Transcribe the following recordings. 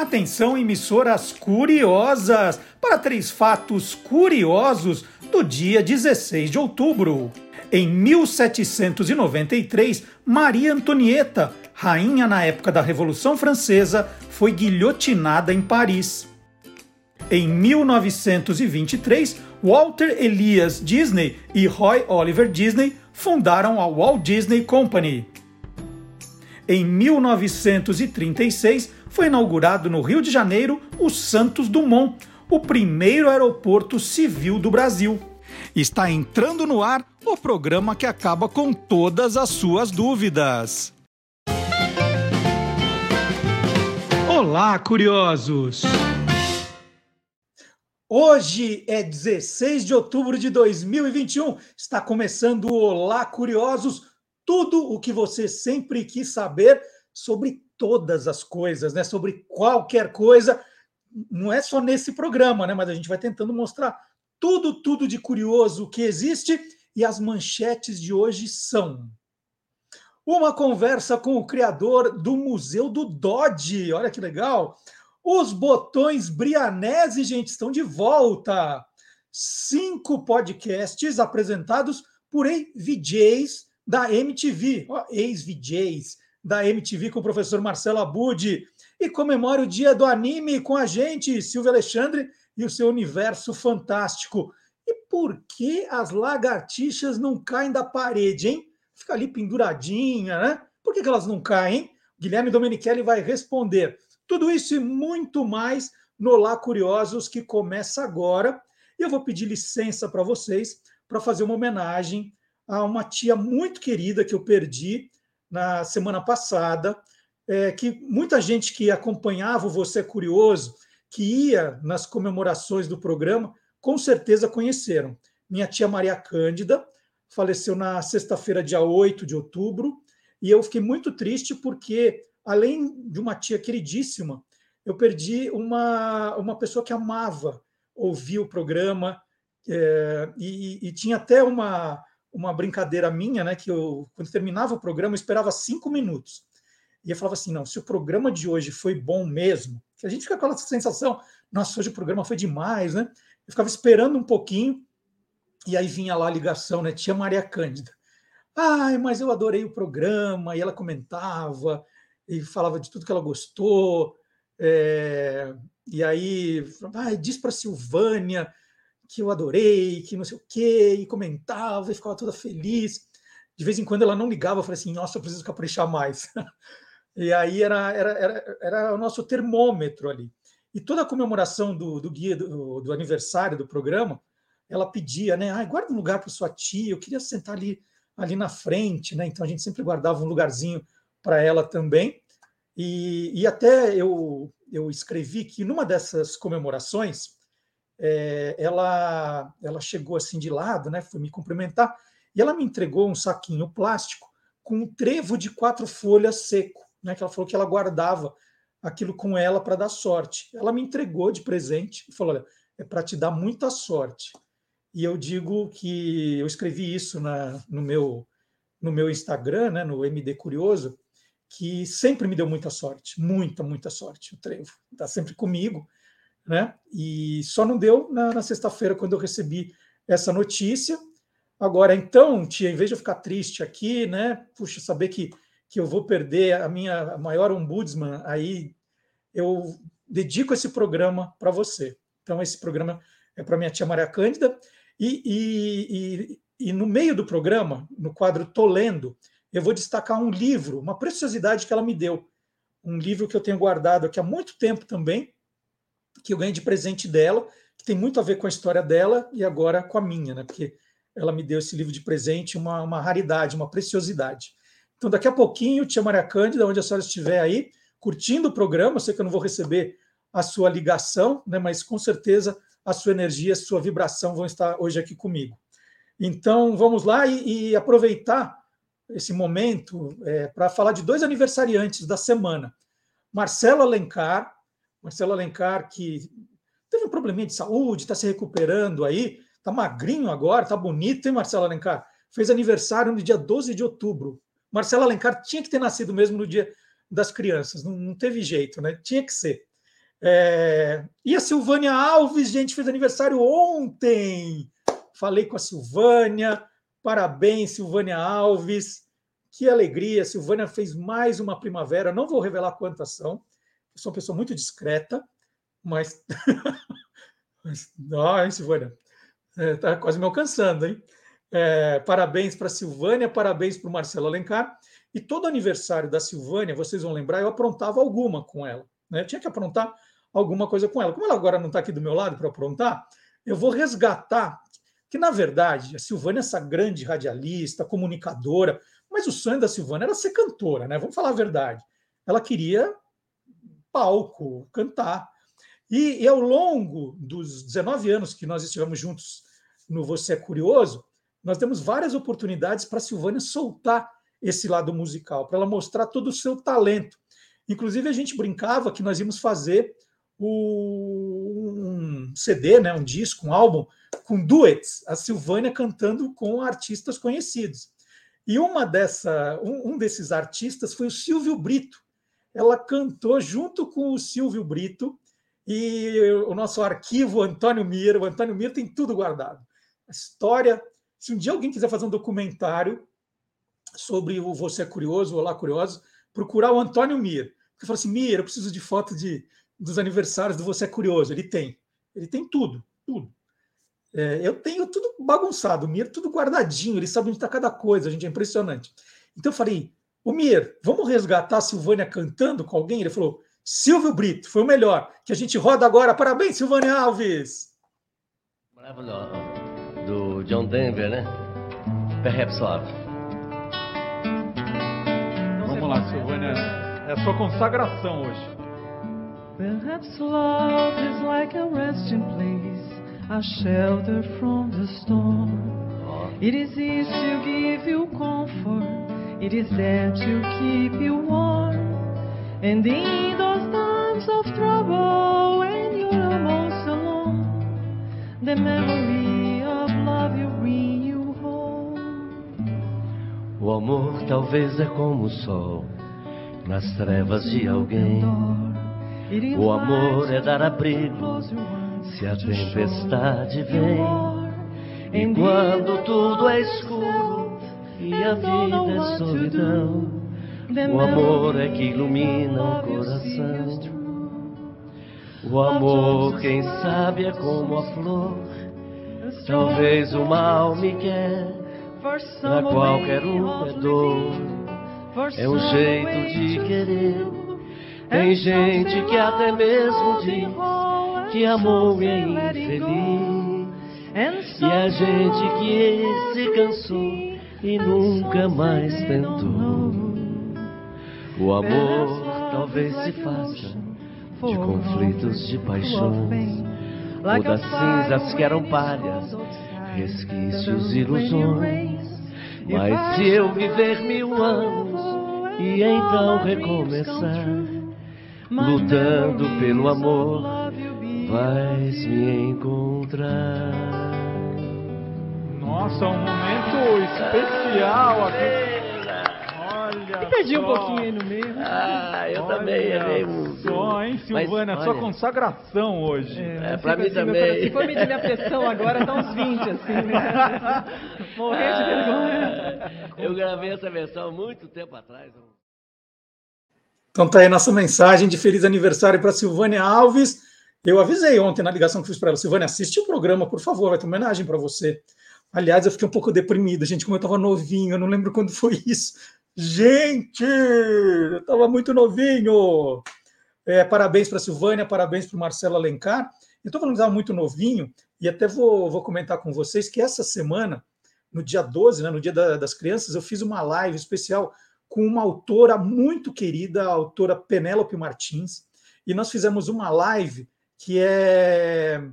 Atenção, emissoras curiosas, para três fatos curiosos do dia 16 de outubro. Em 1793, Maria Antonieta, rainha na época da Revolução Francesa, foi guilhotinada em Paris. Em 1923, Walter Elias Disney e Roy Oliver Disney fundaram a Walt Disney Company. Em 1936, foi inaugurado no Rio de Janeiro o Santos Dumont, o primeiro aeroporto civil do Brasil. Está entrando no ar o programa que acaba com todas as suas dúvidas. Olá, curiosos! Hoje é 16 de outubro de 2021. Está começando o Olá, curiosos! Tudo o que você sempre quis saber sobre todas as coisas, né? Sobre qualquer coisa. Não é só nesse programa, né? Mas a gente vai tentando mostrar tudo, tudo de curioso que existe. E as manchetes de hoje são uma conversa com o criador do Museu do Dodge. Olha que legal! Os botões Brianese, gente, estão de volta. Cinco podcasts apresentados por VJs da MTV, ex-VJs da MTV com o professor Marcelo Abud. E comemora o dia do anime com a gente, Silvio Alexandre e o seu universo fantástico. E por que as lagartixas não caem da parede, hein? Fica ali penduradinha, né? Por que, que elas não caem? Guilherme Domenichelli vai responder. Tudo isso e muito mais no Lá Curiosos, que começa agora. E eu vou pedir licença para vocês para fazer uma homenagem a uma tia muito querida que eu perdi na semana passada, é, que muita gente que acompanhava o Você é Curioso, que ia nas comemorações do programa, com certeza conheceram. Minha tia Maria Cândida faleceu na sexta-feira, dia 8 de outubro, e eu fiquei muito triste porque, além de uma tia queridíssima, eu perdi uma, uma pessoa que amava ouvir o programa, é, e, e, tinha até uma, uma brincadeira minha, né? Que eu, quando terminava o programa, eu esperava cinco minutos. E eu falava assim: não, se o programa de hoje foi bom mesmo, que a gente fica com aquela sensação, nossa, hoje o programa foi demais, né? Eu ficava esperando um pouquinho, e aí vinha lá a ligação, né? Tia Maria Cândida. Ai, mas eu adorei o programa, e ela comentava, e falava de tudo que ela gostou. É, e aí, diz para Silvânia que eu adorei, que não sei o quê, e comentava, e ficava toda feliz. De vez em quando ela não ligava, eu falei assim, nossa, eu preciso caprichar mais. e aí era, era, era, era o nosso termômetro ali. E toda a comemoração do, do guia, do, do aniversário do programa, ela pedia, né? Ah, guarda um lugar para sua tia, eu queria sentar ali, ali na frente, né? Então a gente sempre guardava um lugarzinho para ela também. E, e até eu, eu escrevi que numa dessas comemorações, é, ela, ela chegou assim de lado, né, foi me cumprimentar, e ela me entregou um saquinho plástico com um trevo de quatro folhas seco, né, que ela falou que ela guardava aquilo com ela para dar sorte. Ela me entregou de presente e falou: olha, é para te dar muita sorte. E eu digo que eu escrevi isso na, no meu no meu Instagram, né, no MD Curioso, que sempre me deu muita sorte, muita, muita sorte. O trevo está sempre comigo né? E só não deu na, na sexta-feira quando eu recebi essa notícia. Agora, então, tia, em vez de eu ficar triste aqui, né? Puxa, saber que, que eu vou perder a minha maior ombudsman, aí eu dedico esse programa para você. Então, esse programa é para minha tia Maria Cândida. E, e, e, e, no meio do programa, no quadro Tô Lendo, eu vou destacar um livro, uma preciosidade que ela me deu. Um livro que eu tenho guardado aqui há muito tempo também, que eu ganhei de presente dela, que tem muito a ver com a história dela e agora com a minha, né? Porque ela me deu esse livro de presente, uma, uma raridade, uma preciosidade. Então, daqui a pouquinho, Tia Maria Cândida, onde a senhora estiver aí, curtindo o programa, eu sei que eu não vou receber a sua ligação, né? Mas com certeza a sua energia, a sua vibração vão estar hoje aqui comigo. Então, vamos lá e, e aproveitar esse momento é, para falar de dois aniversariantes da semana. Marcelo Alencar, Marcelo Alencar, que teve um probleminha de saúde, está se recuperando aí, está magrinho agora, está bonito, hein, Marcelo Alencar? Fez aniversário no dia 12 de outubro. Marcelo Alencar tinha que ter nascido mesmo no dia das crianças, não, não teve jeito, né? Tinha que ser. É... E a Silvânia Alves, gente, fez aniversário ontem. Falei com a Silvânia. Parabéns, Silvânia Alves. Que alegria. Silvânia fez mais uma primavera. Não vou revelar quantas são. Eu sou uma pessoa muito discreta, mas. Ai, Silvânia. Está é, quase me alcançando, hein? É, parabéns para a Silvânia, parabéns para o Marcelo Alencar. E todo aniversário da Silvânia, vocês vão lembrar, eu aprontava alguma com ela. Né? Eu tinha que aprontar alguma coisa com ela. Como ela agora não está aqui do meu lado para aprontar, eu vou resgatar que, na verdade, a Silvânia é essa grande radialista, comunicadora, mas o sonho da Silvânia era ser cantora, né? Vamos falar a verdade. Ela queria palco, cantar. E, e ao longo dos 19 anos que nós estivemos juntos no Você é Curioso, nós demos várias oportunidades para a Silvânia soltar esse lado musical, para ela mostrar todo o seu talento. Inclusive, a gente brincava que nós íamos fazer o, um CD, né, um disco, um álbum, com duets, a Silvânia cantando com artistas conhecidos. E uma dessa, um, um desses artistas foi o Silvio Brito. Ela cantou junto com o Silvio Brito e o nosso arquivo Antônio Mir. O Antônio Mir tem tudo guardado. A história. Se um dia alguém quiser fazer um documentário sobre o Você é Curioso, Olá Curioso, procurar o Antônio Mir. Porque falou assim: Mir, eu preciso de foto de, dos aniversários do Você é Curioso. Ele tem. Ele tem tudo, tudo. É, eu tenho tudo bagunçado, o Mir tudo guardadinho, ele sabe onde está cada coisa, a gente é impressionante. Então eu falei, o Mir, vamos resgatar a Silvânia cantando com alguém? Ele falou, Silvio Brito, foi o melhor, que a gente roda agora. Parabéns, Silvânia Alves! Do John Denver, né? Perhaps Love. Vamos lá, Silvânia. É a sua consagração hoje. Perhaps love is like a resting place, a shelter from the storm. It is easy to give you comfort, it is there to keep you warm. And in those times of trouble, when you're most alone, the memory of love you bring you O amor talvez é como o sol nas trevas de alguém. O amor é dar abrigo se a tempestade vem. E quando tudo é escuro e a vida é solidão, o amor é que ilumina o coração. O amor, quem sabe, é como a flor. Talvez o mal me quer Pra qualquer um é dor, é um jeito de querer. Tem gente que até mesmo diz que amou e é infeliz. E a gente que se cansou e nunca mais tentou. O amor talvez se faça de conflitos de paixões, ou das cinzas que eram palhas resquícios, ilusões. Mas se eu viver mil anos e então recomeçar, lutando pelo amor, vais me encontrar. Nossa, um momento especial aqui. Olha perdi um pouquinho aí no meio. Ah, eu Olha também errei muito. Só, hein, Silvana? Mas, sua consagração hoje. É, é pra mim assim, também. Se for medir minha pressão agora, tá uns 20, assim, né? Morrer de vergonha. Eu gravei essa versão muito tempo atrás. Então tá aí nossa mensagem de feliz aniversário para Silvânia Alves. Eu avisei ontem na ligação que fiz para ela, Silvânia, assiste o programa, por favor, vai ter homenagem para você. Aliás, eu fiquei um pouco deprimido, gente, como eu estava novinho, eu não lembro quando foi isso. Gente, eu estava muito novinho. É, parabéns para a Silvânia, parabéns para o Marcelo Alencar. Eu estou falando que estava muito novinho, e até vou, vou comentar com vocês que essa semana, no dia 12, né, no dia da, das crianças, eu fiz uma live especial com uma autora muito querida, a autora Penélope Martins, e nós fizemos uma live que é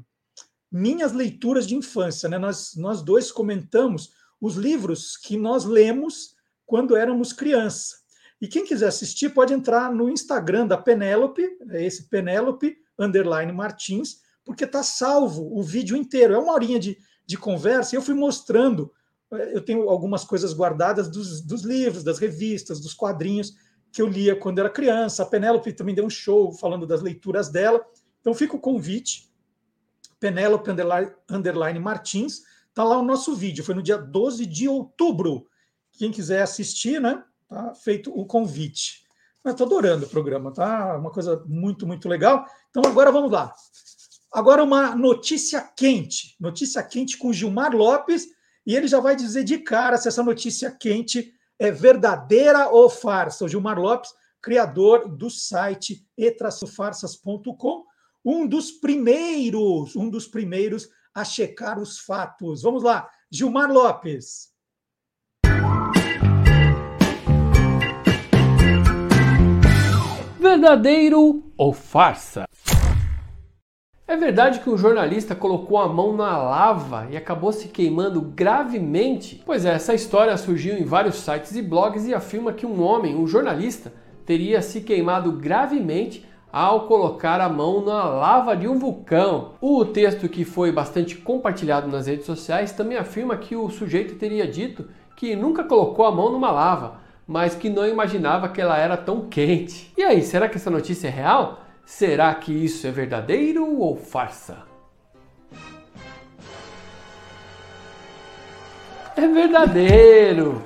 minhas leituras de infância. Né? Nós, nós dois comentamos os livros que nós lemos quando éramos criança. E quem quiser assistir pode entrar no Instagram da Penélope, é esse Penélope underline Martins, porque está salvo o vídeo inteiro. É uma horinha de, de conversa e eu fui mostrando. É, eu tenho algumas coisas guardadas dos, dos livros, das revistas, dos quadrinhos que eu lia quando era criança. A Penélope também deu um show falando das leituras dela. Então fica o convite. Penélope underline, Martins, tá lá o nosso vídeo. Foi no dia 12 de outubro. Quem quiser assistir, né? Tá feito o convite. Estou adorando o programa, tá? Uma coisa muito, muito legal. Então agora vamos lá. Agora uma notícia quente. Notícia quente com Gilmar Lopes. E ele já vai dizer de cara se essa notícia quente é verdadeira ou farsa. O Gilmar Lopes, criador do site etraçofarsas.com, um dos primeiros, um dos primeiros a checar os fatos. Vamos lá, Gilmar Lopes. Verdadeiro ou farsa? É verdade que um jornalista colocou a mão na lava e acabou se queimando gravemente? Pois é, essa história surgiu em vários sites e blogs e afirma que um homem, um jornalista, teria se queimado gravemente ao colocar a mão na lava de um vulcão. O texto que foi bastante compartilhado nas redes sociais também afirma que o sujeito teria dito que nunca colocou a mão numa lava, mas que não imaginava que ela era tão quente. E aí, será que essa notícia é real? Será que isso é verdadeiro ou farsa? É verdadeiro!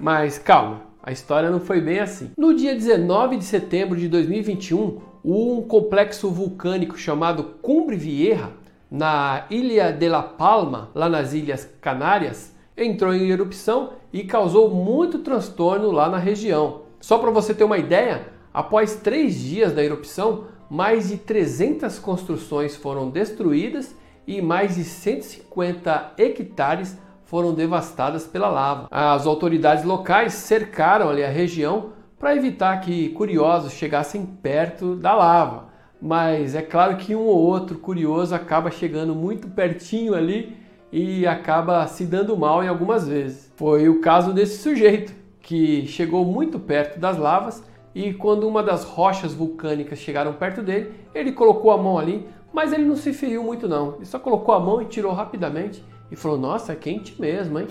Mas calma, a história não foi bem assim. No dia 19 de setembro de 2021, um complexo vulcânico chamado Cumbre Vieja, na Ilha de La Palma, lá nas Ilhas Canárias, entrou em erupção e causou muito transtorno lá na região. Só para você ter uma ideia, após três dias da erupção, mais de 300 construções foram destruídas e mais de 150 hectares foram devastadas pela lava. As autoridades locais cercaram ali a região para evitar que curiosos chegassem perto da lava. Mas é claro que um ou outro curioso acaba chegando muito pertinho ali e acaba se dando mal em algumas vezes. Foi o caso desse sujeito que chegou muito perto das lavas e quando uma das rochas vulcânicas chegaram perto dele, ele colocou a mão ali, mas ele não se feriu muito não. Ele só colocou a mão e tirou rapidamente e falou: "Nossa, é quente mesmo, hein?"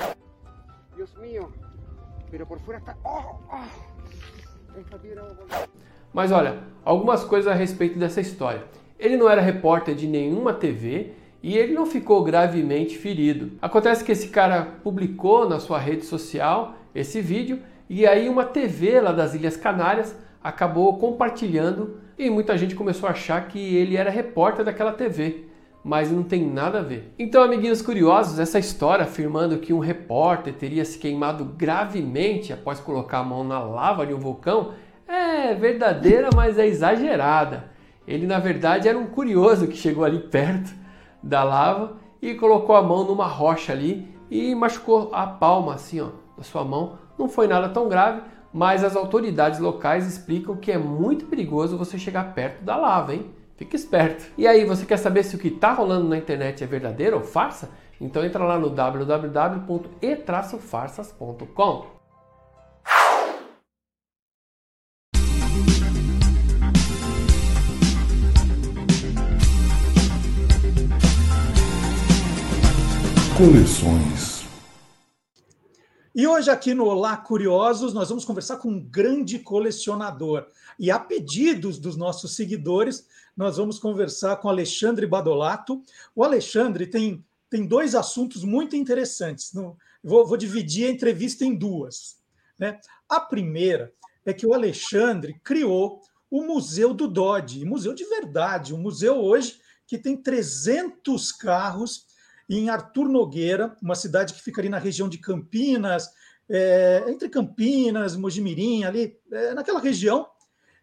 Deus meu. Pero por fora está oh, oh. Mas olha, algumas coisas a respeito dessa história. Ele não era repórter de nenhuma TV e ele não ficou gravemente ferido. Acontece que esse cara publicou na sua rede social esse vídeo e aí uma TV lá das Ilhas Canárias acabou compartilhando e muita gente começou a achar que ele era repórter daquela TV mas não tem nada a ver. Então, amiguinhos curiosos, essa história afirmando que um repórter teria se queimado gravemente após colocar a mão na lava de um vulcão é verdadeira, mas é exagerada. Ele, na verdade, era um curioso que chegou ali perto da lava e colocou a mão numa rocha ali e machucou a palma assim, ó, da sua mão. Não foi nada tão grave, mas as autoridades locais explicam que é muito perigoso você chegar perto da lava, hein? Fique esperto. E aí, você quer saber se o que está rolando na internet é verdadeiro ou farsa? Então entra lá no www.e-farsas.com. Coleções. E hoje aqui no Olá Curiosos nós vamos conversar com um grande colecionador. E a pedidos dos nossos seguidores, nós vamos conversar com Alexandre Badolato. O Alexandre tem, tem dois assuntos muito interessantes. vou, vou dividir a entrevista em duas. Né? A primeira é que o Alexandre criou o Museu do Dodge, museu de verdade, um museu hoje que tem 300 carros em Artur Nogueira, uma cidade que fica ali na região de Campinas, é, entre Campinas, Mojimirim, ali, é, naquela região,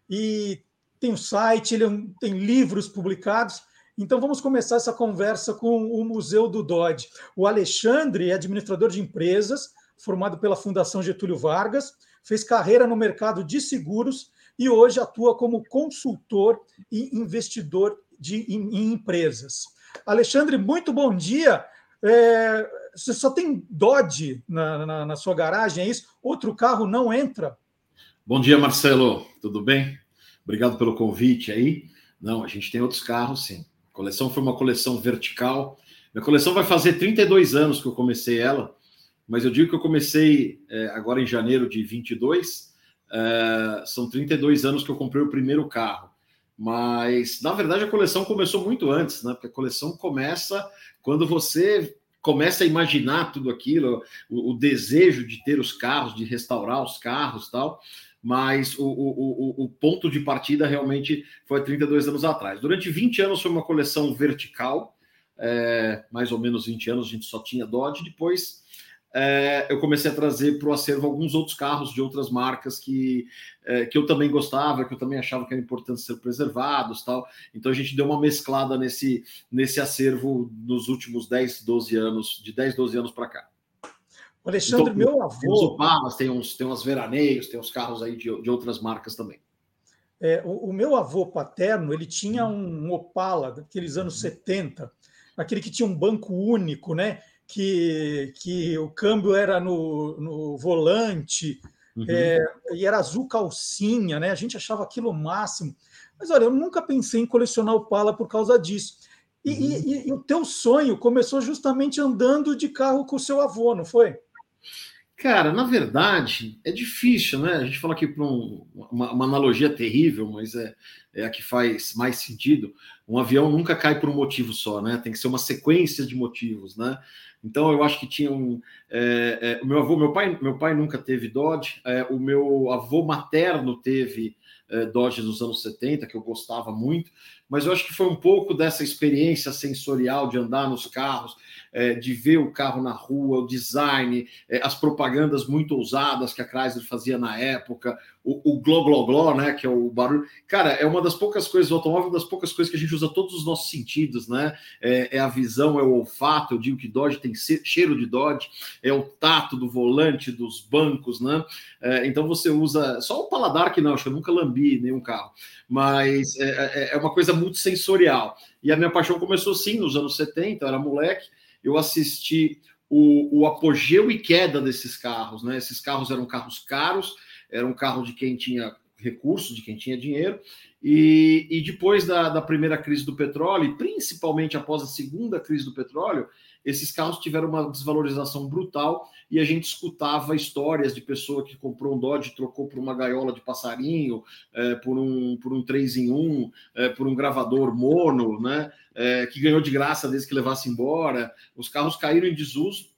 e tem um site, ele é tem livros publicados. Então vamos começar essa conversa com o Museu do Dodge. O Alexandre é administrador de empresas, formado pela Fundação Getúlio Vargas, fez carreira no mercado de seguros e hoje atua como consultor e investidor de, em, em empresas. Alexandre, muito bom dia. É, você só tem Dodge na, na, na sua garagem, é isso? Outro carro não entra? Bom dia, Marcelo. Tudo bem? Obrigado pelo convite aí. Não, a gente tem outros carros, sim. A coleção foi uma coleção vertical. Minha coleção vai fazer 32 anos que eu comecei ela, mas eu digo que eu comecei é, agora em janeiro de 22. É, são 32 anos que eu comprei o primeiro carro. Mas, na verdade, a coleção começou muito antes, né? Porque a coleção começa quando você começa a imaginar tudo aquilo, o, o desejo de ter os carros, de restaurar os carros tal mas o, o, o, ponto de partida realmente foi 32 anos atrás. Durante 20 anos foi uma coleção vertical, é, mais ou menos 20 anos a gente só tinha Dodge, depois é, eu comecei a trazer para o acervo alguns outros carros de outras marcas que, é, que eu também gostava, que eu também achava que era importante ser preservados tal. Então a gente deu uma mesclada nesse, nesse acervo nos últimos 10, 12 anos, de 10, 12 anos para cá. Alexandre, então, meu avô. Tem uns Opalas, tem uns, tem uns veraneios, tem uns carros aí de, de outras marcas também. É, o, o, meu avô paterno, ele tinha um, um Opala daqueles anos 70, aquele que tinha um banco único, né? que, que o câmbio era no, no volante, uhum. é, e era azul calcinha, né? A gente achava aquilo o máximo. Mas olha, eu nunca pensei em colecionar o Pala por causa disso. E, uhum. e, e, o teu sonho começou justamente andando de carro com o seu avô, não foi? Cara, na verdade, é difícil, né? A gente fala aqui para um, uma, uma, analogia terrível, mas é, é a que faz mais sentido. Um avião nunca cai por um motivo só, né? Tem que ser uma sequência de motivos, né? Então eu acho que tinha um. É, é, o meu avô, meu pai, meu pai nunca teve Dodge, é, o meu avô materno teve é, Dodge nos anos 70, que eu gostava muito, mas eu acho que foi um pouco dessa experiência sensorial de andar nos carros, é, de ver o carro na rua, o design, é, as propagandas muito ousadas que a Chrysler fazia na época, o, o gló, gló, gló, né, que é o barulho. Cara, é uma das poucas coisas, o automóvel, das poucas coisas que a gente usa todos os nossos sentidos, né? É, é a visão, é o olfato. Eu digo que Dodge tem cheiro de Dodge, é o tato do volante, dos bancos, né? É, então você usa só o paladar que não, acho que eu nunca lambi nenhum carro, mas é, é, é uma coisa muito sensorial. E a minha paixão começou sim nos anos 70, eu era moleque, eu assisti o, o apogeu e queda desses carros, né? Esses carros eram carros caros era um carro de quem tinha recursos, de quem tinha dinheiro. E, e depois da, da, primeira crise do petróleo, e principalmente após a segunda crise do petróleo, esses carros tiveram uma desvalorização brutal e a gente escutava histórias de pessoa que comprou um Dodge trocou por uma gaiola de passarinho, é, por, um, por um 3 em 1, é, por um gravador mono, né, é, que ganhou de graça desde que levasse embora. Os carros caíram em desuso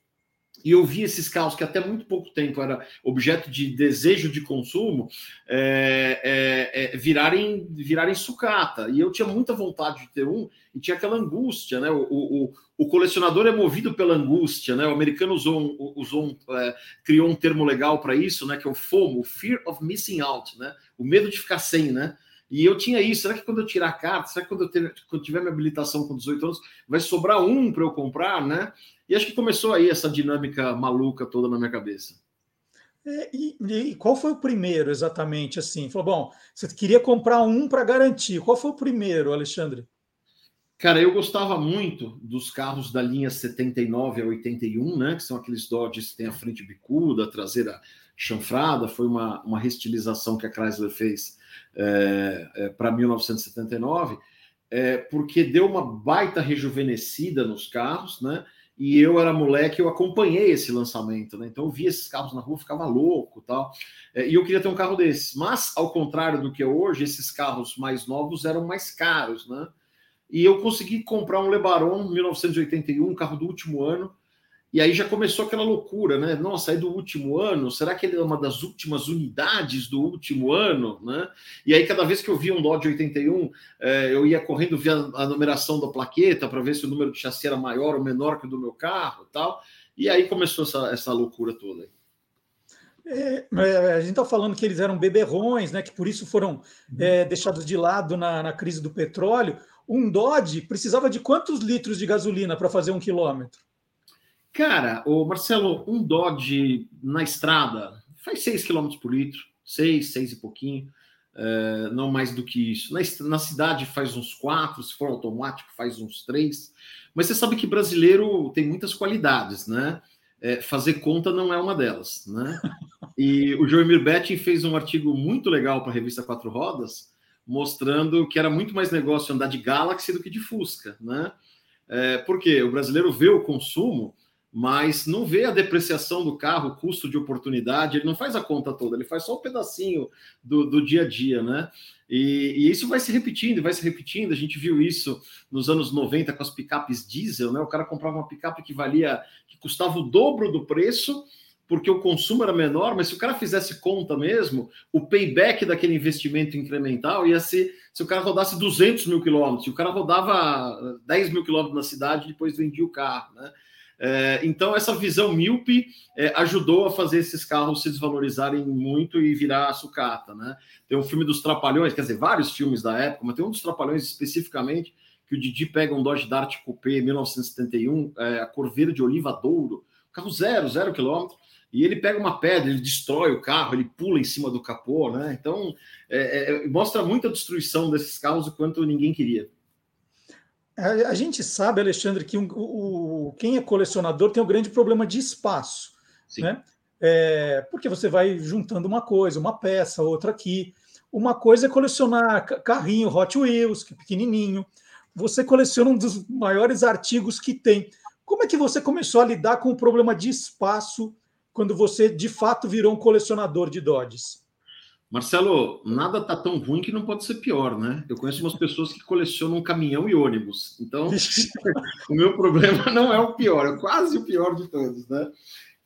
e eu vi esses carros que até muito pouco tempo era objeto de desejo de consumo é, é, é, virarem, virarem sucata. E eu tinha muita vontade de ter um e tinha aquela angústia, né? O, o, o colecionador é movido pela angústia, né? O americano usou, um, usou um, é, criou um termo legal para isso, né? Que é o FOMO, Fear of Missing Out, né? O medo de ficar sem, né? E eu tinha isso. Será que quando eu tirar a carta, será que quando eu, ter, quando tiver minha habilitação com 18 anos, vai sobrar um para eu comprar, né? E acho que começou aí essa dinâmica maluca toda na minha cabeça. É, e, e, qual foi o primeiro exatamente assim? Falou, bom, você queria comprar um para garantir. Qual foi o primeiro, Alexandre? Cara, eu gostava muito dos carros da linha 79 a 81, né? Que são aqueles Dodges que tem a frente bicuda, a traseira chanfrada. Foi uma, uma restilização que a Chrysler fez é, é, para 1979, é, porque deu uma baita rejuvenescida nos carros, né? E eu era moleque, eu acompanhei esse lançamento, né? Então eu via esses carros na rua, ficava louco tal. É, e eu queria ter um carro desses. Mas, ao contrário do que é hoje, esses carros mais novos eram mais caros, né? E eu consegui comprar um Lebaron 1981, um carro do último ano, e aí já começou aquela loucura, né? Nossa, é do último ano? Será que ele é uma das últimas unidades do último ano? Né? E aí, cada vez que eu via um Dodge 81, é, eu ia correndo ver a, numeração da plaqueta para ver se o número de chassi era maior ou menor que o do meu carro tal. E aí começou essa, essa loucura toda. É, a gente está falando que eles eram beberrões, né? Que por isso foram é, deixados de lado na, na crise do petróleo. Um Dodge precisava de quantos litros de gasolina para fazer um quilômetro? Cara, o Marcelo, um Dodge na estrada faz 6 km por litro, 6, 6 e pouquinho, é, não mais do que isso. Na, na, cidade faz uns 4, se for automático faz uns 3. Mas você sabe que brasileiro tem muitas qualidades, né? É, fazer conta não é uma delas, né? E o Joemir Betting fez um artigo muito legal para a revista Quatro Rodas, mostrando que era muito mais negócio andar de Galaxy do que de Fusca, né? É, porque o brasileiro vê o consumo mas não vê a depreciação do carro, o custo de oportunidade, ele não faz a conta toda, ele faz só um pedacinho do, do dia a dia, né? E, e, isso vai se repetindo, vai se repetindo. A gente viu isso nos anos 90 com as picapes diesel, né? O cara comprava uma picape que valia, que custava o dobro do preço, porque o consumo era menor, mas se o cara fizesse conta mesmo, o payback daquele investimento incremental ia ser se o cara rodasse 200 mil quilômetros, se o cara rodava 10 mil quilômetros na cidade, depois vendia o carro, né? É, então, essa visão míope é, ajudou a fazer esses carros se desvalorizarem muito e virar sucata. Né? Tem um filme dos Trapalhões, quer dizer, vários filmes da época, mas tem um dos Trapalhões especificamente que o Didi pega um Dodge Dart Coupé 1971, é, a cor verde oliva douro, carro zero, zero quilômetro, e ele pega uma pedra, ele destrói o carro, ele pula em cima do capô, né? Então, é, é, mostra muita destruição desses carros o quanto ninguém queria. A, gente sabe, Alexandre, que um, o, quem é colecionador tem um grande problema de espaço, Sim. né? É, porque você vai juntando uma coisa, uma peça, outra aqui. Uma coisa é colecionar carrinho Hot Wheels, que é pequenininho. Você coleciona um dos maiores artigos que tem. Como é que você começou a lidar com o problema de espaço quando você de fato virou um colecionador de Dodges? Marcelo, nada tá tão ruim que não pode ser pior, né? Eu conheço umas pessoas que colecionam caminhão e ônibus. Então, o meu problema não é o pior, é quase o pior de todos, né?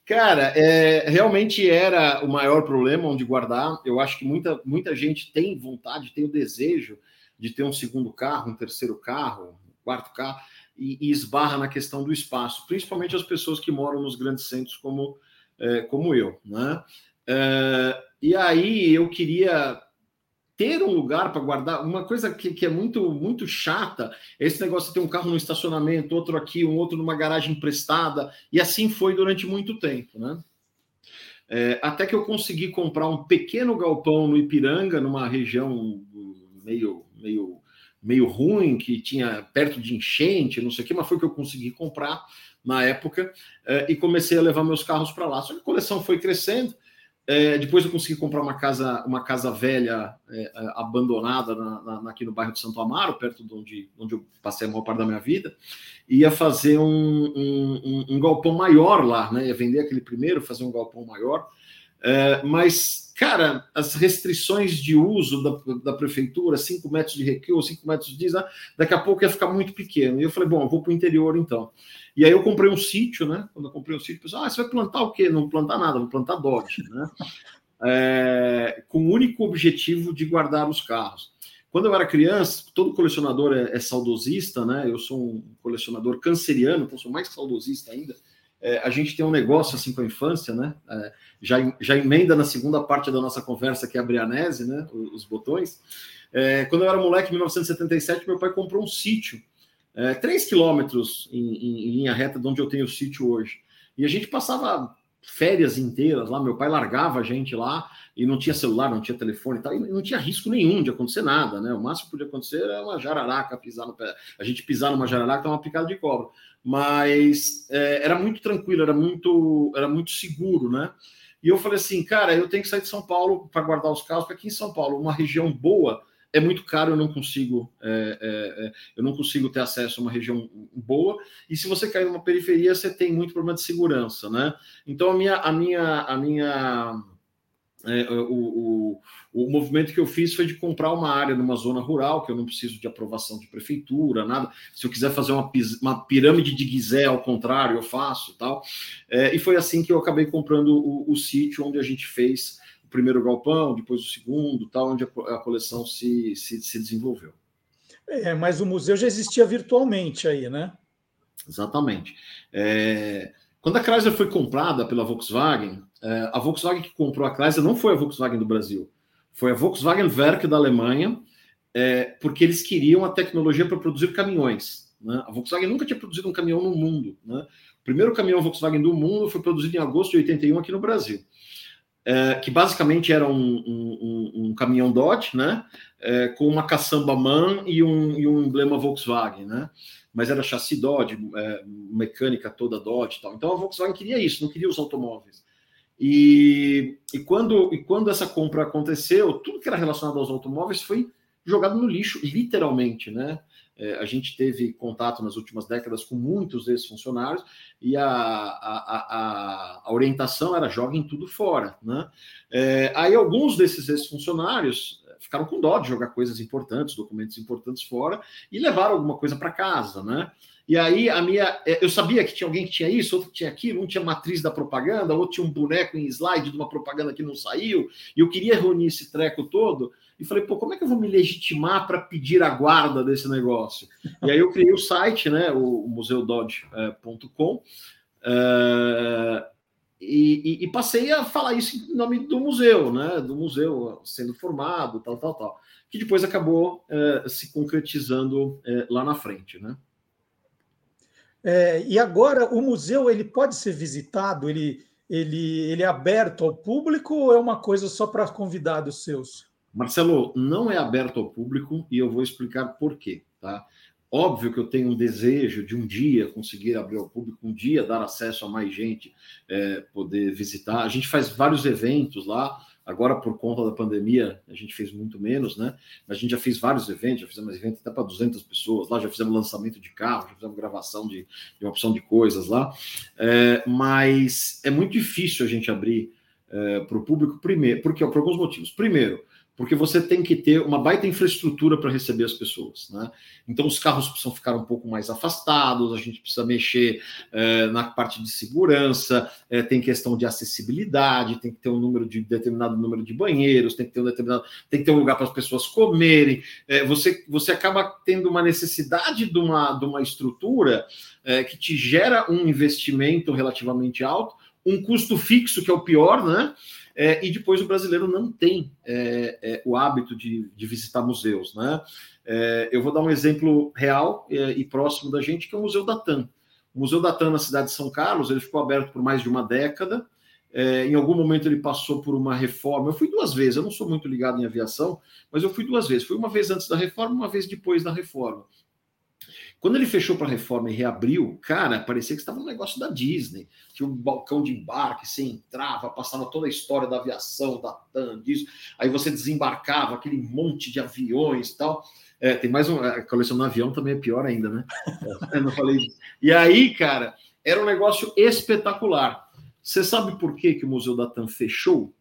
Cara, é, realmente era o maior problema onde guardar. Eu acho que muita, muita gente tem vontade, tem o desejo de ter um segundo carro, um terceiro carro, um quarto carro, e, e esbarra na questão do espaço, principalmente as pessoas que moram nos grandes centros como, é, como eu, né? É, e aí eu queria ter um lugar para guardar. Uma coisa que, que, é muito muito chata é esse negócio de ter um carro no estacionamento, outro aqui, um outro numa garagem emprestada. E assim foi durante muito tempo, né? É, até que eu consegui comprar um pequeno galpão no Ipiranga, numa região meio, meio, meio ruim, que tinha perto de enchente, não sei o que, mas foi que eu consegui comprar na época é, e comecei a levar meus carros para lá. Só que a coleção foi crescendo. É, depois eu consegui comprar uma casa, uma casa velha é, é, abandonada na, na, aqui no bairro de Santo Amaro, perto de onde, onde eu passei a maior parte da minha vida. Ia fazer um, um, um, um galpão maior lá, né? Ia vender aquele primeiro, fazer um galpão maior. É, mas, cara, as restrições de uso da, da prefeitura, 5 metros de recuo, 5 metros de diesel, daqui a pouco ia ficar muito pequeno. E eu falei, bom, eu vou para o interior então. E aí eu comprei um sítio, né? Quando eu comprei um sítio, o pessoal, ah, você vai plantar o quê? Não plantar nada, vou plantar Dodge, né? É, com o único objetivo de guardar os carros. Quando eu era criança, todo colecionador é, é saudosista, né? Eu sou um colecionador canceriano, então sou mais saudosista ainda é, a gente tem um negócio assim com a infância, né? É, já, já emenda na segunda parte da nossa conversa, que é a Brianese, né? Os, os botões. É, quando eu era moleque, em 1977, meu pai comprou um sítio, é, 3 quilômetros em, em, em, linha reta de onde eu tenho o sítio hoje. E a gente passava férias inteiras lá, meu pai largava a gente lá e não tinha celular, não tinha telefone e tal, e não tinha risco nenhum de acontecer nada, né? O máximo que podia acontecer era uma jararaca pisar no pé, a gente pisar numa jararaca, tomar uma picada de cobra mas é, era muito tranquilo, era muito, era muito seguro, né? E eu falei assim, cara, eu tenho que sair de São Paulo para guardar os carros, porque aqui em São Paulo, uma região boa, é muito caro, eu não consigo, é, é, é, eu não consigo ter acesso a uma região boa. E se você cair numa periferia, você tem muito problema de segurança, né? Então a minha, a minha, a minha é, o, o, o, movimento que eu fiz foi de comprar uma área numa zona rural, que eu não preciso de aprovação de prefeitura, nada. Se eu quiser fazer uma, uma pirâmide de Gizé, ao contrário, eu faço tal. É, e foi assim que eu acabei comprando o, o, sítio onde a gente fez o primeiro galpão, depois o segundo, tal, onde a, coleção se, se, se desenvolveu. É, mas o museu já existia virtualmente aí, né? Exatamente. É, quando a Chrysler foi comprada pela Volkswagen, é, a Volkswagen que comprou a Chrysler não foi a Volkswagen do Brasil, foi a Volkswagen Werk da Alemanha, é, porque eles queriam a tecnologia para produzir caminhões. Né? A Volkswagen nunca tinha produzido um caminhão no mundo. Né? O primeiro caminhão Volkswagen do mundo foi produzido em agosto de 81 aqui no Brasil. É, que basicamente era um, um, um, caminhão Dodge, né, é, com uma caçamba MAN e um, e um emblema Volkswagen, né, mas era chassi Dodge, é, mecânica toda Dodge e tal. Então a Volkswagen queria isso, não queria os automóveis. E, e, quando, e quando essa compra aconteceu, tudo que era relacionado aos automóveis foi jogado no lixo, literalmente, né? É, a gente teve contato nas últimas décadas com muitos ex-funcionários e a, a, a, a, orientação era joguem tudo fora. Né? É, aí alguns desses ex-funcionários ficaram com dó de jogar coisas importantes, documentos importantes fora e levaram alguma coisa para casa, né? E aí a minha, é, eu sabia que tinha alguém que tinha isso, outro que tinha aquilo, um tinha matriz da propaganda, outro tinha um boneco em slide de uma propaganda que não saiu, e eu queria reunir esse treco todo, e falei, pô, como é que eu vou me legitimar para pedir a guarda desse negócio? E aí eu criei o site, né, o museudodge.com, uh, e, e, e, passei a falar isso em nome do museu, né? Do museu sendo formado, tal, tal, tal. Que depois acabou é, se concretizando lá na frente, né? É, e agora o museu ele pode ser visitado? Ele, ele, ele é aberto ao público ou é uma coisa só para convidados seus? Marcelo, não é aberto ao público e eu vou explicar por quê, tá? Óbvio que eu tenho um desejo de um dia conseguir abrir ao público, um dia dar acesso a mais gente, é, poder visitar. A gente faz vários eventos lá. Agora, por conta da pandemia, a gente fez muito menos, né? A gente já fez vários eventos, já fizemos eventos até para 200 pessoas lá, já fizemos lançamento de carro, já fizemos gravação de, de uma opção de coisas lá. É, mas é muito difícil a gente abrir é, para o público, primeiro, porque por alguns motivos. Primeiro, porque você tem que ter uma baita infraestrutura para receber as pessoas. Né? Então, os carros precisam ficar um pouco mais afastados, a gente precisa mexer é, na parte de segurança, é, tem questão de acessibilidade, tem que ter um número de determinado número de banheiros, tem que ter um determinado, tem que ter um lugar para as pessoas comerem. É, você, você acaba tendo uma necessidade de uma, de uma estrutura que te gera um investimento relativamente alto, um custo fixo, que é o pior, né? É, e depois o brasileiro não tem é, é, o hábito de, de, visitar museus. Né? É, eu vou dar um exemplo real é, e próximo da gente, que é o Museu da TAM. O Museu da TAM na cidade de São Carlos, ele ficou aberto por mais de uma década. É, em algum momento ele passou por uma reforma. Eu fui duas vezes, eu não sou muito ligado em aviação, mas eu fui duas vezes. Fui uma vez antes da reforma, uma vez depois da reforma. Quando ele fechou para a reforma e reabriu, cara, parecia que estava um negócio da Disney. Tinha um balcão de embarque, você entrava, passava toda a história da aviação, da TAM, disso. Aí você desembarcava aquele monte de aviões e tal. É, tem mais um. A coleção no avião também é pior ainda, né? Eu não falei disso. E aí, cara, era um negócio espetacular. Você sabe por que, que o Museu da TAM fechou?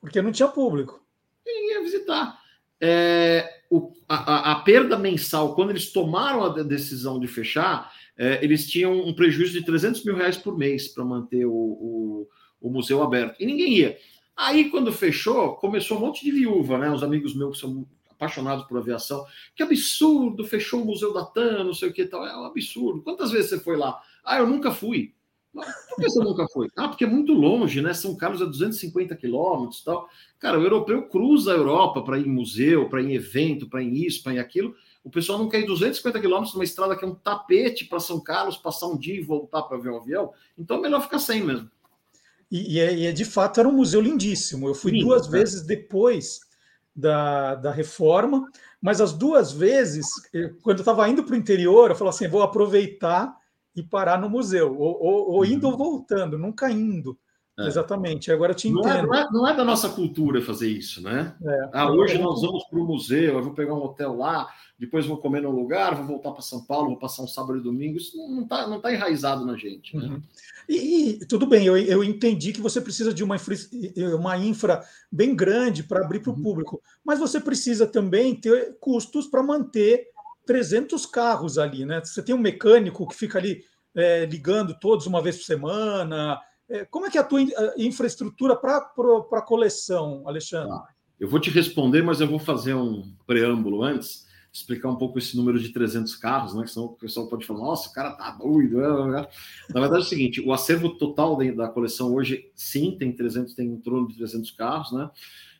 Porque não tinha público. Ninguém ia visitar. É, o, a, a, perda mensal, quando eles tomaram a decisão de fechar, é, eles tinham um prejuízo de 300 mil reais por mês para manter o, o, o, museu aberto. E ninguém ia. Aí, quando fechou, começou um monte de viúva, né? Os amigos meus que são apaixonados por aviação. Que absurdo, fechou o Museu da TAM, não sei o que tal. É um absurdo. Quantas vezes você foi lá? Ah, eu nunca fui. Por que você nunca foi? Ah, porque é muito longe, né? São Carlos é 250 quilômetros e tal. Cara, o europeu cruza a Europa para ir em museu, para ir em evento, para ir em isso, para ir em aquilo. O pessoal não quer ir 250 quilômetros numa estrada que é um tapete para São Carlos, passar um dia e voltar para ver um avião. Então é melhor ficar sem mesmo. E, e, é, e é, de fato era um museu lindíssimo. Eu fui duas é. vezes depois da, da reforma, mas as duas vezes, quando eu estava indo para o interior, eu falei assim: vou aproveitar e parar no museu, ou, ou, ou indo ou uhum. voltando, nunca indo. É. Exatamente, agora te entendo. Não é, não, é, não é, da nossa cultura fazer isso, né? É. Ah, hoje nós vamos para o museu, eu vou pegar um hotel lá, depois vou comer num lugar, vou voltar para São Paulo, vou passar um sábado e domingo. Isso não está não tá enraizado na gente. Né? Uhum. E, e, tudo bem, eu, eu entendi que você precisa de uma infra, uma infra bem grande para abrir para o uhum. público, mas você precisa também ter custos para manter 300 carros ali, né? Você tem um mecânico que fica ali é, ligando todos uma vez por semana. É, como é que é a tua infraestrutura para a coleção, Alexandre? Ah, eu vou te responder, mas eu vou fazer um preâmbulo antes, explicar um pouco esse número de 300 carros, né? Que senão o pessoal pode falar, nossa, o cara tá doido. Na verdade é o seguinte, o acervo total da coleção hoje, sim, tem 300, tem em torno de 300 carros, né?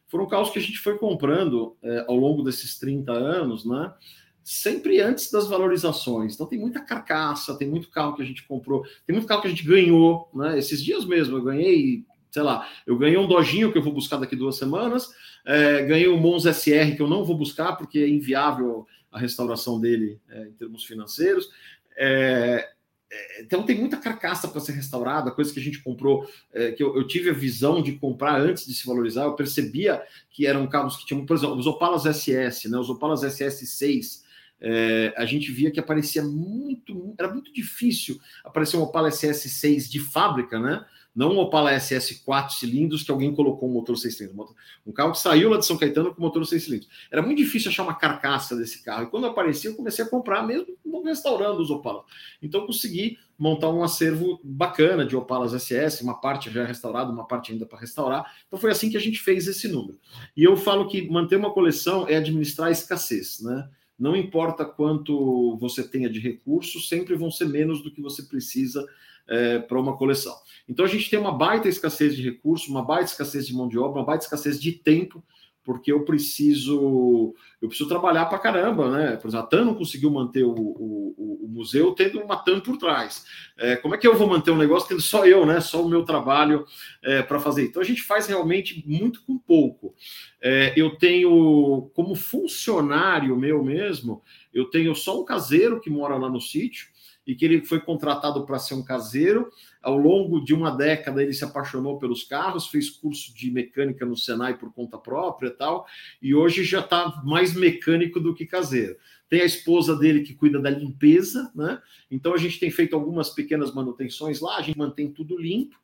Foram carros que a gente foi comprando é, ao longo desses 30 anos, né? Sempre antes das valorizações. Então tem muita carcaça, tem muito carro que a gente comprou, tem muito carro que a gente ganhou, né? Esses dias mesmo eu ganhei, sei lá, eu ganhei um Dojinho que eu vou buscar daqui duas semanas, é, ganhei um Mons SR que eu não vou buscar porque é inviável a restauração dele é, em termos financeiros. É, é então tem muita carcaça para ser restaurada, coisa que a gente comprou, é, que eu, eu, tive a visão de comprar antes de se valorizar, eu percebia que eram carros que tinham, por exemplo, os Opalas SS, né? Os Opalas SS6 é, a gente via que aparecia muito, era muito difícil aparecer um Opala SS6 de fábrica, né? Não um Opala SS 4 cilindros que alguém colocou um motor 6 cilindros. Um carro que saiu lá de São Caetano com motor 6 cilindros. Era muito difícil achar uma carcaça desse carro. E quando aparecia, eu comecei a comprar mesmo restaurando os Opalas. Então consegui montar um acervo bacana de Opalas SS, uma parte já restaurada, uma parte ainda para restaurar. Então foi assim que a gente fez esse número. E eu falo que manter uma coleção é administrar a escassez, né? Não importa quanto você tenha de recursos, sempre vão ser menos do que você precisa é, para uma coleção. Então a gente tem uma baita escassez de recursos, uma baita escassez de mão de obra, uma baita escassez de tempo, porque eu preciso eu preciso trabalhar para caramba, né? Por exemplo, a TAM não conseguiu manter o, o, o museu tendo uma TAM por trás. É, como é que eu vou manter um negócio tendo só eu, né? Só o meu trabalho é, para fazer? Então a gente faz realmente muito com pouco. É, eu tenho como funcionário meu mesmo, eu tenho só um caseiro que mora lá no sítio e que ele foi contratado para ser um caseiro. Ao longo de uma década, ele se apaixonou pelos carros, fez curso de mecânica no Senai por conta própria e tal, e hoje já está mais mecânico do que caseiro. Tem a esposa dele que cuida da limpeza, né? Então a gente tem feito algumas pequenas manutenções lá, a gente mantém tudo limpo.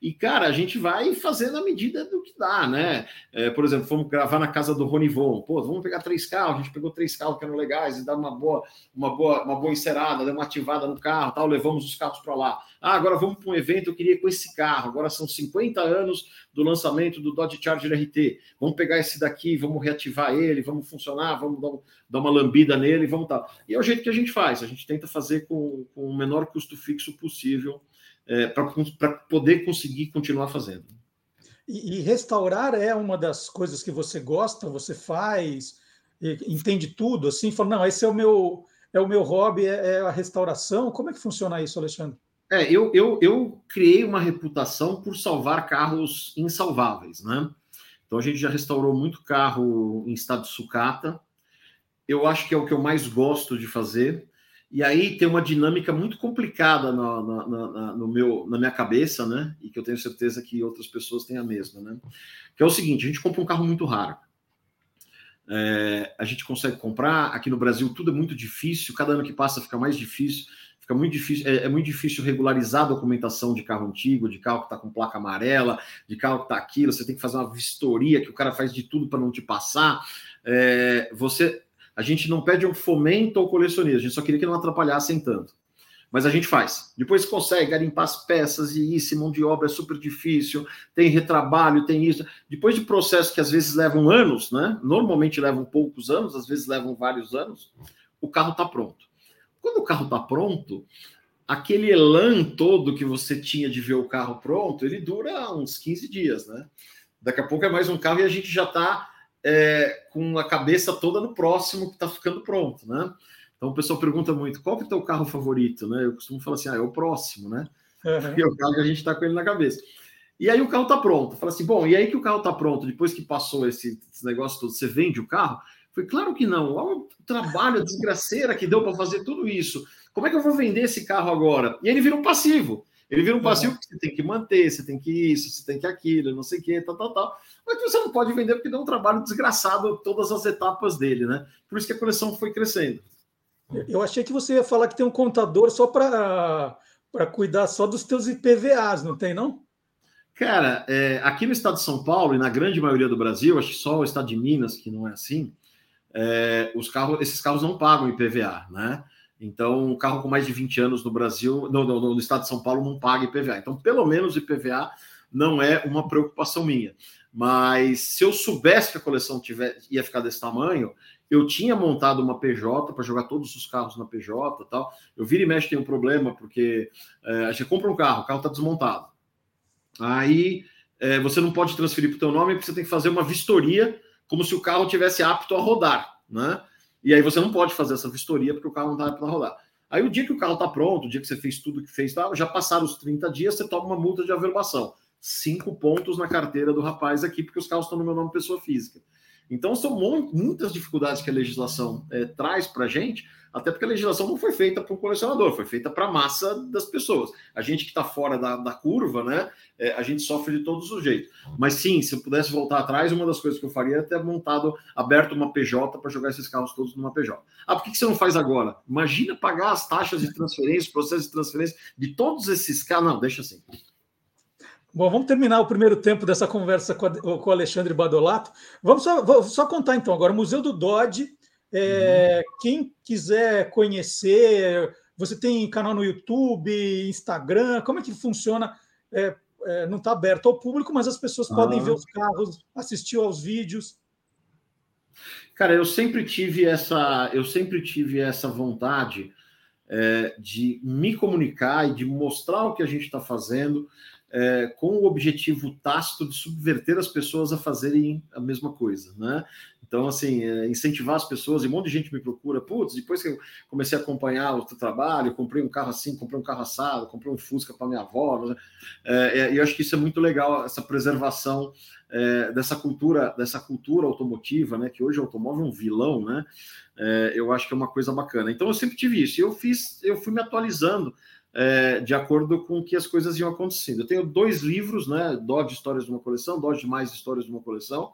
E, cara, a gente vai fazendo a medida do que dá, né? É, por exemplo, fomos gravar na casa do Ronivon. Pô, vamos pegar três carros. A gente pegou três carros que eram legais e dar uma boa, uma boa, uma boa encerada, dar uma ativada no carro, tal. Levamos os carros para lá. Ah, agora vamos para um evento. Eu queria com esse carro. Agora são 50 anos do lançamento do Dodge Charger RT. Vamos pegar esse daqui, vamos reativar ele, vamos funcionar, vamos dar, dar uma lambida nele, vamos tal. E é o jeito que a gente faz. A gente tenta fazer com, com o menor custo fixo possível é, para poder conseguir continuar fazendo. E, e, restaurar é uma das coisas que você gosta, você faz, entende tudo, assim, fala, não, esse é o meu, é o meu hobby, é, é a restauração. Como é que funciona isso, Alexandre? É, eu, eu, eu criei uma reputação por salvar carros insalváveis, né? Então a gente já restaurou muito carro em estado de sucata. Eu acho que é o que eu mais gosto de fazer. E aí tem uma dinâmica muito complicada no, no, meu, na minha cabeça, né? E que eu tenho certeza que outras pessoas têm a mesma, né? Que é o seguinte: a gente compra um carro muito raro. É, a gente consegue comprar. Aqui no Brasil tudo é muito difícil, cada ano que passa fica mais difícil. Fica muito difícil, é, é muito difícil regularizar a documentação de carro antigo, de carro que está com placa amarela, de carro que está aquilo. Você tem que fazer uma vistoria que o cara faz de tudo para não te passar. É, você a gente não pede um fomento ao colecionismo, a gente só queria que não atrapalhassem tanto. Mas a gente faz. Depois consegue garimpar as peças e isso, mão de obra é super difícil, tem retrabalho, tem isso. Depois de processos que às vezes levam anos, né? Normalmente levam poucos anos, às vezes levam vários anos, o carro está pronto. Quando o carro está pronto, aquele elan todo que você tinha de ver o carro pronto, ele dura uns 15 dias, né? Daqui a pouco é mais um carro e a gente já está é, com a cabeça toda no próximo que está ficando pronto, né? Então o pessoal pergunta muito, qual que é o teu carro favorito, né? Eu costumo falar assim, ah, é o próximo, né? Uhum. Porque é o carro que a gente está com ele na cabeça. E aí o carro está pronto. Fala assim, bom, e aí que o carro está pronto, depois que passou esse, esse, negócio todo, você vende o carro? Foi claro que não. Olha o trabalho, desgraceira que deu para fazer tudo isso. Como é que eu vou vender esse carro agora? E ele vira um passivo. Ele vira um passivo que você tem que manter, você tem que isso, você tem que aquilo, não sei o que, tal, tal, tal. Mas você não pode vender porque dá um trabalho desgraçado todas as etapas dele, né? Por isso que a coleção foi crescendo. Eu achei que você ia falar que tem um contador só para cuidar só dos teus IPVAs, não tem, não? Cara, é, aqui no estado de São Paulo e na grande maioria do Brasil, acho que só o estado de Minas que não é assim, é, os carros, esses carros não pagam IPVA, né? Então, um carro com mais de 20 anos no Brasil, no, no, no, estado de São Paulo, não paga IPVA. Então, pelo menos IPVA não é uma preocupação minha. Mas se eu soubesse que a coleção tiver, ia ficar desse tamanho, eu tinha montado uma PJ para jogar todos os carros na PJ tal. Eu vira e mexe tem um problema, porque é, a gente compra um carro, o carro está desmontado. Aí é, você não pode transferir para o teu nome, porque você tem que fazer uma vistoria como se o carro tivesse apto a rodar, né? E aí você não pode fazer essa vistoria porque o carro não está para rodar. Aí o dia que o carro está pronto, o dia que você fez tudo que fez, tá, já passaram os 30 dias, você toma uma multa de averbação. Cinco pontos na carteira do rapaz aqui, porque os carros estão no meu nome pessoa física. Então, são muitas dificuldades que a legislação é, traz para a gente, até porque a legislação não foi feita para o colecionador, foi feita para a massa das pessoas. A gente que está fora da, da, curva, né? É, a gente sofre de todos os jeitos. Mas sim, se eu pudesse voltar atrás, uma das coisas que eu faria é ter montado, aberto uma PJ para jogar esses carros todos numa PJ. Ah, por que, que você não faz agora? Imagina pagar as taxas de transferência, processo de transferência de todos esses carros. Não, deixa assim. Bom, vamos terminar o primeiro tempo dessa conversa com, o Alexandre Badolato. Vamos só, vou só contar então agora. Museu do Dodge é, uhum. Quem quiser conhecer, você tem canal no YouTube, Instagram, como é que funciona? É, é, não está aberto ao público, mas as pessoas ah. podem ver os carros, assistir aos vídeos. Cara, eu sempre tive essa, eu sempre tive essa vontade é, de me comunicar e de mostrar o que a gente está fazendo é, com o objetivo tácito de subverter as pessoas a fazerem a mesma coisa, né? Então, assim, é, incentivar as pessoas, e um monte de gente me procura, putz, depois que eu comecei a acompanhar o teu trabalho, comprei um carro assim, comprei um carro assado, comprei um Fusca para minha avó, né? é, eu acho que isso é muito legal, essa preservação é, dessa cultura, dessa cultura automotiva, né? Que hoje o automóvel é um vilão, né? É, eu acho que é uma coisa bacana. Então, eu sempre tive isso, eu fiz, eu fui me atualizando é, de acordo com que as coisas iam acontecendo. Eu tenho dois livros, né? Dodge Histórias de uma Coleção, Dodge Mais Histórias de uma Coleção.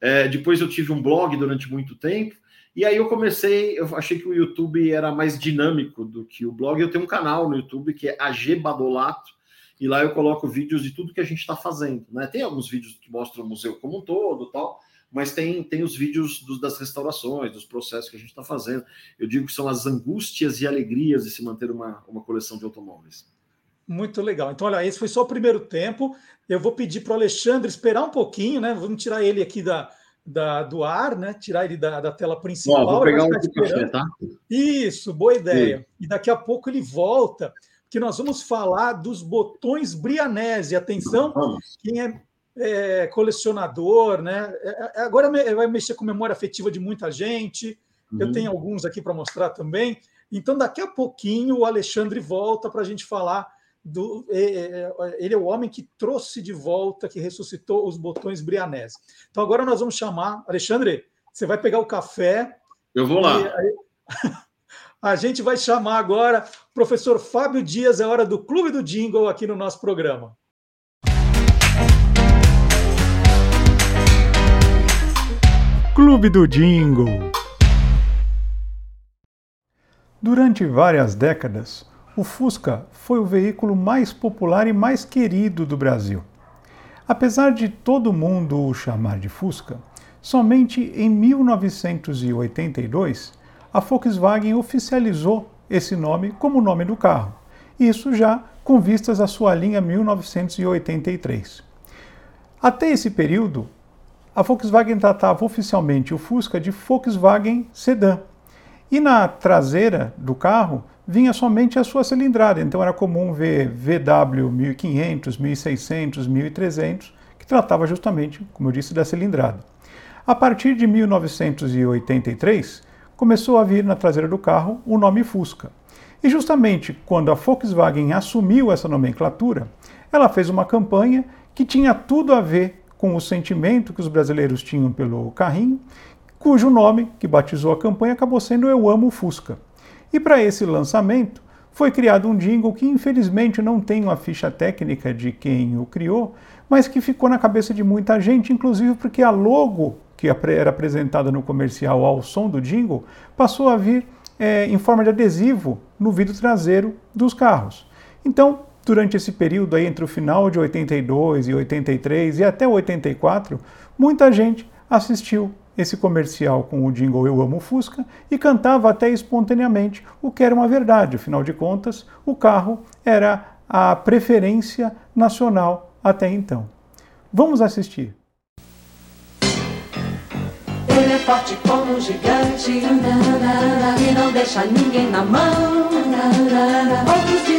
É, depois eu tive um blog durante muito tempo. E aí eu comecei, eu achei que o YouTube era mais dinâmico do que o blog. Eu tenho um canal no YouTube que é AG Badolato, e lá eu coloco vídeos de tudo que a gente está fazendo. Né? Tem alguns vídeos que mostram o museu como um todo tal, mas tem, tem os vídeos dos, das restaurações, dos processos que a gente está fazendo. Eu digo que são as angústias e alegrias de se manter uma, uma coleção de automóveis. Muito legal. Então, olha, esse foi só o primeiro tempo. Eu vou pedir para o Alexandre esperar um pouquinho, né? Vamos tirar ele aqui da, da, do ar, né? Tirar ele da, da tela principal. vou pegar um café, tá? Isso, boa ideia. Sim. E daqui a pouco ele volta, que nós vamos falar dos botões Brianese. Atenção, vamos. quem é, é, colecionador, né? É, é agora vai mexer com memória afetiva de muita gente. Uhum. Eu tenho alguns aqui para mostrar também. Então, daqui a pouquinho, o Alexandre volta para a gente falar do, é, ele é o homem que trouxe de volta, que ressuscitou os botões Brianese. Então agora nós vamos chamar, Alexandre, você vai pegar o café. Eu vou lá. a gente vai chamar agora o professor Fábio Dias, é hora do Clube do Jingle aqui no nosso programa. Clube do Jingle. Durante várias décadas, o Fusca foi o veículo mais popular e mais querido do Brasil. Apesar de todo mundo o chamar de Fusca, somente em 1982 a Volkswagen oficializou esse nome como nome do carro, isso já com vistas à sua linha 1983. Até esse período, a Volkswagen tratava oficialmente o Fusca de Volkswagen Sedan, e na traseira do carro vinha somente a sua cilindrada, então era comum ver VW 1500, 1600, 1300, que tratava justamente, como eu disse, da cilindrada. A partir de 1983, começou a vir na traseira do carro o nome Fusca. E justamente quando a Volkswagen assumiu essa nomenclatura, ela fez uma campanha que tinha tudo a ver com o sentimento que os brasileiros tinham pelo carrinho, cujo nome que batizou a campanha acabou sendo Eu Amo Fusca. E para esse lançamento foi criado um jingle que infelizmente não tem uma ficha técnica de quem o criou, mas que ficou na cabeça de muita gente, inclusive porque a logo que era apresentada no comercial ao som do jingle passou a vir é, em forma de adesivo no vidro traseiro dos carros. Então, durante esse período aí entre o final de 82 e 83 e até 84, muita gente assistiu esse comercial com o jingle Eu Amo Fusca e cantava até espontaneamente, o que era uma verdade, afinal de contas, o carro era a preferência nacional até então. Vamos assistir. Ele é forte como um gigante e não deixa ninguém na mão.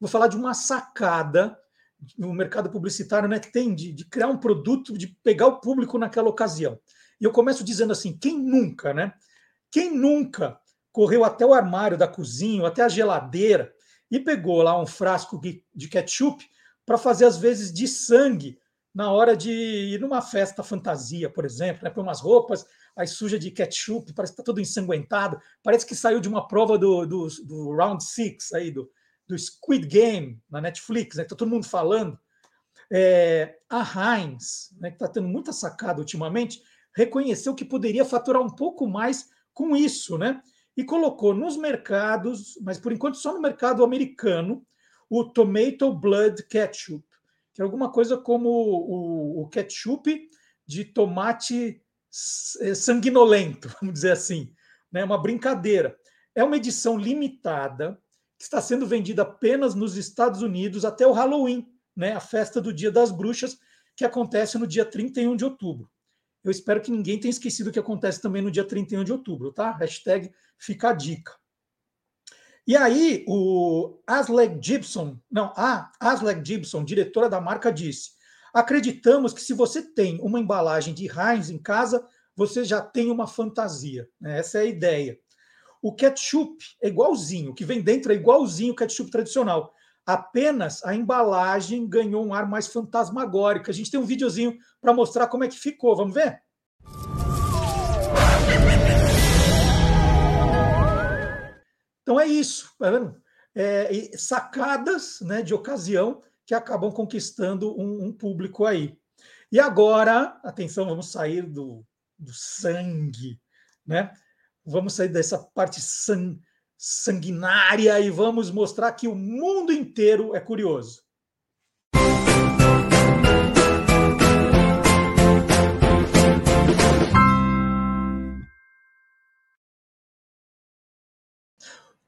vou falar de uma sacada no mercado publicitário, né? Que tem de, de criar um produto, de pegar o público naquela ocasião. E eu começo dizendo assim: quem nunca, né? Quem nunca correu até o armário da cozinha, até a geladeira e pegou lá um frasco de ketchup para fazer às vezes de sangue na hora de ir numa festa fantasia, por exemplo, né? Põe umas roupas, aí suja de ketchup, parece que está todo ensanguentado, parece que saiu de uma prova do, do, do Round Six aí, do, do Squid Game na Netflix, né? Está todo mundo falando. É, a Heinz, né, que está tendo muita sacada ultimamente, reconheceu que poderia faturar um pouco mais com isso, né? E colocou nos mercados, mas por enquanto só no mercado americano, o Tomato Blood Ketchup, que é alguma coisa como o, o ketchup de tomate é, sanguinolento, vamos dizer assim. Né? uma brincadeira. É uma edição limitada está sendo vendida apenas nos Estados Unidos até o Halloween, né? a festa do Dia das Bruxas, que acontece no dia 31 de outubro. Eu espero que ninguém tenha esquecido o que acontece também no dia 31 de outubro, tá? Hashtag fica a dica. E aí, o Asleg Gibson, não, a Asleg Gibson, diretora da marca, disse: Acreditamos que se você tem uma embalagem de Heinz em casa, você já tem uma fantasia. Né? Essa é a ideia. O ketchup é igualzinho, o que vem dentro é igualzinho o ketchup tradicional. Apenas a embalagem ganhou um ar mais fantasmagórico. A gente tem um videozinho para mostrar como é que ficou. Vamos ver? Então é isso, tá vendo? É, sacadas né, de ocasião que acabam conquistando um, um público aí. E agora, atenção, vamos sair do, do sangue, né? Vamos sair dessa parte san, sanguinária e vamos mostrar que o mundo inteiro é curioso.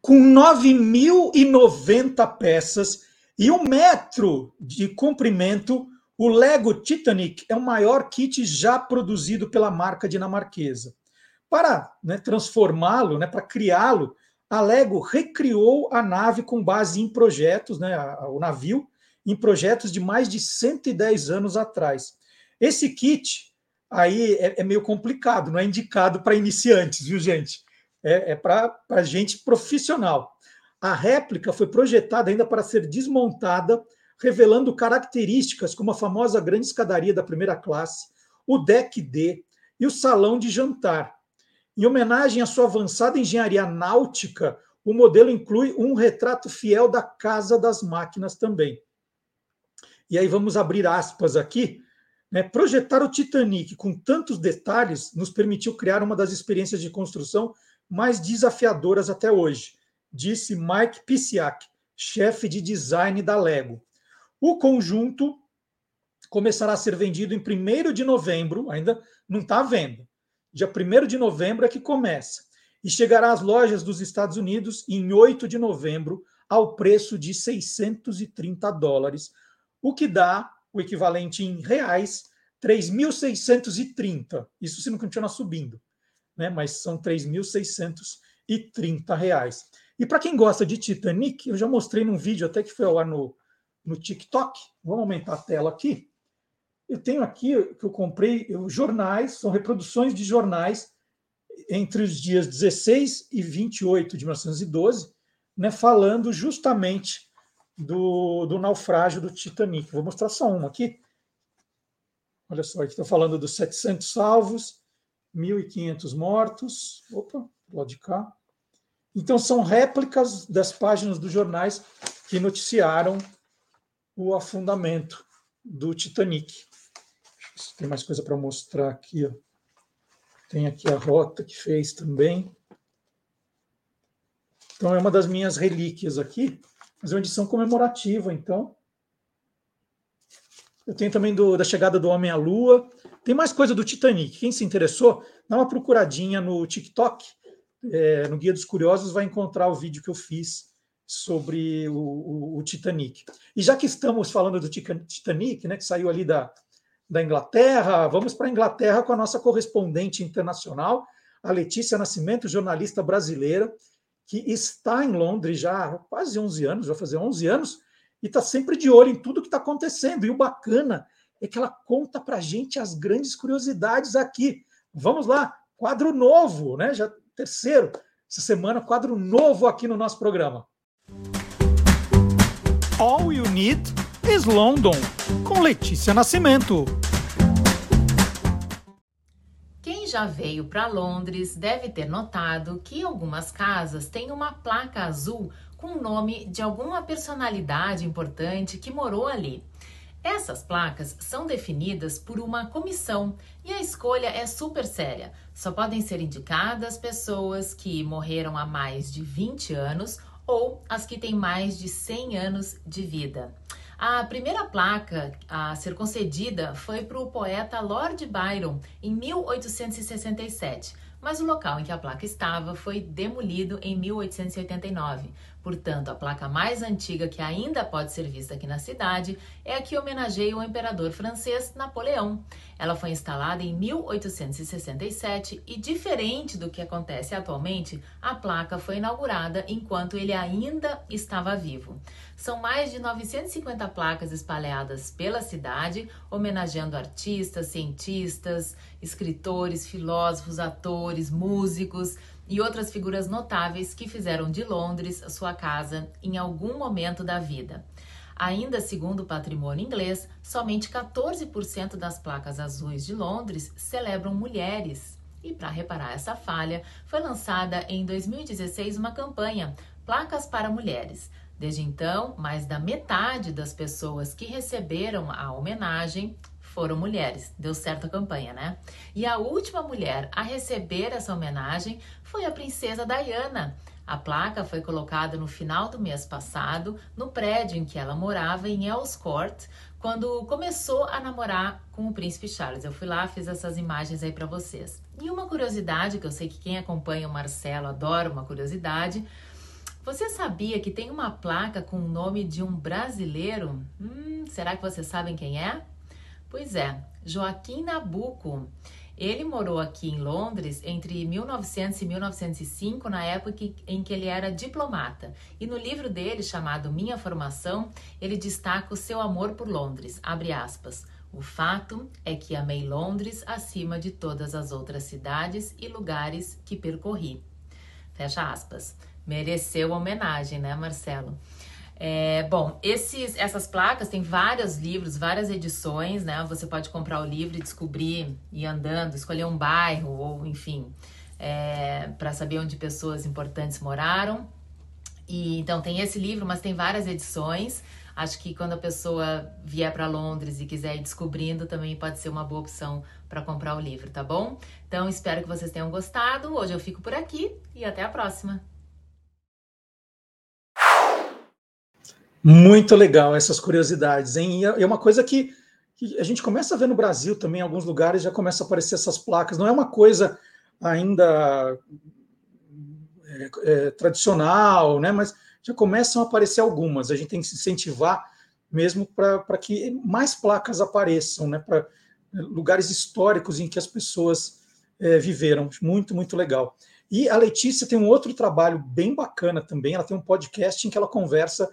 Com 9.090 peças e um metro de comprimento, o Lego Titanic é o maior kit já produzido pela marca dinamarquesa. Para né, transformá-lo, né, para criá-lo, a Lego recriou a nave com base em projetos, né, o navio, em projetos de mais de 110 anos atrás. Esse kit aí é, é meio complicado, não é indicado para iniciantes, viu, gente? É, é para gente profissional. A réplica foi projetada ainda para ser desmontada, revelando características como a famosa grande escadaria da primeira classe, o deck D e o salão de jantar. Em homenagem à sua avançada engenharia náutica, o modelo inclui um retrato fiel da Casa das Máquinas também. E aí vamos abrir aspas aqui. Né? Projetar o Titanic com tantos detalhes nos permitiu criar uma das experiências de construção mais desafiadoras até hoje disse Mike Pisiak, chefe de design da Lego. O conjunto começará a ser vendido em 1 de novembro, ainda não está à venda. Dia 1 de novembro é que começa. E chegará às lojas dos Estados Unidos em 8 de novembro, ao preço de 630 dólares, o que dá o equivalente em reais 3.630. Isso se não continuar subindo, né? mas são 3.630 reais. E para quem gosta de Titanic, eu já mostrei num vídeo até que foi ao ar no, no TikTok. Vamos aumentar a tela aqui. Eu tenho aqui que eu comprei jornais, são reproduções de jornais entre os dias 16 e 28 de 1912, né, falando justamente do, do naufrágio do Titanic. Vou mostrar só um aqui. Olha só, aqui estou falando dos 700 salvos, 1.500 mortos. Opa, lado de cá. Então, são réplicas das páginas dos jornais que noticiaram o afundamento do Titanic. Tem mais coisa para mostrar aqui. Ó. Tem aqui a rota que fez também. Então, é uma das minhas relíquias aqui, mas é uma edição comemorativa, então. Eu tenho também do, da chegada do Homem à Lua. Tem mais coisa do Titanic. Quem se interessou, dá uma procuradinha no TikTok é, no Guia dos Curiosos vai encontrar o vídeo que eu fiz sobre o, o, o, Titanic. E já que estamos falando do Titanic, né, que saiu ali da, da Inglaterra, vamos para a Inglaterra com a nossa correspondente internacional, a Letícia Nascimento, jornalista brasileira, que está em Londres já há quase 11 anos, vai fazer 11 anos, e está sempre de olho em tudo que está acontecendo. E o bacana é que ela conta para a gente as grandes curiosidades aqui. Vamos lá, quadro novo, né? Já terceiro essa semana, quadro novo aqui no nosso programa. All You Need is London, com Letícia Nascimento. Já veio para Londres deve ter notado que algumas casas têm uma placa azul com o nome de alguma personalidade importante que morou ali. Essas placas são definidas por uma comissão e a escolha é super séria. Só podem ser indicadas pessoas que morreram há mais de 20 anos ou as que têm mais de 100 anos de vida. A primeira placa a ser concedida foi para o poeta Lord Byron em 1867, mas o local em que a placa estava foi demolido em 1889. Portanto, a placa mais antiga que ainda pode ser vista aqui na cidade é a que homenageia o imperador francês Napoleão. Ela foi instalada em 1867 e, diferente do que acontece atualmente, a placa foi inaugurada enquanto ele ainda estava vivo. São mais de 950 placas espalhadas pela cidade, homenageando artistas, cientistas, escritores, filósofos, atores, músicos e outras figuras notáveis que fizeram de Londres sua casa em algum momento da vida. Ainda segundo o patrimônio inglês, somente 14% das placas azuis de Londres celebram mulheres. E para reparar essa falha, foi lançada em 2016 uma campanha Placas para Mulheres. Desde então, mais da metade das pessoas que receberam a homenagem foram mulheres. Deu certo a campanha, né? E a última mulher a receber essa homenagem foi a princesa Diana. A placa foi colocada no final do mês passado no prédio em que ela morava em Earls Court, quando começou a namorar com o príncipe Charles. Eu fui lá, fiz essas imagens aí para vocês. E uma curiosidade que eu sei que quem acompanha o Marcelo adora uma curiosidade. Você sabia que tem uma placa com o nome de um brasileiro? Hum, será que vocês sabem quem é? Pois é, Joaquim Nabuco. Ele morou aqui em Londres entre 1900 e 1905, na época em que ele era diplomata. E no livro dele, chamado Minha Formação, ele destaca o seu amor por Londres. Abre aspas. O fato é que amei Londres acima de todas as outras cidades e lugares que percorri. Fecha aspas. Mereceu homenagem, né, Marcelo? É, bom, esses, essas placas têm vários livros, várias edições, né? Você pode comprar o livro e descobrir, ir andando, escolher um bairro, ou enfim, é, para saber onde pessoas importantes moraram. E então tem esse livro, mas tem várias edições. Acho que quando a pessoa vier para Londres e quiser ir descobrindo, também pode ser uma boa opção para comprar o livro, tá bom? Então espero que vocês tenham gostado. Hoje eu fico por aqui e até a próxima. Muito legal essas curiosidades, hein? E é uma coisa que, que, a gente começa a ver no Brasil também, em alguns lugares já começa a aparecer essas placas. Não é uma coisa ainda é, é, tradicional, né? Mas já começam a aparecer algumas. A gente tem que se incentivar mesmo para que mais placas apareçam, né? Para lugares históricos em que as pessoas é, viveram. Muito, muito legal. E a Letícia tem um outro trabalho bem bacana também. Ela tem um podcast em que ela conversa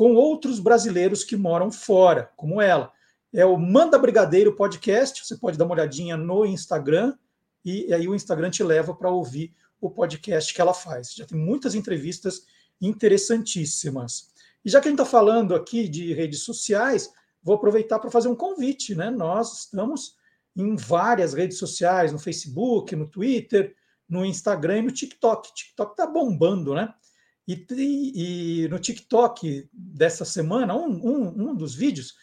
com outros brasileiros que moram fora, como ela. É o Manda Brigadeiro Podcast, você pode dar uma olhadinha no Instagram, e aí o Instagram te leva para ouvir o podcast que ela faz. Já tem muitas entrevistas interessantíssimas. E já que a gente está falando aqui de redes sociais, vou aproveitar para fazer um convite. Né? Nós estamos em várias redes sociais, no Facebook, no Twitter, no Instagram e no TikTok. TikTok está bombando, né? E, e, no TikTok dessa semana, um, um, um, dos vídeos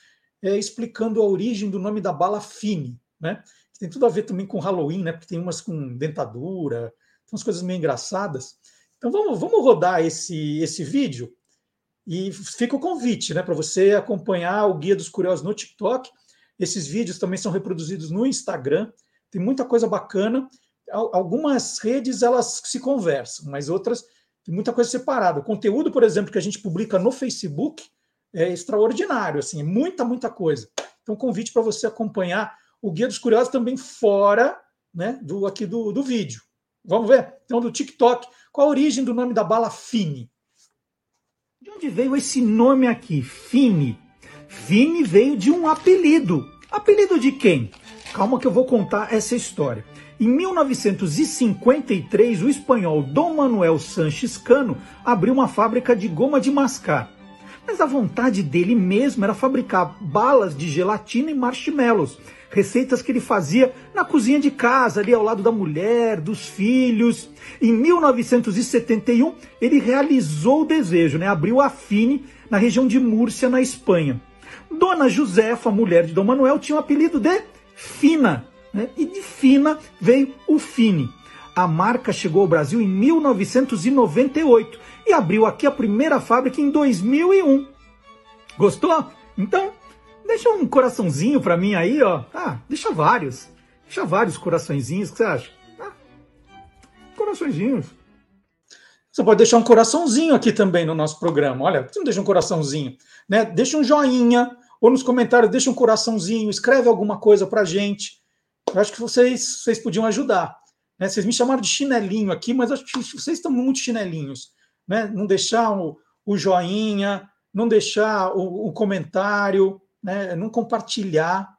é explicando a origem do nome da bala Fine, né? Que tem tudo a ver também com Halloween, né? Porque tem umas com dentadura, tem umas coisas meio engraçadas. Então vamos, vamos rodar esse, esse vídeo e fica o convite, né? Para você acompanhar o Guia dos Curiosos no TikTok. Esses vídeos também são reproduzidos no Instagram. Tem muita coisa bacana. Algumas redes elas se conversam, mas outras tem muita coisa separada. O conteúdo, por exemplo, que a gente publica no Facebook é extraordinário, assim, é muita, muita coisa. Então, convite para você acompanhar o Guia dos Curiosos também fora né, do aqui do, do vídeo. Vamos ver? Então, do TikTok. Qual a origem do nome da bala Fini? De onde veio esse nome aqui, Fini? Fini veio de um apelido. Apelido de quem? Calma que eu vou contar essa história. Em 1953, o espanhol Dom Manuel Sanches Cano abriu uma fábrica de goma de mascar. Mas a vontade dele mesmo era fabricar balas de gelatina e marshmallows, receitas que ele fazia na cozinha de casa, ali ao lado da mulher, dos filhos. Em 1971, ele realizou o desejo, né? abriu a Fini na região de Múrcia, na Espanha. Dona Josefa, mulher de Dom Manuel, tinha o apelido de Fina, né? e de Fina veio o Fini. A marca chegou ao Brasil em 1998 e abriu aqui a primeira fábrica em 2001. Gostou? Então, deixa um coraçãozinho para mim aí, ó. Ah, deixa vários. Deixa vários coraçõezinhos, o que você acha? Ah, coraçõezinhos. Você pode deixar um coraçãozinho aqui também no nosso programa. Olha, você não deixa um coraçãozinho, né? Deixa um joinha ou nos comentários deixa um coraçãozinho, escreve alguma coisa pra gente. Eu acho que vocês, vocês podiam ajudar. Né? Vocês me chamaram de chinelinho aqui, mas acho que vocês estão muito chinelinhos. Né? Não deixar o, o joinha, não deixar o, o comentário, né? não compartilhar.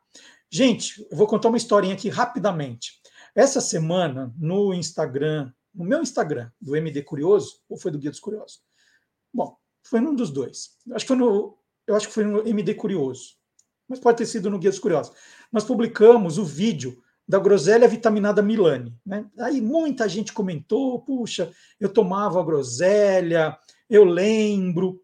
Gente, eu vou contar uma historinha aqui rapidamente. Essa semana, no Instagram, no meu Instagram, do MD Curioso, ou foi do Guia dos Curiosos? Bom, foi num dos dois. Acho que foi no, eu acho que foi no MD Curioso, mas pode ter sido no Guia dos Curiosos. Nós publicamos o vídeo da groselha vitaminada Milani. Né? Aí muita gente comentou, puxa, eu tomava a groselha, eu lembro.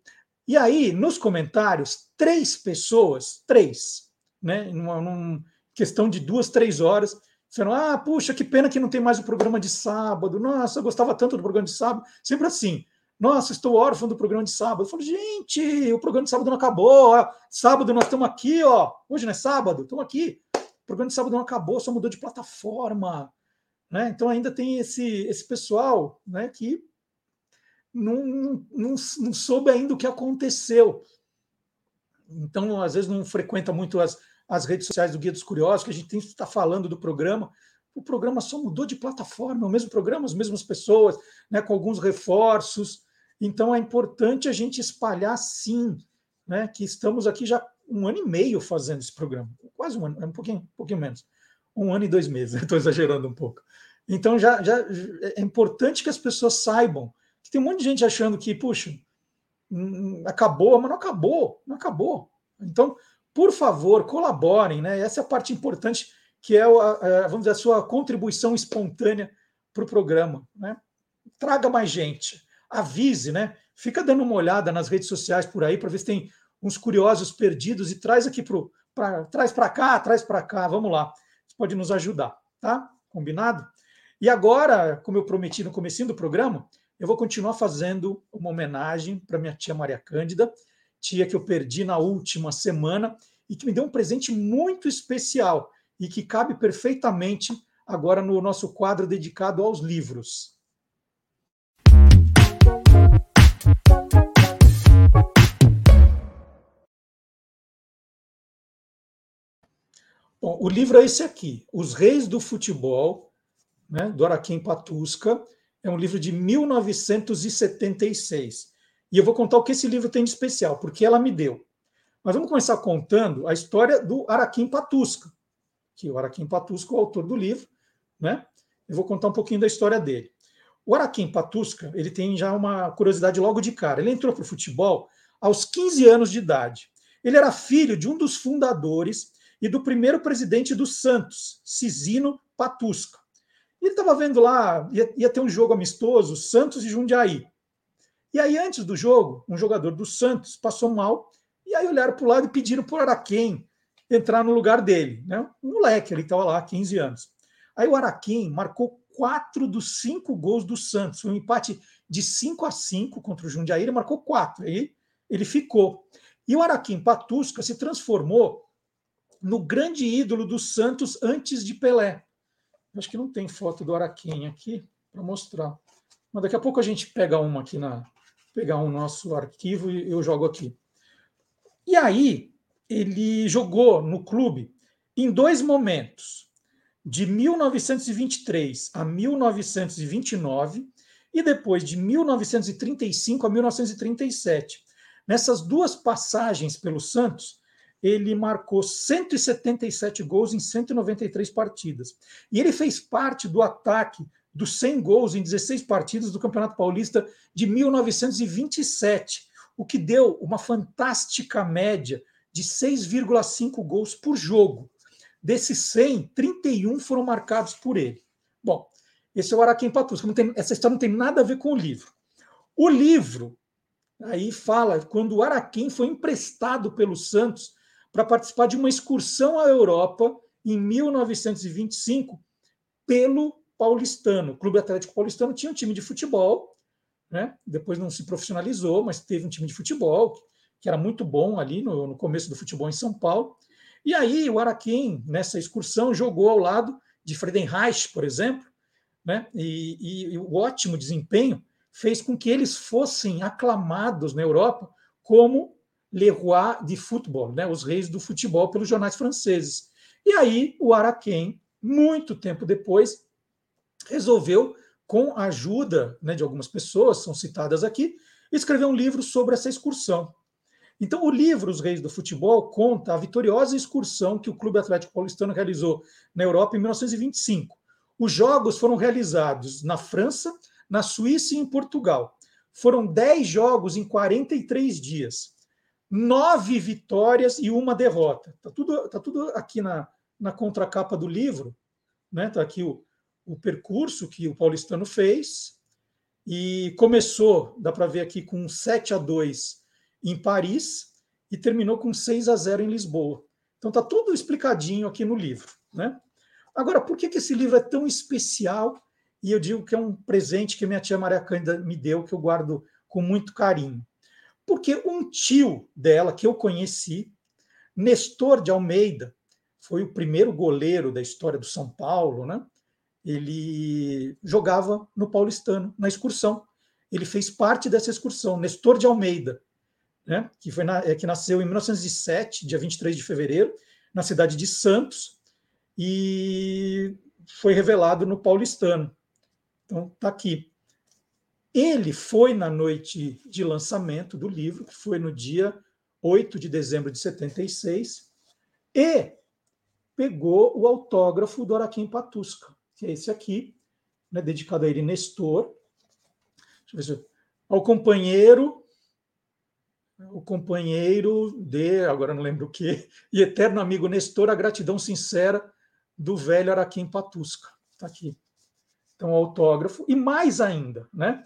E aí, nos comentários, três pessoas, três, né, numa, numa questão de duas, três horas, disseram, ah, puxa, que pena que não tem mais o programa de sábado. Nossa, eu gostava tanto do programa de sábado. Sempre assim. Nossa, estou órfão do programa de sábado. Eu falo, gente, o programa de sábado não acabou. Sábado nós estamos aqui, ó. Hoje não é sábado, estamos aqui. O programa de sábado não acabou, só mudou de plataforma. Né? Então ainda tem esse, esse pessoal né, que não, não, não soube ainda o que aconteceu. Então, às vezes, não frequenta muito as, as redes sociais do Guia dos Curiosos, que a gente tem que estar falando do programa. O programa só mudou de plataforma, o mesmo programa, as mesmas pessoas, né, com alguns reforços. Então, é importante a gente espalhar, sim, né, que estamos aqui já um ano e meio fazendo esse programa, quase um ano, um pouquinho, um pouquinho menos, um ano e dois meses, estou exagerando um pouco. Então já, já é importante que as pessoas saibam que tem um monte de gente achando que, puxa, hum, acabou, mas não acabou, não acabou. Então, por favor, colaborem, né? Essa é a parte importante que é, a, a, vamos dizer, a sua contribuição espontânea para o programa, né? Traga mais gente, avise, né? Fica dando uma olhada nas redes sociais por aí para ver se tem uns curiosos perdidos e traz aqui para traz para cá, traz para cá, vamos lá. Você pode nos ajudar, tá? Combinado? E agora, como eu prometi no começo do programa, eu vou continuar fazendo uma homenagem para minha tia Maria Cândida, tia que eu perdi na última semana e que me deu um presente muito especial e que cabe perfeitamente agora no nosso quadro dedicado aos livros. Bom, o livro é esse aqui, Os Reis do Futebol, né, do Araquém Patusca. É um livro de 1976. E eu vou contar o que esse livro tem de especial, porque ela me deu. Mas vamos começar contando a história do Araquém Patusca, que o Araquém Patusca é o autor do livro, né? Eu vou contar um pouquinho da história dele. O Araquém Patusca, ele tem já uma curiosidade logo de cara. Ele entrou para o futebol aos 15 anos de idade. Ele era filho de um dos fundadores e do primeiro presidente do Santos, Cisino Patusca. Ele estava vendo lá, ia, ia, ter um jogo amistoso, Santos e Jundiaí. E aí, antes do jogo, um jogador do Santos passou mal, e aí olharam para o lado e pediram para o Araquém entrar no lugar dele. Né? Um moleque, ele estava lá, 15 anos. Aí o Araquém marcou quatro dos cinco gols do Santos. Um empate de 5 a 5 contra o Jundiaí, ele marcou quatro. Aí ele ficou. E o Araquém Patusca se transformou no grande ídolo do Santos antes de Pelé. Acho que não tem foto do Araquém aqui para mostrar. Mas daqui a pouco a gente pega uma aqui na pegar um nosso arquivo e eu jogo aqui. E aí ele jogou no clube em dois momentos. De 1923 a 1929 e depois de 1935 a 1937. Nessas duas passagens pelo Santos, ele marcou 177 gols em 193 partidas. E ele fez parte do ataque dos 100 gols em 16 partidas do Campeonato Paulista de 1927, o que deu uma fantástica média de 6,5 gols por jogo. Desses 100, 31 foram marcados por ele. Bom, esse é o Araquém Patusca. essa história não tem nada a ver com o livro. O livro aí fala quando o Araquém foi emprestado pelo Santos para participar de uma excursão à Europa em 1925 pelo Paulistano. O Clube Atlético Paulistano tinha um time de futebol, né? depois não se profissionalizou, mas teve um time de futebol que era muito bom ali no, no começo do futebol em São Paulo. E aí o Araquém, nessa excursão, jogou ao lado de Friedenreich, por exemplo, né? E, e, e, o ótimo desempenho fez com que eles fossem aclamados na Europa como Le Roi de Football, né? os reis do futebol, pelos jornais franceses. E aí o Araquém, muito tempo depois, resolveu, com a ajuda né, de algumas pessoas, são citadas aqui, escrever um livro sobre essa excursão. Então, o livro Os Reis do Futebol conta a vitoriosa excursão que o Clube Atlético Paulistano realizou na Europa em 1925. Os jogos foram realizados na França, na Suíça e em Portugal. Foram 10 jogos em 43 dias. Nove vitórias e uma derrota. Está tudo, tá tudo aqui na, na contracapa do livro. Está né? Tá aqui o, o percurso que o paulistano fez e começou, dá para ver aqui, com 7 a 2 em Paris e terminou com 6 a 0 em Lisboa. Então está tudo explicadinho aqui no livro. Né? Agora, por que, que esse livro é tão especial? E eu digo que é um presente que minha tia Maria Cândida me deu, que eu guardo com muito carinho. Porque um tio dela, que eu conheci, Nestor de Almeida, foi o primeiro goleiro da história do São Paulo, né? ele jogava no Paulistano, na excursão. Ele fez parte dessa excursão, Nestor de Almeida, né, que, foi na, é, que nasceu em 1907, dia 23 de fevereiro, na cidade de Santos, e foi revelado no Paulistano. Então, está aqui. Ele foi na noite de lançamento do livro, que foi no dia 8 de dezembro de 76, e pegou o autógrafo do Araquém Patusca que é esse aqui, né, dedicado a ele, Nestor. Deixa eu ver se ao companheiro, o companheiro de, agora não lembro o que, e eterno amigo Nestor, a gratidão sincera do velho Araquém Patusca. Está aqui. Então, autógrafo. E mais ainda, né?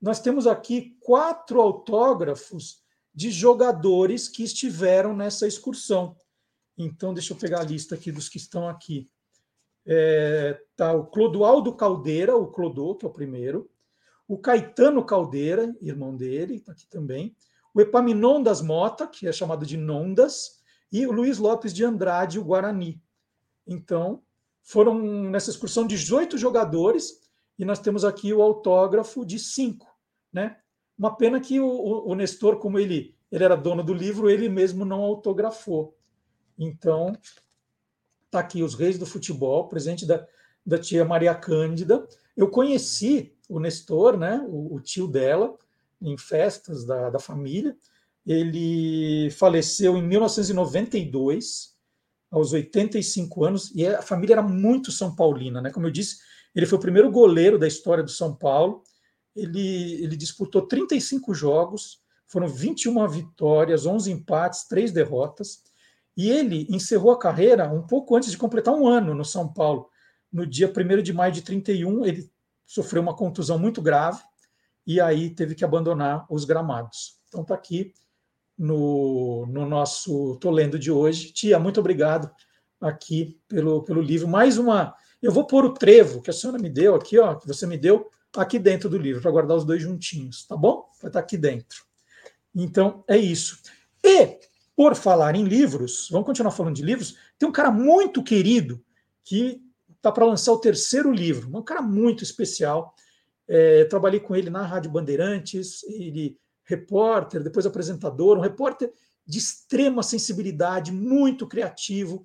Nós temos aqui quatro autógrafos de jogadores que estiveram nessa excursão. Então, deixa eu pegar a lista aqui dos que estão aqui é, tá o Clodoaldo Caldeira, o Clodô, que é o primeiro, o Caetano Caldeira, irmão dele, está aqui também, o Epaminondas Mota, que é chamado de Nondas, e o Luiz Lopes de Andrade, o Guarani. Então, foram nessa excursão 18 jogadores, e nós temos aqui o autógrafo de cinco. Né? Uma pena que o, o, Nestor, como ele, ele era dono do livro, ele mesmo não autografou. Então, Está aqui os Reis do Futebol, presente da, da tia Maria Cândida. Eu conheci o Nestor, né, o, o tio dela, em festas da, da família. Ele faleceu em 1992, aos 85 anos, e a família era muito São Paulina, né? Como eu disse, ele foi o primeiro goleiro da história do São Paulo. Ele, ele disputou 35 jogos, foram 21 vitórias, 11 empates, 3 derrotas. E ele encerrou a carreira um pouco antes de completar um ano no São Paulo. No dia 1 de maio de 31, ele sofreu uma contusão muito grave e aí teve que abandonar os gramados. Então está aqui no, no nosso Tô Lendo de hoje. Tia, muito obrigado aqui pelo, pelo livro. Mais uma. Eu vou pôr o trevo que a senhora me deu aqui, ó, que você me deu, aqui dentro do livro, para guardar os dois juntinhos, tá bom? Vai estar tá aqui dentro. Então, é isso. E por falar em livros, vamos continuar falando de livros. Tem um cara muito querido que está para lançar o terceiro livro, um cara muito especial. É, trabalhei com ele na Rádio Bandeirantes, ele repórter, depois apresentador, um repórter de extrema sensibilidade, muito criativo.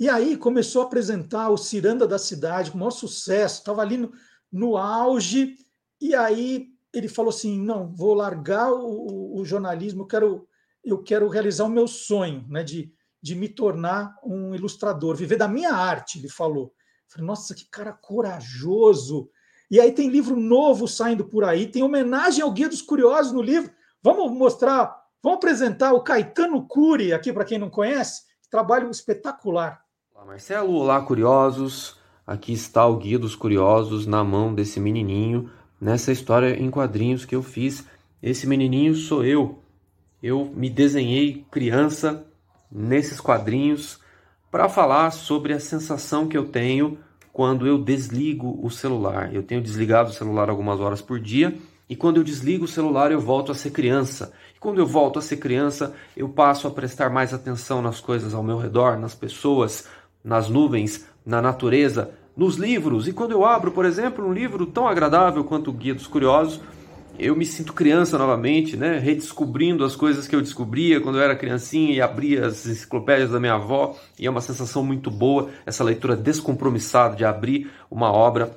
E aí começou a apresentar o Ciranda da Cidade com o maior sucesso, estava ali no, no auge, e aí ele falou assim: não, vou largar o, o, jornalismo, eu quero, eu quero realizar o meu sonho né, de, de me tornar um ilustrador, viver da minha arte, ele falou. Eu falei, nossa, que cara corajoso! E aí tem livro novo saindo por aí, tem homenagem ao Guia dos Curiosos no livro. Vamos mostrar, vamos apresentar o Caetano Cury aqui para quem não conhece, trabalho espetacular. Olá, Marcelo, olá, curiosos. Aqui está o Guia dos Curiosos na mão desse menininho, nessa história em quadrinhos que eu fiz. Esse menininho sou eu. Eu me desenhei criança nesses quadrinhos para falar sobre a sensação que eu tenho quando eu desligo o celular. Eu tenho desligado o celular algumas horas por dia e quando eu desligo o celular eu volto a ser criança. E quando eu volto a ser criança, eu passo a prestar mais atenção nas coisas ao meu redor, nas pessoas, nas nuvens, na natureza, nos livros. E quando eu abro, por exemplo, um livro tão agradável quanto o Guia dos Curiosos, eu me sinto criança novamente, né? redescobrindo as coisas que eu descobria quando eu era criancinha e abria as enciclopédias da minha avó, e é uma sensação muito boa essa leitura descompromissada de abrir uma obra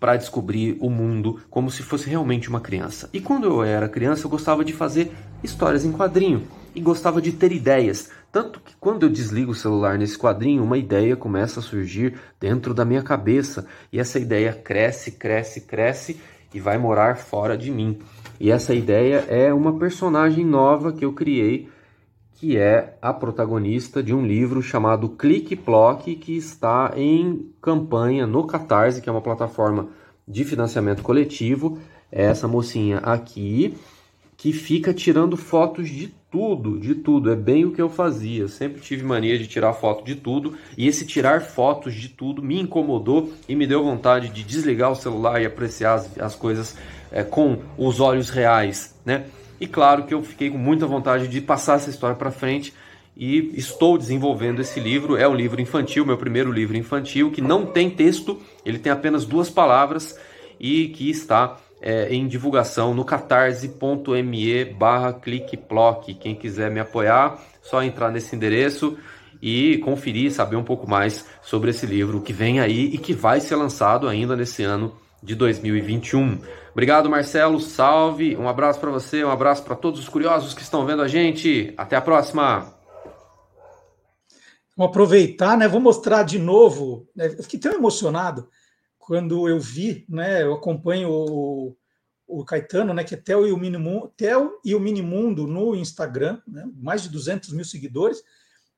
para descobrir o mundo como se fosse realmente uma criança. E quando eu era criança, eu gostava de fazer histórias em quadrinho e gostava de ter ideias. Tanto que quando eu desligo o celular nesse quadrinho, uma ideia começa a surgir dentro da minha cabeça e essa ideia cresce, cresce, cresce e vai morar fora de mim. E essa ideia é uma personagem nova que eu criei, que é a protagonista de um livro chamado Clique Plock, que está em campanha no Catarse, que é uma plataforma de financiamento coletivo. É essa mocinha aqui que fica tirando fotos de tudo, de tudo. É bem o que eu fazia. Sempre tive mania de tirar foto de tudo e esse tirar fotos de tudo me incomodou e me deu vontade de desligar o celular e apreciar as, as coisas é, com os olhos reais, né? E claro que eu fiquei com muita vontade de passar essa história para frente e estou desenvolvendo esse livro. É um livro infantil, meu primeiro livro infantil, que não tem texto, ele tem apenas duas palavras e que está é, em divulgação no catarse.me barra cliqueplock. Quem quiser me apoiar, só entrar nesse endereço e conferir, saber um pouco mais sobre esse livro que vem aí e que vai ser lançado ainda nesse ano de 2021. Obrigado, Marcelo. Salve. Um abraço para você, um abraço para todos os curiosos que estão vendo a gente. Até a próxima. Vamos aproveitar, né? Vou mostrar de novo. Né? Eu fiquei tão emocionado quando eu vi, né, eu acompanho o, o Caetano, né, que é Theo e o Minimundo, Theo e o Minimundo no Instagram, né, mais de 200 mil seguidores,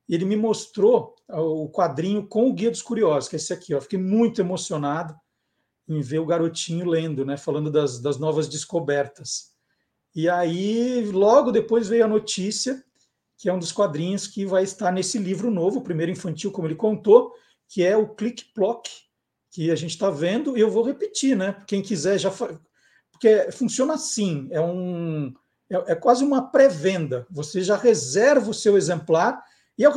ele me mostrou o quadrinho com o Guia dos Curiosos, que é esse aqui, ó. Fiquei muito emocionado em ver o garotinho lendo, né, falando das, das novas descobertas. E aí, logo depois veio a notícia que é um dos quadrinhos que vai estar nesse livro novo, o primeiro infantil, como ele contou, que é o Click Plock, que a gente está vendo, e eu vou repetir, né? Quem quiser já. Porque funciona assim: é, um, é, é quase uma pré-venda. Você já reserva o seu exemplar, e ao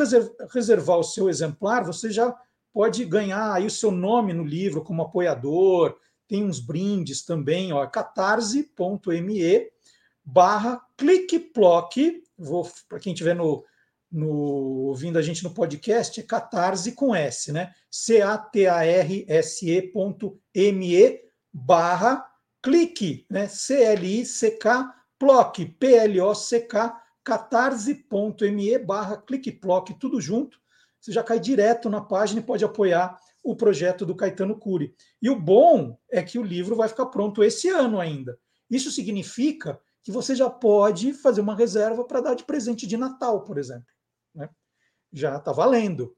reservar o seu exemplar, você já pode ganhar aí o seu nome no livro como apoiador. Tem uns brindes também, ó, catarse.me barra cliqueplock. Vou para quem estiver no, no, ouvindo a gente no podcast, é catarse com S, né? C-A-T-A-R-S-E ponto M-E barra clique, né? C-L-I-C-K plock, P-L-O-C-K, catarse.me barra clique plock, tudo junto. Você já cai direto na página e pode apoiar o projeto do Caetano Cury. E o bom é que o livro vai ficar pronto esse ano ainda. Isso significa que você já pode fazer uma reserva para dar de presente de Natal, por exemplo? Já está valendo.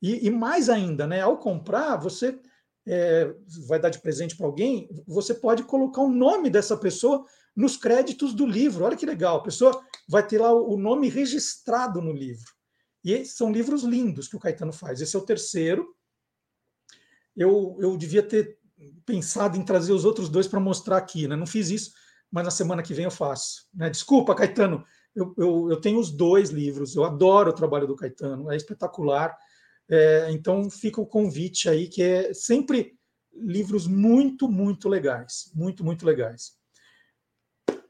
E, e, mais ainda, né, ao comprar, você é, vai dar de presente para alguém, você pode colocar o nome dessa pessoa nos créditos do livro. Olha que legal, a pessoa vai ter lá o nome registrado no livro. E são livros lindos que o Caetano faz. Esse é o terceiro. Eu, eu devia ter pensado em trazer os outros dois para mostrar aqui, né? Não fiz isso, mas na semana que vem eu faço. Né? Desculpa, Caetano, eu, eu, eu, tenho os dois livros, eu adoro o trabalho do Caetano, é espetacular. É, então fica o convite aí, que é sempre livros muito, muito legais. Muito, muito legais.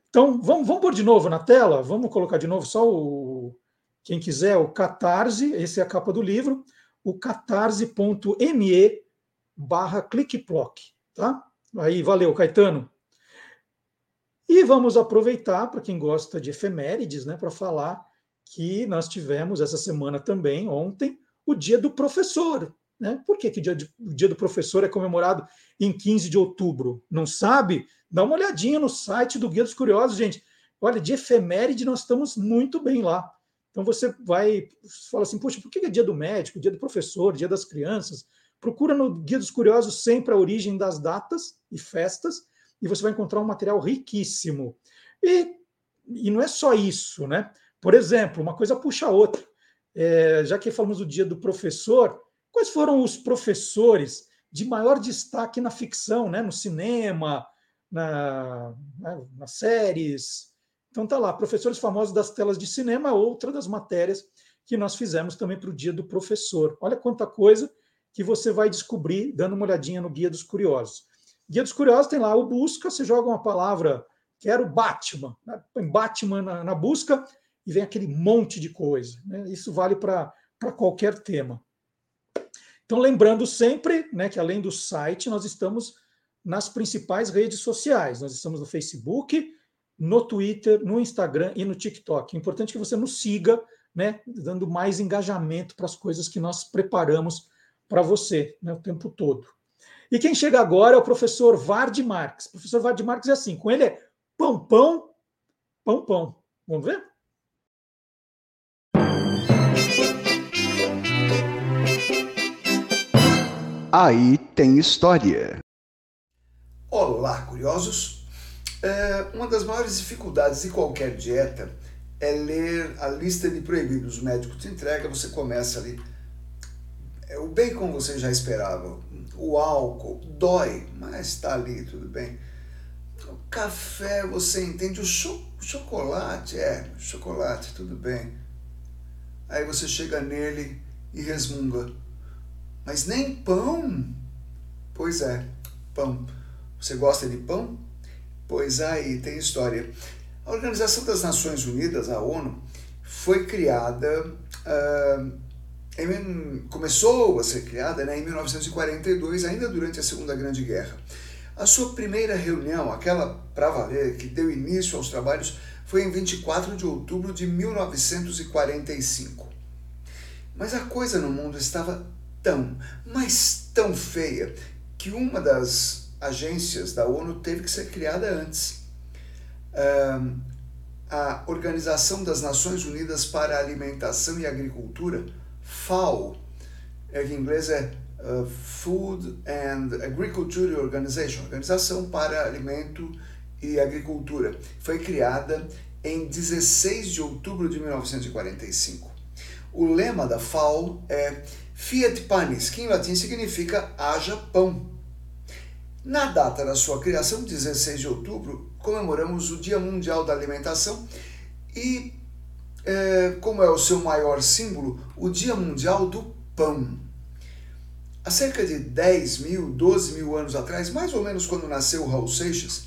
Então, vamos, vamos pôr de novo na tela? Vamos colocar de novo só o. Quem quiser, o Catarse, esse é a capa do livro. o catarse.me barra clickplock, tá? Aí, valeu, Caetano. E vamos aproveitar, para quem gosta de efemérides, né, para falar que nós tivemos essa semana também, ontem, o Dia do Professor. Né? Por que, que o, dia de, o Dia do Professor é comemorado em 15 de outubro? Não sabe? Dá uma olhadinha no site do Guia dos Curiosos, gente. Olha, de efeméride nós estamos muito bem lá. Então você vai, fala assim, poxa, por que é dia do médico, dia do professor, dia das crianças? Procura no Guia dos Curiosos sempre a origem das datas e festas, e você vai encontrar um material riquíssimo. E, e não é só isso, né? Por exemplo, uma coisa puxa a outra. É, já que falamos do dia do professor, quais foram os professores de maior destaque na ficção, né? no cinema, na, né? nas séries? Então tá lá, professores famosos das telas de cinema, outra das matérias que nós fizemos também para o dia do professor. Olha quanta coisa que você vai descobrir dando uma olhadinha no Guia dos Curiosos. Guia dos Curiosos tem lá o busca, você joga uma palavra, quero Batman, né? Batman na, na, busca e vem aquele monte de coisa. Né? Isso vale para qualquer tema. Então, lembrando sempre né, que além do site, nós estamos nas principais redes sociais. Nós estamos no Facebook, no Twitter, no Instagram e no TikTok. É importante que você nos siga, né, dando mais engajamento para as coisas que nós preparamos para você né, o tempo todo. E quem chega agora é o professor Vard Marques. O professor Vard Marques é assim, com ele é pão, pão, pão, pão. Vamos ver? Aí tem história. Olá, curiosos! É, uma das maiores dificuldades de qualquer dieta é ler a lista de proibidos. O médico te entrega, você começa ali. É, o bacon você já esperava, o álcool dói, mas está ali, tudo bem. O café você entende, o cho chocolate, é, chocolate, tudo bem. Aí você chega nele e resmunga. Mas nem pão? Pois é, pão. Você gosta de pão? Pois aí tem história. A Organização das Nações Unidas, a ONU, foi criada. Uh, começou a ser criada né, em 1942, ainda durante a Segunda Grande Guerra. A sua primeira reunião, aquela para valer, que deu início aos trabalhos, foi em 24 de outubro de 1945. Mas a coisa no mundo estava tão, mas tão feia, que uma das agências da ONU teve que ser criada antes. a Organização das Nações Unidas para a Alimentação e Agricultura, FAO, é em inglês é uh, Food and Agriculture Organization, Organização para Alimento e Agricultura. Foi criada em 16 de outubro de 1945. O lema da FAO é Fiat Panis, que em latim significa haja pão. Na data da sua criação, 16 de outubro, comemoramos o Dia Mundial da Alimentação e é, como é o seu maior símbolo, o Dia Mundial do Pão. Há cerca de 10 mil, 12 mil anos atrás, mais ou menos quando nasceu Raul Seixas,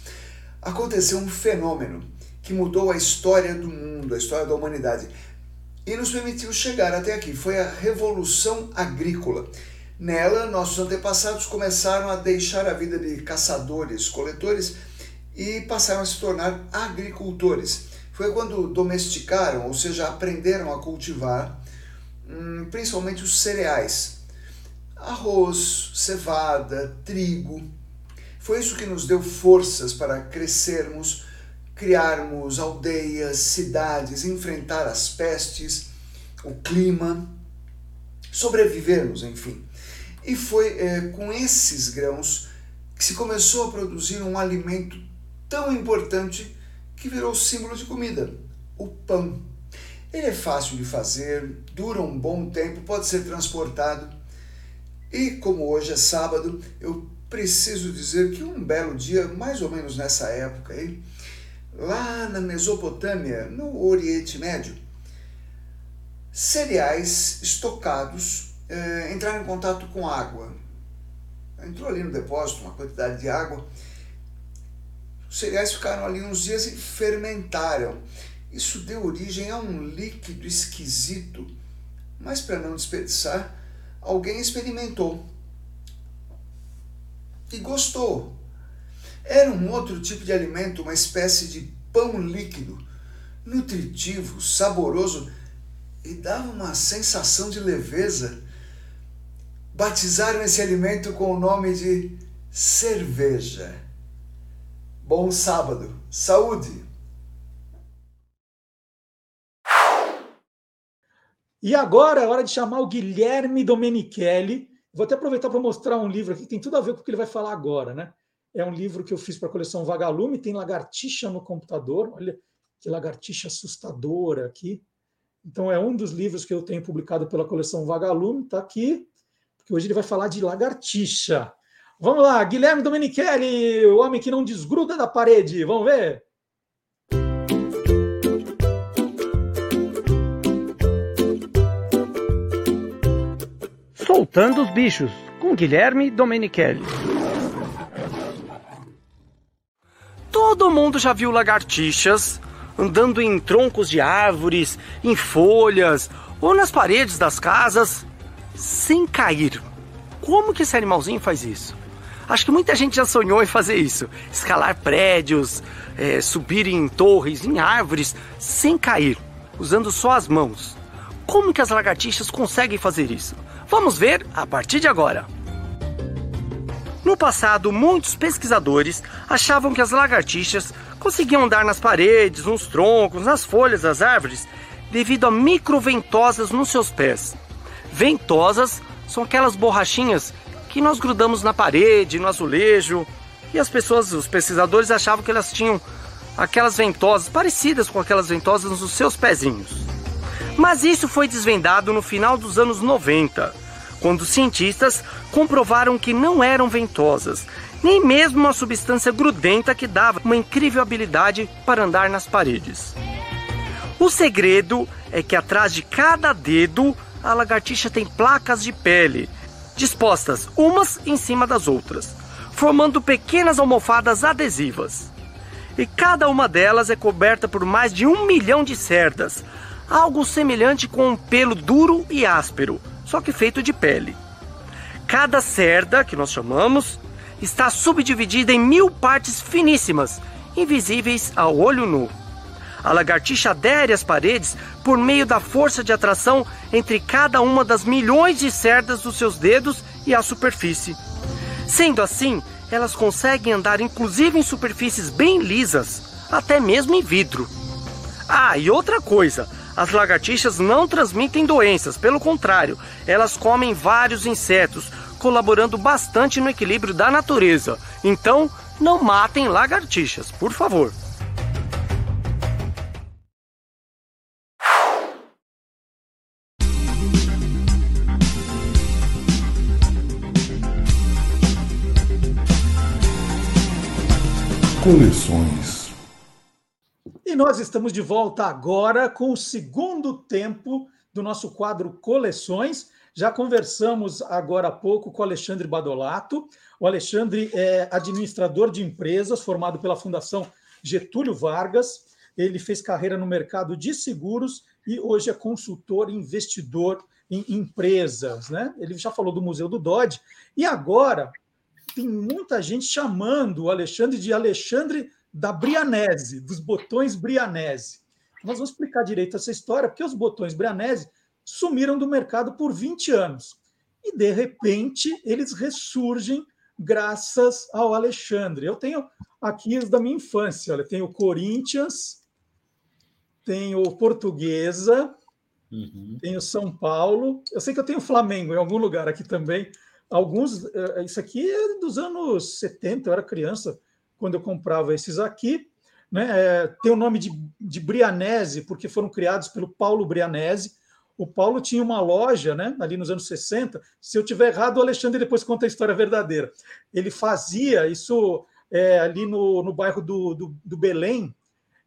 aconteceu um fenômeno que mudou a história do mundo, a história da humanidade e nos permitiu chegar até aqui. Foi a Revolução Agrícola. Nela, nossos antepassados começaram a deixar a vida de caçadores, coletores e passaram a se tornar agricultores foi quando domesticaram, ou seja, aprenderam a cultivar, hum, principalmente os cereais, arroz, cevada, trigo. Foi isso que nos deu forças para crescermos, criarmos aldeias, cidades, enfrentar as pestes, o clima, sobrevivermos, enfim. E foi é, com esses grãos que se começou a produzir um alimento tão importante que virou símbolo de comida, o pão. Ele é fácil de fazer, dura um bom tempo, pode ser transportado. E como hoje é sábado, eu preciso dizer que um belo dia, mais ou menos nessa época aí, lá na Mesopotâmia, no Oriente Médio, cereais estocados eh, entraram em contato com água. Entrou ali no depósito uma quantidade de água os cereais ficaram ali uns dias e fermentaram. Isso deu origem a um líquido esquisito, mas para não desperdiçar, alguém experimentou e gostou. Era um outro tipo de alimento, uma espécie de pão líquido, nutritivo, saboroso e dava uma sensação de leveza. Batizaram esse alimento com o nome de cerveja. Bom sábado, saúde! E agora é hora de chamar o Guilherme Domenichelli. Vou até aproveitar para mostrar um livro aqui que tem tudo a ver com o que ele vai falar agora, né? É um livro que eu fiz para a coleção Vagalume, tem lagartixa no computador. Olha que lagartixa assustadora aqui. Então, é um dos livros que eu tenho publicado pela coleção Vagalume, está aqui, porque hoje ele vai falar de lagartixa. Vamos lá, Guilherme Domenichelli, o homem que não desgruda da parede. Vamos ver? Soltando os Bichos, com Guilherme Domenichelli. Todo mundo já viu lagartixas andando em troncos de árvores, em folhas ou nas paredes das casas sem cair. Como que esse animalzinho faz isso? Acho que muita gente já sonhou em fazer isso: escalar prédios, é, subir em torres, em árvores, sem cair, usando só as mãos. Como que as lagartixas conseguem fazer isso? Vamos ver a partir de agora. No passado, muitos pesquisadores achavam que as lagartixas conseguiam andar nas paredes, nos troncos, nas folhas das árvores devido a microventosas nos seus pés. Ventosas são aquelas borrachinhas que nós grudamos na parede, no azulejo, e as pessoas, os pesquisadores achavam que elas tinham aquelas ventosas parecidas com aquelas ventosas nos seus pezinhos. Mas isso foi desvendado no final dos anos 90, quando cientistas comprovaram que não eram ventosas, nem mesmo uma substância grudenta que dava uma incrível habilidade para andar nas paredes. O segredo é que atrás de cada dedo a lagartixa tem placas de pele, dispostas umas em cima das outras, formando pequenas almofadas adesivas. E cada uma delas é coberta por mais de um milhão de cerdas, algo semelhante com um pelo duro e áspero, só que feito de pele. Cada cerda, que nós chamamos, está subdividida em mil partes finíssimas, invisíveis ao olho nu. A lagartixa adere às paredes por meio da força de atração entre cada uma das milhões de cerdas dos seus dedos e a superfície. Sendo assim, elas conseguem andar inclusive em superfícies bem lisas, até mesmo em vidro. Ah, e outra coisa, as lagartixas não transmitem doenças, pelo contrário, elas comem vários insetos, colaborando bastante no equilíbrio da natureza. Então, não matem lagartixas, por favor. Coleções e nós estamos de volta agora com o segundo tempo do nosso quadro Coleções. Já conversamos agora há pouco com o Alexandre Badolato. O Alexandre é administrador de empresas, formado pela Fundação Getúlio Vargas. Ele fez carreira no mercado de seguros e hoje é consultor investidor em empresas. Né? Ele já falou do Museu do Dodge. E agora tem muita gente chamando o Alexandre de Alexandre da Brianese, dos botões Brianese. Nós vamos explicar direito essa história, porque os botões Brianese sumiram do mercado por 20 anos. E, de repente, eles ressurgem graças ao Alexandre. Eu tenho aqui os da minha infância. Olha, tenho o Corinthians, tenho o Portuguesa, uhum. tenho São Paulo. Eu sei que eu tenho Flamengo em algum lugar aqui também. Alguns, eh, isso aqui é dos anos 70, eu era criança quando eu comprava esses aqui. Né? É, tem o nome de, de Brianese, porque foram criados pelo Paulo Brianese. O Paulo tinha uma loja né, ali nos anos 60. Se eu tiver errado, o Alexandre depois conta a história verdadeira. Ele fazia isso é, ali no, no bairro do, do, do, Belém.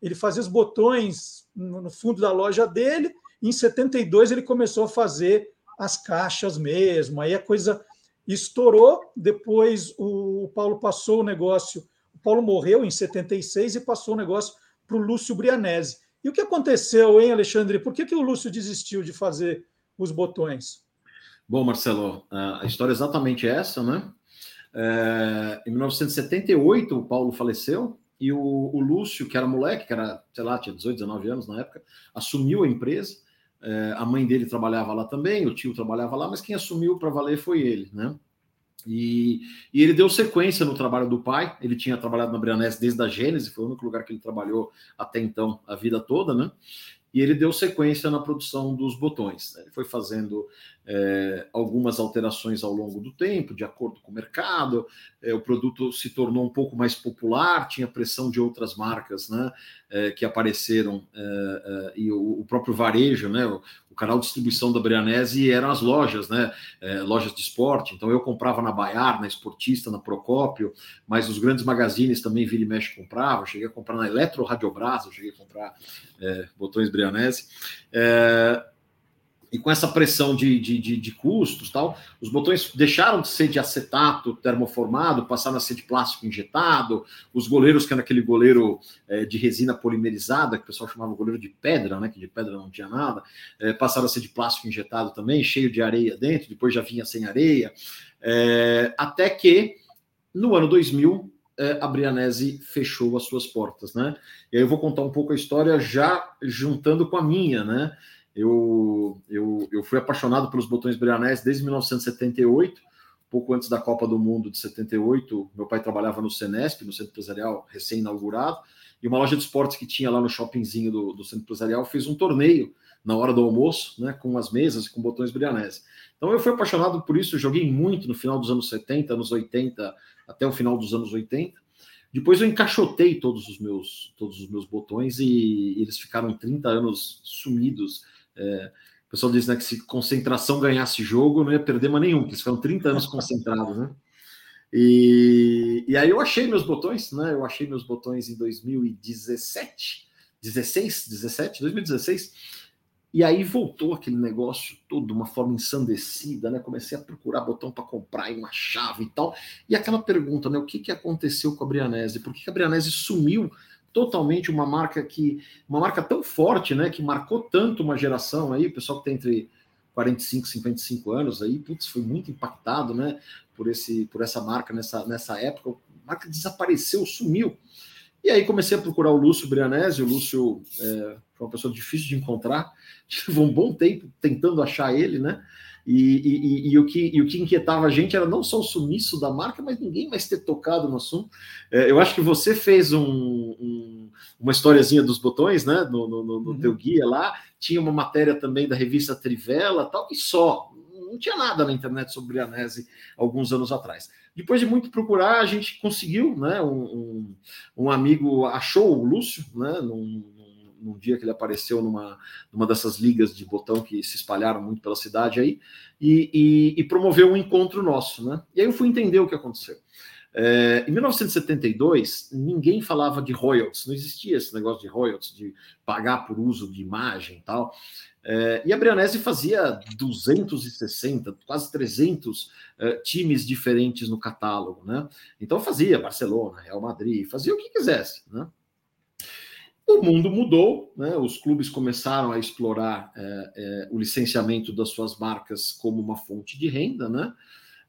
Ele fazia os botões no, fundo da loja dele. E em 72 ele começou a fazer as caixas mesmo. Aí a coisa estourou. Depois o Paulo passou o negócio Paulo morreu em 76 e passou o negócio para o Lúcio Brianese. E o que aconteceu, hein, Alexandre? Por que, que o Lúcio desistiu de fazer os botões? Bom, Marcelo, a história é exatamente essa, né? É, em 1978, o Paulo faleceu e o, o, Lúcio, que era moleque, que era, sei lá, tinha 18, 19 anos na época, assumiu a empresa. É, a mãe dele trabalhava lá também, o tio trabalhava lá, mas quem assumiu para valer foi ele, né? E, e, ele deu sequência no trabalho do pai. Ele tinha trabalhado na Brianese desde a Gênese, foi o único lugar que ele trabalhou até então, a vida toda, né? E ele deu sequência na produção dos botões. Ele foi fazendo é, algumas alterações ao longo do tempo, de acordo com o mercado. É, o produto se tornou um pouco mais popular, tinha pressão de outras marcas né, é, que apareceram, é, é, e o, o, próprio varejo, né, o, canal de distribuição da Brianese eram as lojas, né, é, lojas de esporte. Então eu comprava na Baiar, na Esportista, na Procópio, mas os grandes magazines também Vila e Mexe comprava. Cheguei a comprar na Eletro Radiobras, eu cheguei a comprar botões Brianese. É, e com essa pressão de, de, de, de, custos tal, os botões deixaram de ser de acetato termoformado, passaram a ser de plástico injetado, os goleiros, que era aquele goleiro é, de resina polimerizada, que o pessoal chamava goleiro de pedra, né, que de pedra não tinha nada, é, passaram a ser de plástico injetado também, cheio de areia dentro, depois já vinha sem areia, é, até que no ano 2000 é, a Brianese fechou as suas portas, né? E aí eu vou contar um pouco a história já juntando com a minha, né? Eu, eu, eu fui apaixonado pelos botões Brianese desde 1978, pouco antes da Copa do Mundo de 78. Meu pai trabalhava no Senesp, no Centro Empresarial, recém-inaugurado, e uma loja de esportes que tinha lá no shoppingzinho do, do Centro Empresarial fez um torneio na hora do almoço, né, com as mesas com botões Brianese. Então eu fui apaixonado por isso, joguei muito no final dos anos 70, anos 80, até o final dos anos 80. Depois eu encaixotei todos os meus todos os meus botões e, e eles ficaram 30 anos sumidos é, o pessoal diz né, que se concentração ganhasse jogo, não ia perder mais nenhum, porque eles ficaram 30 anos concentrados, né? E, e aí eu achei meus botões, né? Eu achei meus botões em 2017, 16, 17, 2016. E aí voltou aquele negócio todo de uma forma ensandecida, né? Comecei a procurar botão para comprar e uma chave e tal. E aquela pergunta, né? O que, que aconteceu com a Brianese? Por que a Brianese sumiu totalmente uma marca que uma marca tão forte, né, que marcou tanto uma geração aí, o pessoal que tem entre 45 e 55 anos aí, putz, foi muito impactado, né, por esse por essa marca nessa nessa época, a marca desapareceu, sumiu. E aí comecei a procurar o Lúcio Brianese, o Lúcio é, foi uma pessoa difícil de encontrar, levou um bom tempo tentando achar ele, né? E, e, e, o que, e o que inquietava a gente era não só o sumiço da marca, mas ninguém mais ter tocado no assunto. É, eu acho que você fez um, um, uma historiazinha dos botões, né? No, no, no uhum. teu guia lá. Tinha uma matéria também da revista Trivela, tal, e só. Não tinha nada na internet sobre Brianese alguns anos atrás. Depois de muito procurar, a gente conseguiu, né? Um, um, um amigo achou o Lúcio, né? Num, num dia que ele apareceu numa, numa dessas ligas de botão que se espalharam muito pela cidade aí, e, e, e promoveu um encontro nosso, né? E aí eu fui entender o que aconteceu. É, em 1972, ninguém falava de royalties, não existia esse negócio de royalties, de pagar por uso de imagem e tal. É, e a Brianese fazia 260, quase 300 é, times diferentes no catálogo, né? Então fazia Barcelona, Real Madrid, fazia o que quisesse, né? O mundo mudou, né? os clubes começaram a explorar é, é, o licenciamento das suas marcas como uma fonte de renda, né?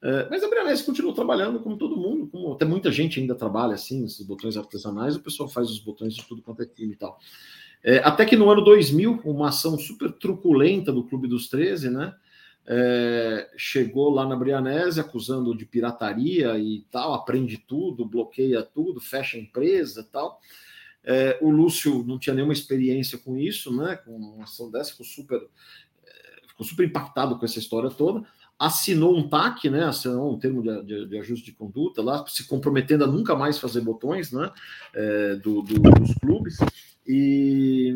É, mas a Brianese continuou trabalhando como todo mundo, como até muita gente ainda trabalha assim, esses botões artesanais, o pessoal faz os botões de tudo quanto é time e tal. É, até que no ano 2000, uma ação super truculenta do Clube dos 13, né? É, chegou lá na Brianese acusando de pirataria e tal, aprende tudo, bloqueia tudo, fecha a empresa e tal. É, o Lúcio não tinha nenhuma experiência com isso, né? Com uma ação dessa, ficou super, é, ficou super impactado com essa história toda. Assinou um TAC, né? Assinou um termo de, de, de ajuste de conduta lá, se comprometendo a nunca mais fazer botões, né? É, do, do, dos clubes. E,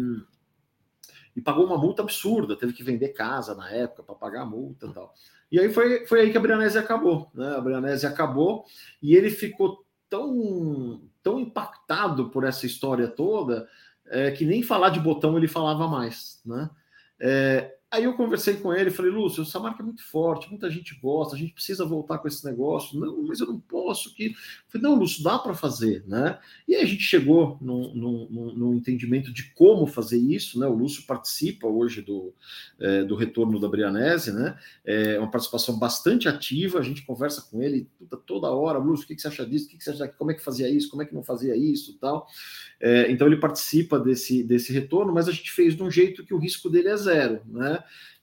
e pagou uma multa absurda, teve que vender casa na época para pagar a multa e tal. E aí foi, foi aí que a Brianese acabou, né? A Brianese acabou e ele ficou tão tão impactado por essa história toda é, que nem falar de botão ele falava mais, né? É, Aí eu conversei com ele, falei, Lúcio, essa marca é muito forte, muita gente gosta, a gente precisa voltar com esse negócio. Não, mas eu não posso. Que... Falei, não, Lúcio, dá para fazer, né? E aí a gente chegou num, entendimento de como fazer isso, né? O Lúcio participa hoje do, é, do retorno da Brianese, né? É uma participação bastante ativa, a gente conversa com ele toda, toda hora, Lúcio, o que, que você acha disso? O que, que você acha? Como é que fazia isso? Como é que não fazia isso? tal. É, então ele participa desse, desse retorno, mas a gente fez de um jeito que o risco dele é zero, né?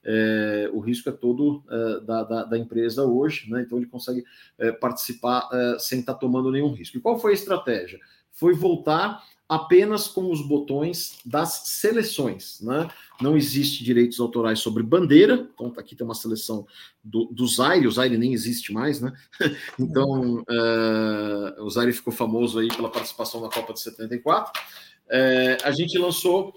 É, o risco é todo é, da, da, da, empresa hoje, né? Então ele consegue é, participar é, sem estar tomando nenhum risco. E qual foi a estratégia? Foi voltar apenas com os botões das seleções, né? Não existe direitos autorais sobre bandeira, então tá aqui tem uma seleção do, do Zaire, o Zaire nem existe mais, né? Então uh, o Zaire ficou famoso aí pela participação na Copa de 74. Uh, a gente lançou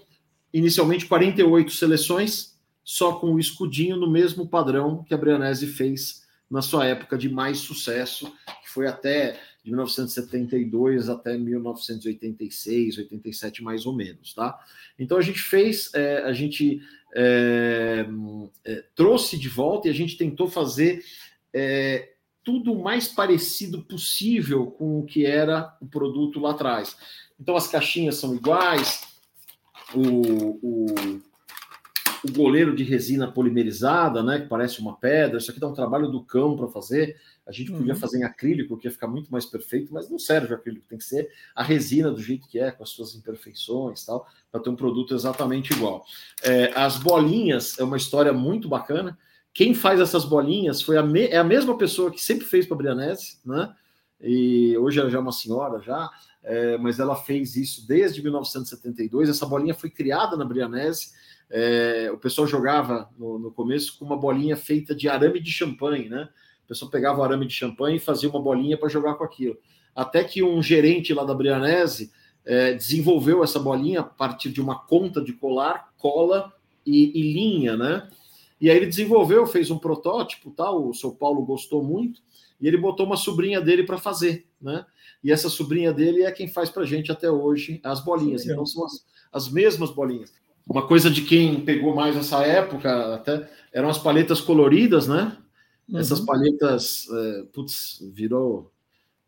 inicialmente 48 seleções, só com o escudinho no mesmo padrão que a Brianese fez na sua época de mais sucesso, que foi até de 1972 até 1986, 87 mais ou menos, tá? Então a gente fez, é, a gente é, é, trouxe de volta e a gente tentou fazer é, tudo o mais parecido possível com o que era o produto lá atrás. Então as caixinhas são iguais, o, o, o goleiro de resina polimerizada, né, que parece uma pedra. Isso aqui dá um trabalho do cão para fazer. A gente podia uhum. fazer em acrílico, que ia ficar muito mais perfeito, mas não serve o acrílico, tem que ser a resina do jeito que é, com as suas imperfeições tal, para ter um produto exatamente igual. É, as bolinhas é uma história muito bacana. Quem faz essas bolinhas foi a, me, é a mesma pessoa que sempre fez para a Brianese, né? E hoje ela já é uma senhora já, é, mas ela fez isso desde 1972. Essa bolinha foi criada na Brianese é, o pessoal jogava no, no, começo com uma bolinha feita de arame de champanhe, né? O pessoal pegava o arame de champanhe e fazia uma bolinha para jogar com aquilo. Até que um gerente lá da Brianese é, desenvolveu essa bolinha a partir de uma conta de colar, cola e, e linha, né? E aí ele desenvolveu, fez um protótipo, tal. O seu Paulo gostou muito e ele botou uma sobrinha dele para fazer, né? E essa sobrinha dele é quem faz para gente até hoje as bolinhas. Então são as, as mesmas bolinhas. Uma coisa de quem pegou mais essa época até eram as palhetas coloridas, né? Uhum. Essas palhetas, é, putz, virou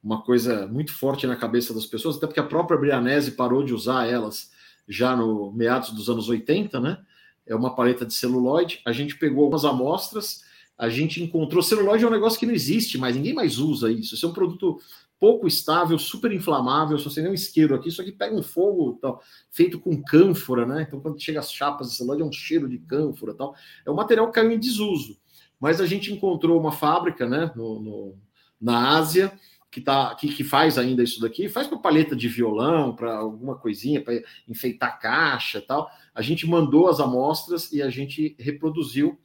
uma coisa muito forte na cabeça das pessoas, até porque a própria Brianese parou de usar elas já no meados dos anos 80, né? É uma paleta de celuloide. A gente pegou algumas amostras, a gente encontrou. Celuloide é um negócio que não existe mais, ninguém mais usa isso. Isso é um produto pouco estável, super inflamável. Se você tem um isqueiro aqui, isso aqui pega um fogo tal, feito com cânfora, né? Então, quando chega as chapas de celular, é um cheiro de cânfora tal. É um material que caiu em desuso. Mas a gente encontrou uma fábrica, né, no, no na Ásia, que, tá, que, que faz ainda isso daqui, faz para paleta de violão, para alguma coisinha, para enfeitar caixa tal. A gente mandou as amostras e a gente reproduziu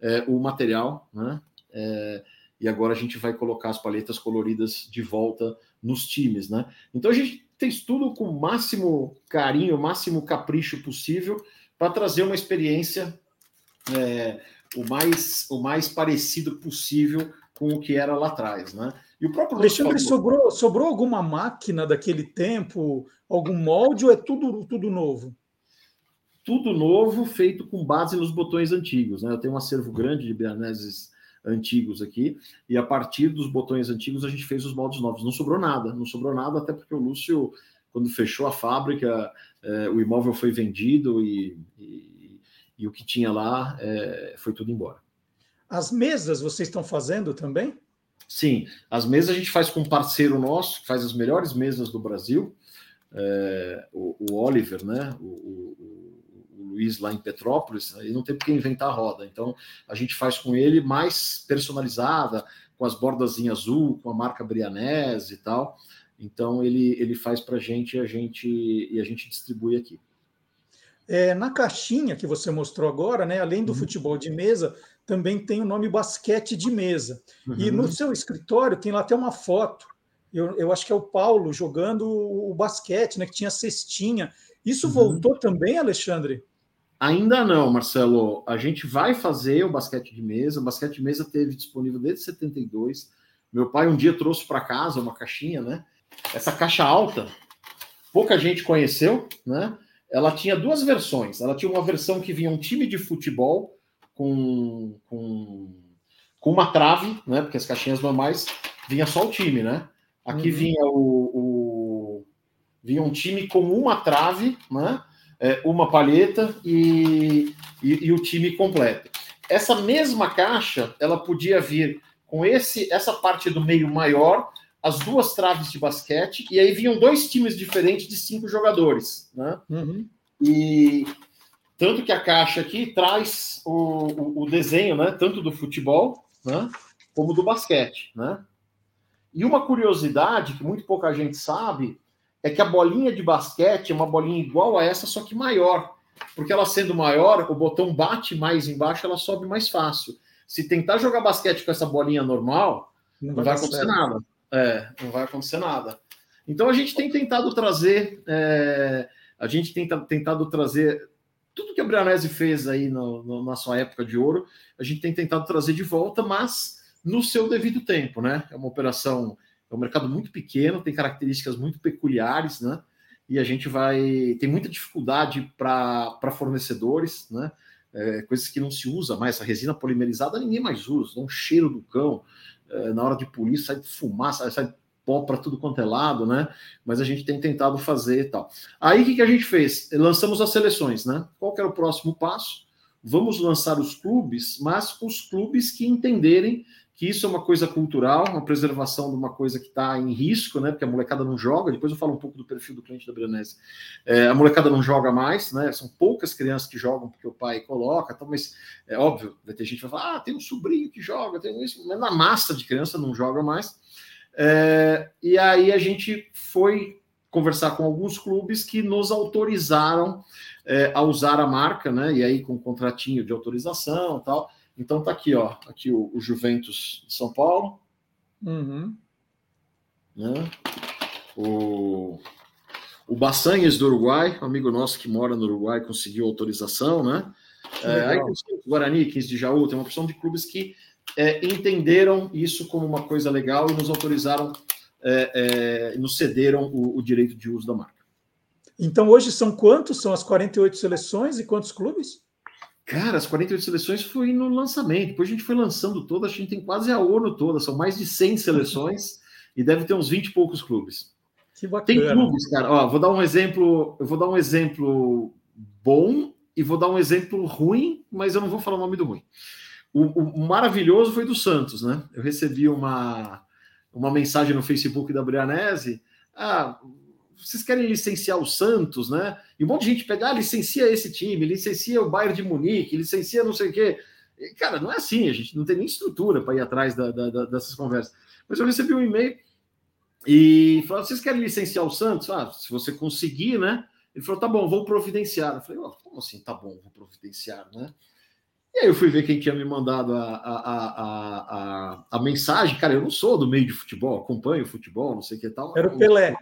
é, o material, né? É, e agora a gente vai colocar as paletas coloridas de volta nos times, né? Então a gente fez tudo com o máximo carinho, o máximo capricho possível para trazer uma experiência é, o, mais, o mais parecido possível com o que era lá atrás, né? E o próprio Alexandre, falou... sobrou, sobrou alguma máquina daquele tempo, algum molde ou é tudo, tudo novo? Tudo novo, feito com base nos botões antigos, né? Eu tenho um acervo grande de Bianeses antigos aqui, e a partir dos botões antigos a gente fez os moldes novos. Não sobrou nada, não sobrou nada, até porque o Lúcio, quando fechou a fábrica, é, o imóvel foi vendido e, e, e o que tinha lá é, foi tudo embora. As mesas vocês estão fazendo também? Sim, as mesas a gente faz com um parceiro nosso, que faz as melhores mesas do Brasil, é, o, o, Oliver, né? O, o, Luiz lá em Petrópolis, e não tem por que inventar a roda. Então, a gente faz com ele mais personalizada, com as bordas em azul, com a marca Brianese e tal. Então, ele, ele faz para a gente e a gente e a gente distribui aqui. É, na caixinha que você mostrou agora, né, além do uhum. futebol de mesa, também tem o nome basquete de mesa. Uhum. E no seu escritório tem lá até uma foto. Eu, eu acho que é o Paulo jogando o basquete, né, que tinha cestinha. Isso uhum. voltou também, Alexandre? Ainda não, Marcelo. A gente vai fazer o basquete de mesa. O basquete de mesa teve disponível desde 72. Meu pai um dia trouxe para casa uma caixinha, né? Essa caixa alta, pouca gente conheceu, né? Ela tinha duas versões. Ela tinha uma versão que vinha um time de futebol com, com, com uma trave, né? Porque as caixinhas normais vinha só o time, né? Aqui uhum. vinha o, o, vinha um time com uma trave, né? É, uma palheta e, e, e, o time completo. Essa mesma caixa, ela podia vir com esse essa parte do meio maior, as duas traves de basquete, e aí vinham dois times diferentes de cinco jogadores, né? Uhum. E tanto que a caixa aqui traz o, o, o, desenho, né? Tanto do futebol, né? Como do basquete, né? E uma curiosidade que muito pouca gente sabe é que a bolinha de basquete é uma bolinha igual a essa, só que maior. Porque ela sendo maior, o botão bate mais embaixo, ela sobe mais fácil. Se tentar jogar basquete com essa bolinha normal, não, não vai, acontecer nada. É, não vai acontecer nada. Então a gente tem tentado trazer, é, a gente tem tentado trazer tudo que a Brianese fez aí no, no, na sua época de ouro, a gente tem tentado trazer de volta, mas no seu devido tempo, né? É uma operação, é um mercado muito pequeno, tem características muito peculiares, né? E a gente vai tem muita dificuldade para fornecedores, né? É, coisas que não se usa mais, a resina polimerizada ninguém mais usa, dá um cheiro do cão, é, na hora de polir sai fumaça, sai, pó para tudo quanto é lado, né? Mas a gente tem tentado fazer e tal. Aí o que, que a gente fez? Lançamos as seleções, né? Qual que era o próximo passo? Vamos lançar os clubes, mas os clubes que entenderem que isso é uma coisa cultural, uma preservação de uma coisa que está em risco, né? Porque a molecada não joga. Depois eu falo um pouco do perfil do cliente da Brianese. É, a molecada não joga mais, né? São poucas crianças que jogam porque o pai coloca, então, mas é óbvio, vai ter gente que vai falar: ah, tem um sobrinho que joga, tem isso, mas na massa de criança não joga mais. É, e aí a gente foi conversar com alguns clubes que nos autorizaram é, a usar a marca, né? E aí com um contratinho de autorização e tal. Então tá aqui, ó, aqui o, o Juventus de São Paulo. Uhum. Né? O, o Bassanhas do Uruguai, um amigo nosso que mora no Uruguai, conseguiu autorização, né? É, aí o Guarani, 15 de Jaú, tem uma opção de clubes que é, entenderam isso como uma coisa legal e nos autorizaram, é, é nos cederam o, o direito de uso da marca. Então hoje são quantos? São as 48 seleções e quantos clubes? Cara, as 48 seleções foi no lançamento. Depois a gente foi lançando todas, a gente tem quase a ONU toda, são mais de 100 seleções e deve ter uns 20 e poucos clubes. Que bacana. Tem clubes, cara. Ó, vou dar um exemplo, eu vou dar um exemplo bom e vou dar um exemplo ruim, mas eu não vou falar o nome do ruim. O, o maravilhoso foi do Santos, né? Eu recebi uma, uma mensagem no Facebook da Brianese. Ah, vocês querem licenciar o Santos, né? E um monte de gente pegar, ah, licencia esse time, licencia o Bayern de Munique, licencia não sei o quê. E, cara, não é assim, a gente não tem nem estrutura para ir atrás da, da, da, dessas conversas. Mas eu recebi um e-mail e falou: vocês querem licenciar o Santos? Ah, se você conseguir, né? Ele falou: tá bom, vou providenciar. Eu falei: oh, como assim, tá bom, vou providenciar, né? E aí eu fui ver quem tinha me mandado a, a, a, a, mensagem. Cara, eu não sou do meio de futebol, acompanho futebol, não sei o que tal. Era o Pelé.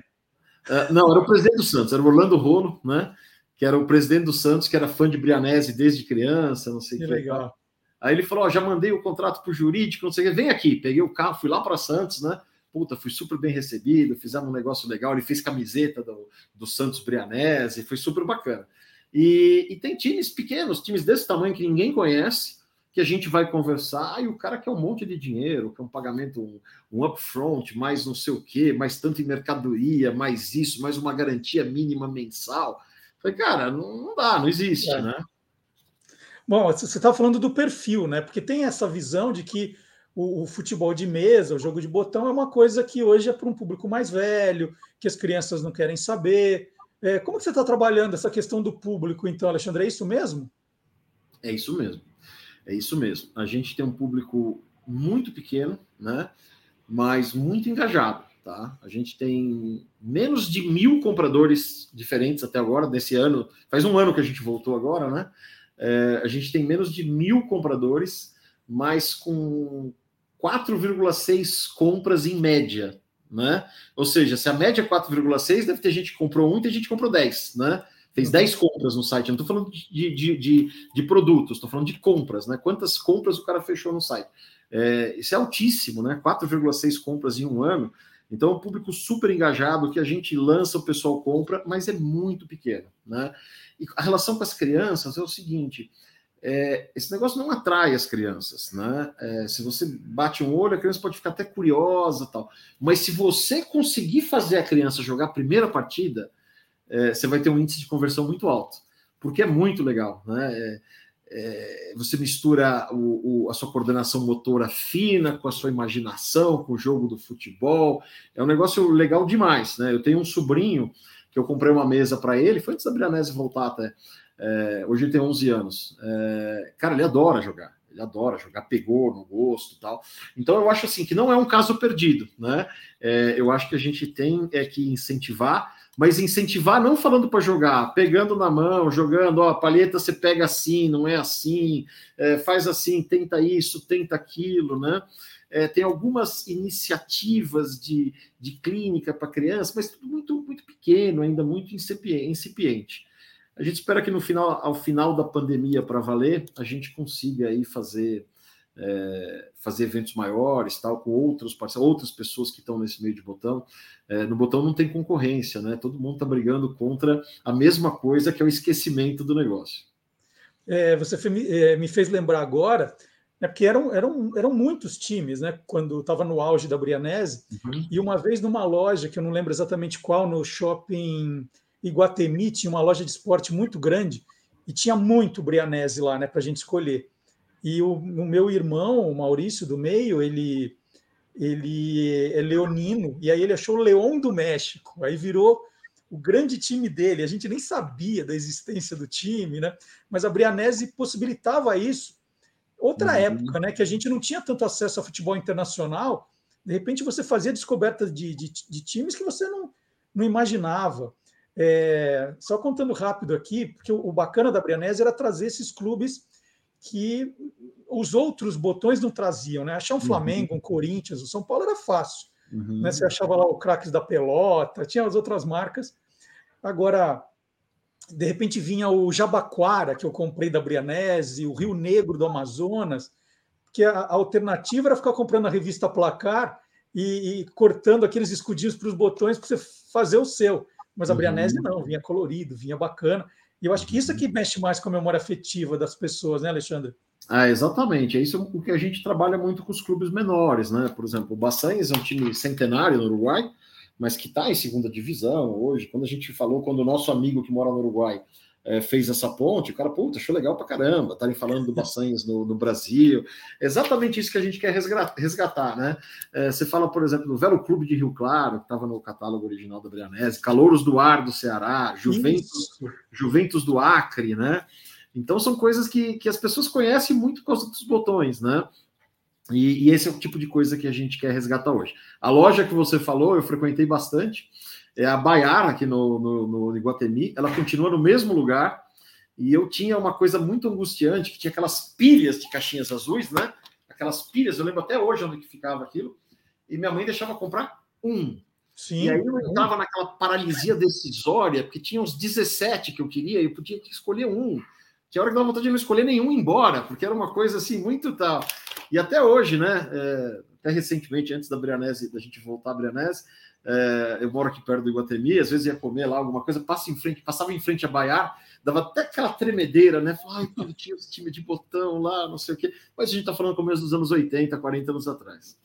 Uh, não, era o presidente do Santos, era o Orlando Rolo, né? Que era o presidente do Santos, que era fã de Brianese desde criança, não sei o que. legal. Aí ele falou: ó, já mandei o contrato para o jurídico, não sei o que, vem aqui. Peguei o carro, fui lá para Santos, né? Puta, fui super bem recebido, fizemos um negócio legal. Ele fez camiseta do, do Santos Brianese, foi super bacana. E, e tem times pequenos, times desse tamanho que ninguém conhece, que a gente vai conversar, e o cara quer um monte de dinheiro, quer um pagamento, um, um upfront, mais não sei o quê, mais tanto em mercadoria, mais isso, mais uma garantia mínima mensal. Falei, cara, não, não dá, não existe, é. né? Bom, você estava falando do perfil, né? Porque tem essa visão de que o, o, futebol de mesa, o jogo de botão, é uma coisa que hoje é para um público mais velho, que as crianças não querem saber. É, como que você está trabalhando essa questão do público, então, Alexandre? É isso mesmo? É isso mesmo. É isso mesmo. A gente tem um público muito pequeno, né? Mas muito engajado, tá? A gente tem menos de mil compradores diferentes até agora, desse ano. Faz um ano que a gente voltou agora, né? É, a gente tem menos de mil compradores, mas com 4,6 compras em média, né? Ou seja, se a média é 4,6, deve ter gente que comprou um e tem gente que comprou 10, né? Fez 10 compras no site. Eu não estou falando de, de, de, de produtos, estou falando de compras, né? Quantas compras o cara fechou no site? É, isso é altíssimo, né? 4,6 compras em um ano. Então, é um público super engajado que a gente lança, o pessoal compra, mas é muito pequeno, né? E a relação com as crianças é o seguinte: é, esse negócio não atrai as crianças, né? É, se você bate um olho, a criança pode ficar até curiosa tal. Mas se você conseguir fazer a criança jogar a primeira partida, é, você vai ter um índice de conversão muito alto, porque é muito legal, né? É, é, você mistura o, o, a sua coordenação motora fina com a sua imaginação, com o jogo do futebol. É um negócio legal demais, né? Eu tenho um sobrinho que eu comprei uma mesa para ele, foi antes da Brianese voltar até. É, hoje ele tem 11 anos. É, cara, ele adora jogar. Ele adora jogar, pegou no gosto tal. Então eu acho assim que não é um caso perdido, né? É, eu acho que a gente tem é que incentivar mas incentivar não falando para jogar, pegando na mão, jogando, ó, palheta você pega assim, não é assim, é, faz assim, tenta isso, tenta aquilo, né? É, tem algumas iniciativas de, de clínica para criança, mas tudo muito, muito pequeno, ainda muito incipiente. A gente espera que no final, ao final da pandemia, para valer, a gente consiga aí fazer é, fazer eventos maiores, tal, com outros outras pessoas que estão nesse meio de botão. É, no botão não tem concorrência, né? Todo mundo está brigando contra a mesma coisa que é o esquecimento do negócio. É, você é, me fez lembrar agora, né, porque eram, eram, eram muitos times, né? Quando estava no auge da Brianese, uhum. e uma vez numa loja, que eu não lembro exatamente qual, no shopping Iguatemi, tinha uma loja de esporte muito grande e tinha muito Brianese lá, né, para a gente escolher. E o, o, meu irmão, o Maurício do meio, ele, ele é leonino, e aí ele achou o Leão do México, aí virou o grande time dele. A gente nem sabia da existência do time, né? Mas a Brianese possibilitava isso. Outra uhum. época, né? Que a gente não tinha tanto acesso ao futebol internacional, de repente você fazia descobertas de, de, de times que você não, não imaginava. É, só contando rápido aqui, porque o, o bacana da Brianese era trazer esses clubes que os outros botões não traziam, né? Achar um uhum. Flamengo, um Corinthians, o São Paulo era fácil. Uhum. Né? Você achava lá o craques da pelota, tinha as outras marcas. Agora, de repente vinha o Jabaquara, que eu comprei da Brianese, o Rio Negro do Amazonas, que a, alternativa era ficar comprando a revista Placar e, e cortando aqueles escudinhos para os botões para você fazer o seu. Mas a Brianese uhum. não, vinha colorido, vinha bacana. E eu acho que isso é que mexe mais com a memória afetiva das pessoas, né, Alexandre? Ah, exatamente. É isso o que a gente trabalha muito com os clubes menores, né? Por exemplo, o Baçanhas é um time centenário no Uruguai, mas que está em segunda divisão hoje. Quando a gente falou, quando o nosso amigo que mora no Uruguai é, fez essa ponte, o cara, puta, achou legal pra caramba, estarem falando do Baçanhas no, no, Brasil. exatamente isso que a gente quer resgatar, né? É, você fala, por exemplo, do Velo Clube de Rio Claro, que estava no catálogo original da Brianese, Calouros do Ar do Ceará, Juventus, Juventus do Acre, né? Então são coisas que, que as pessoas conhecem muito por causa dos botões, né? E, e, esse é o tipo de coisa que a gente quer resgatar hoje. A loja que você falou, eu frequentei bastante é a Baiara, aqui no, no, no Iguatemi, ela continua no mesmo lugar, e eu tinha uma coisa muito angustiante, que tinha aquelas pilhas de caixinhas azuis, né? Aquelas pilhas, eu lembro até hoje onde que ficava aquilo, e minha mãe deixava comprar um. Sim. E aí eu entrava naquela paralisia decisória, porque tinha uns 17 que eu queria, e eu podia escolher um. Que a hora que dava vontade de não escolher nenhum embora, porque era uma coisa assim muito tal. E até hoje, né? É, até recentemente, antes da Brianese, da gente voltar à Brianese, é, eu moro aqui perto do Iguatemi, às vezes ia comer lá alguma coisa, passa em frente, passava em frente a Baiar, dava até aquela tremedeira, né? Ai, tinha esse time de botão lá, não sei o quê. Mas a gente está falando começo dos anos 80, 40 anos atrás.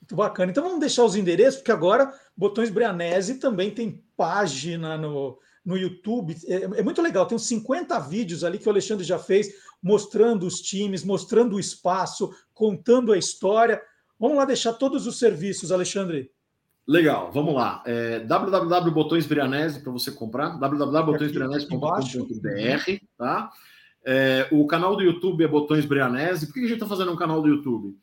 Muito bacana. Então vamos deixar os endereços, porque agora Botões Brianese também tem página no, no YouTube. É, é, muito legal, tem uns 50 vídeos ali que o Alexandre já fez, mostrando os times, mostrando o espaço, contando a história. Vamos lá deixar todos os serviços, Alexandre. Legal, vamos lá. É, www.botõesbrianese para você comprar, www.botõesbrianese.com.br, tá? É, o canal do YouTube é Botões Brianese. Por que a gente está fazendo um canal do YouTube?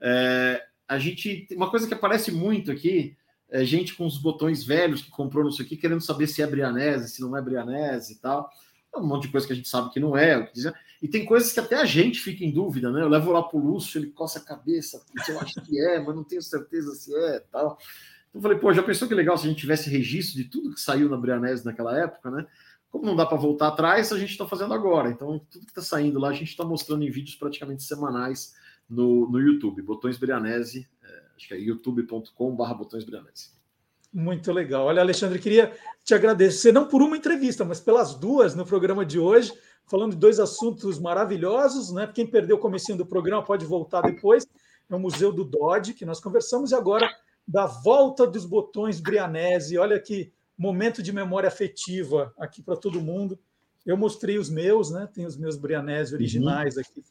É, a gente, uma coisa que aparece muito aqui é gente com os botões velhos que comprou não sei o que, querendo saber se é Brianese, se não é Brianese e tal. É um monte de coisa que a gente sabe que não é. E tem coisas que até a gente fica em dúvida, né? Eu levo lá para o Lúcio, ele coça a cabeça, eu acho que é, mas não tenho certeza se é tal. Então eu falei, pô, já pensou que legal se a gente tivesse registro de tudo que saiu na Brianese naquela época, né? Como não dá para voltar atrás, a gente está fazendo agora. Então, tudo que está saindo lá, a gente está mostrando em vídeos praticamente semanais no, no YouTube. Botões Brianese, é, acho que é youtube.com.br Botões Brianese. Muito legal. Olha, Alexandre, queria te agradecer, não por uma entrevista, mas pelas duas no programa de hoje, falando de dois assuntos maravilhosos, né? Quem perdeu o comecinho do programa pode voltar depois. É o Museu do Dodge, que nós conversamos, e agora da volta dos botões Brianese. Olha que momento de memória afetiva aqui para todo mundo. Eu mostrei os meus, né? Tem os meus Brianese originais uhum. aqui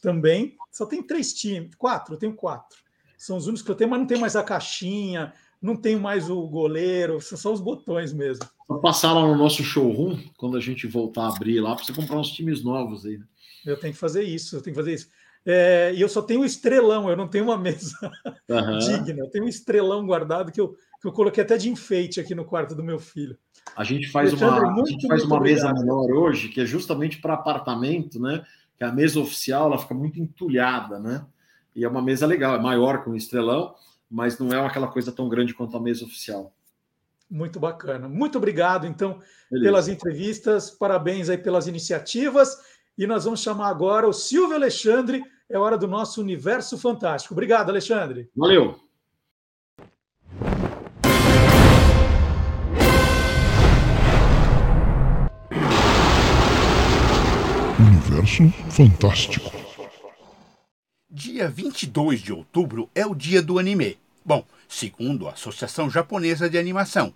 também. Só tem três times, quatro, eu tenho quatro. São os únicos que eu tenho, mas não tem mais a caixinha, não tenho mais o goleiro, são só os botões mesmo. Passar lá no nosso showroom, quando a gente voltar a abrir lá, para você comprar uns times novos aí. Né? Eu tenho que fazer isso, eu tenho que fazer isso. É, e eu só tenho um estrelão, eu não tenho uma mesa uhum. digna. Eu tenho um estrelão guardado que eu, que eu coloquei até de enfeite aqui no quarto do meu filho. A gente faz Alexandre, uma, muito, a gente faz uma mesa menor hoje, que é justamente para apartamento, né? Que a mesa oficial ela fica muito entulhada, né? E é uma mesa legal, é maior que um estrelão, mas não é aquela coisa tão grande quanto a mesa oficial. Muito bacana. Muito obrigado, então, Beleza. pelas entrevistas, parabéns aí pelas iniciativas. E nós vamos chamar agora o Silvio Alexandre, é hora do nosso Universo Fantástico. Obrigado, Alexandre. Valeu. Universo Fantástico. Dia 22 de outubro é o dia do anime. Bom, segundo a Associação Japonesa de Animação,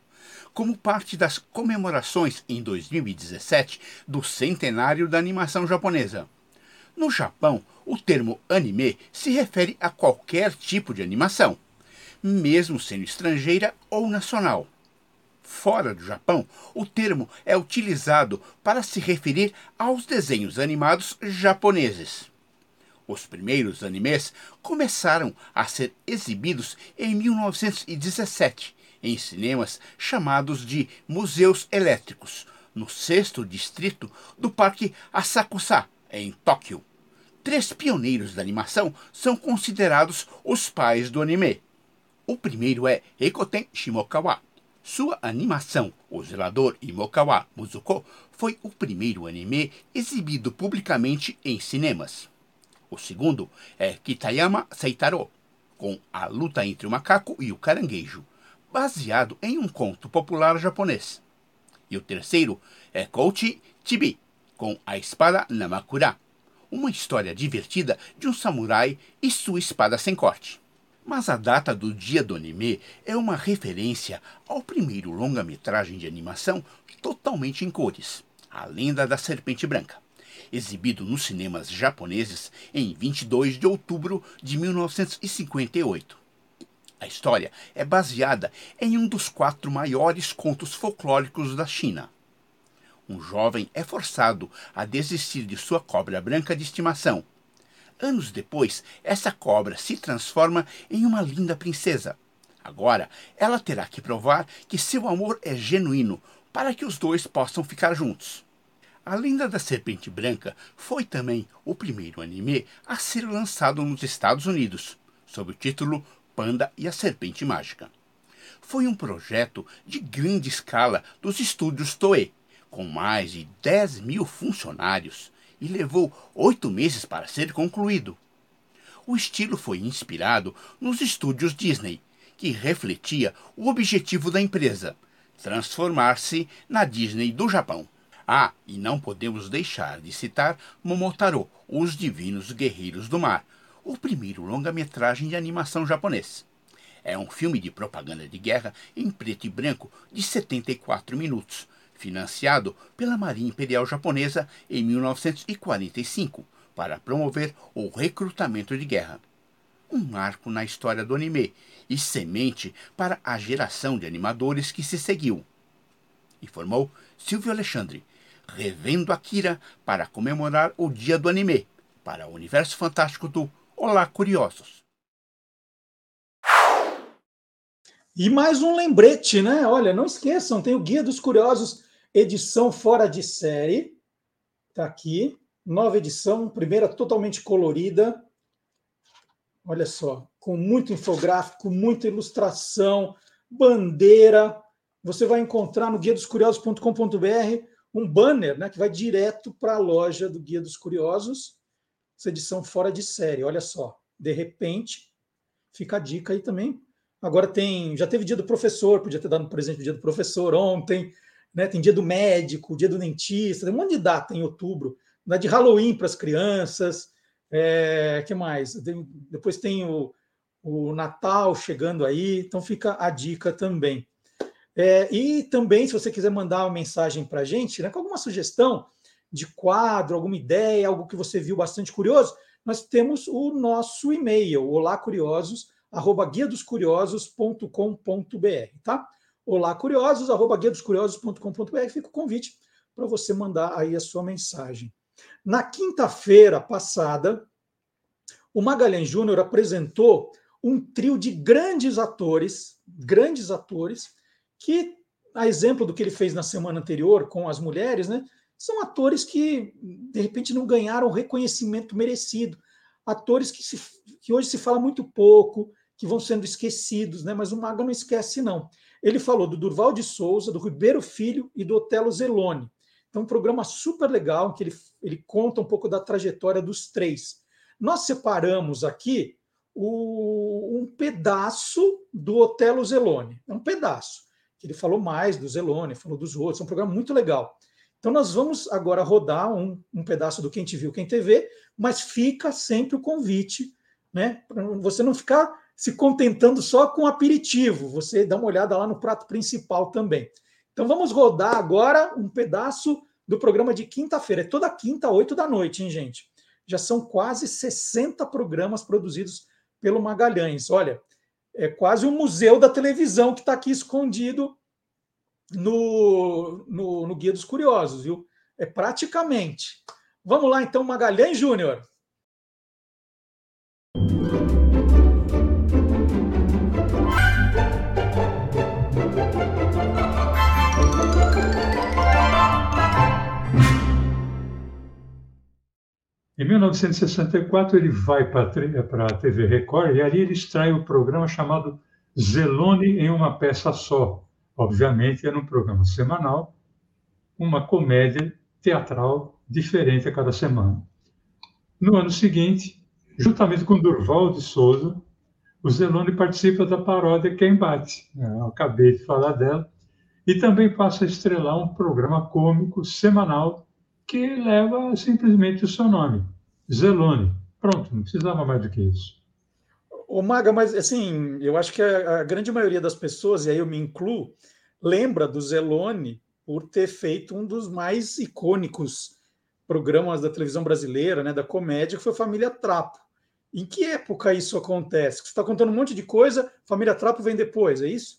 como parte das comemorações em 2017 do centenário da animação japonesa. No Japão, o termo anime se refere a qualquer tipo de animação, mesmo sendo estrangeira ou nacional. Fora do Japão, o termo é utilizado para se referir aos desenhos animados japoneses. Os primeiros animes começaram a ser exibidos em 1917 em cinemas chamados de museus elétricos, no sexto distrito do Parque Asakusa, em Tóquio três pioneiros da animação são considerados os pais do anime. O primeiro é Ekoten Shimokawa. Sua animação, O Zelador Imokawa Muzuko, foi o primeiro anime exibido publicamente em cinemas. O segundo é Kitayama Seitaro, com a luta entre o macaco e o caranguejo, baseado em um conto popular japonês. E o terceiro é Kouchi Chibi, com a espada Namakura, uma história divertida de um samurai e sua espada sem corte. Mas a data do dia do anime é uma referência ao primeiro longa-metragem de animação totalmente em cores, A Lenda da Serpente Branca, exibido nos cinemas japoneses em 22 de outubro de 1958. A história é baseada em um dos quatro maiores contos folclóricos da China, um jovem é forçado a desistir de sua cobra branca de estimação. Anos depois, essa cobra se transforma em uma linda princesa. Agora, ela terá que provar que seu amor é genuíno para que os dois possam ficar juntos. A Lenda da Serpente Branca foi também o primeiro anime a ser lançado nos Estados Unidos, sob o título Panda e a Serpente Mágica. Foi um projeto de grande escala dos estúdios Toei, com mais de 10 mil funcionários e levou oito meses para ser concluído. O estilo foi inspirado nos estúdios Disney, que refletia o objetivo da empresa, transformar-se na Disney do Japão. Ah, e não podemos deixar de citar Momotaro, Os Divinos Guerreiros do Mar, o primeiro longa-metragem de animação japonês. É um filme de propaganda de guerra em preto e branco de 74 minutos, financiado pela Marinha Imperial Japonesa em 1945 para promover o recrutamento de guerra. Um marco na história do anime e semente para a geração de animadores que se seguiu. Informou Silvio Alexandre, revendo Akira para comemorar o Dia do Anime, para o Universo Fantástico do Olá Curiosos. E mais um lembrete, né? Olha, não esqueçam, tem o Guia dos Curiosos edição fora de série. Está aqui. Nova edição, primeira totalmente colorida. Olha só, com muito infográfico, muita ilustração, bandeira. Você vai encontrar no guia dos curiosos.com.br um banner né, que vai direto para a loja do Guia dos Curiosos. Essa edição fora de série. Olha só, de repente, fica a dica aí também Agora tem, já teve dia do professor, podia ter dado um presente no dia do professor ontem, né? Tem dia do médico, dia do dentista, tem um monte de data em outubro, né? de Halloween para as crianças, é, que mais? Depois tem o, o Natal chegando aí, então fica a dica também. É, e também, se você quiser mandar uma mensagem para a gente, né, com alguma sugestão de quadro, alguma ideia, algo que você viu bastante curioso, nós temos o nosso e-mail, olacuriosos@guiadoscuriosos.com.br, tá? Olá curiosos, arroba guiadoscuriosos.com.br, fica o convite para você mandar aí a sua mensagem. Na quinta-feira passada, o Magalhães Júnior apresentou um trio de grandes atores, grandes atores, que, a exemplo do que ele fez na semana anterior com as mulheres, né, são atores que, de repente, não ganharam o reconhecimento merecido. Atores que, se, que hoje se fala muito pouco, que vão sendo esquecidos, né, mas o Maga não esquece, não. Ele falou do Durval de Souza, do Ribeiro Filho e do Otelo Zeloni. Então, um programa super legal, que ele, ele conta um pouco da trajetória dos três. Nós separamos aqui o, um pedaço do Otelo Zeloni. É um pedaço. que Ele falou mais do Zeloni, falou dos outros. É um programa muito legal. Então, nós vamos agora rodar um, um pedaço do Quem Te Viu, Quem TV, mas fica sempre o convite, né? Para você não ficar se contentando só com aperitivo, você dá uma olhada lá no prato principal também. Então vamos rodar agora um pedaço do programa de quinta-feira. É toda quinta, oito da noite, hein, gente? Já são quase 60 programas produzidos pelo Magalhães. Olha, é quase um museu da televisão que está aqui escondido no, no, no Guia dos Curiosos, viu? É praticamente. Vamos lá, então, Magalhães Júnior. Em 1964, ele vai para a TV Record e ali ele extrai o programa chamado Zelone em uma peça só. Obviamente, era um programa semanal, uma comédia teatral diferente a cada semana. No ano seguinte, juntamente com Durval de Souza, o Zelone participa da paródia Quem Bate. Eu acabei de falar dela. E também passa a estrelar um programa cômico semanal que leva simplesmente o seu nome, Zelone. Pronto, não precisava mais do que isso. O Maga, mas assim, eu acho que a, a, grande maioria das pessoas, e aí eu me incluo, lembra do Zelone por ter feito um dos mais icônicos programas da televisão brasileira, né, da comédia, que foi Família Trapo. Em que época isso acontece? Você está contando um monte de coisa, Família Trapo vem depois, é isso?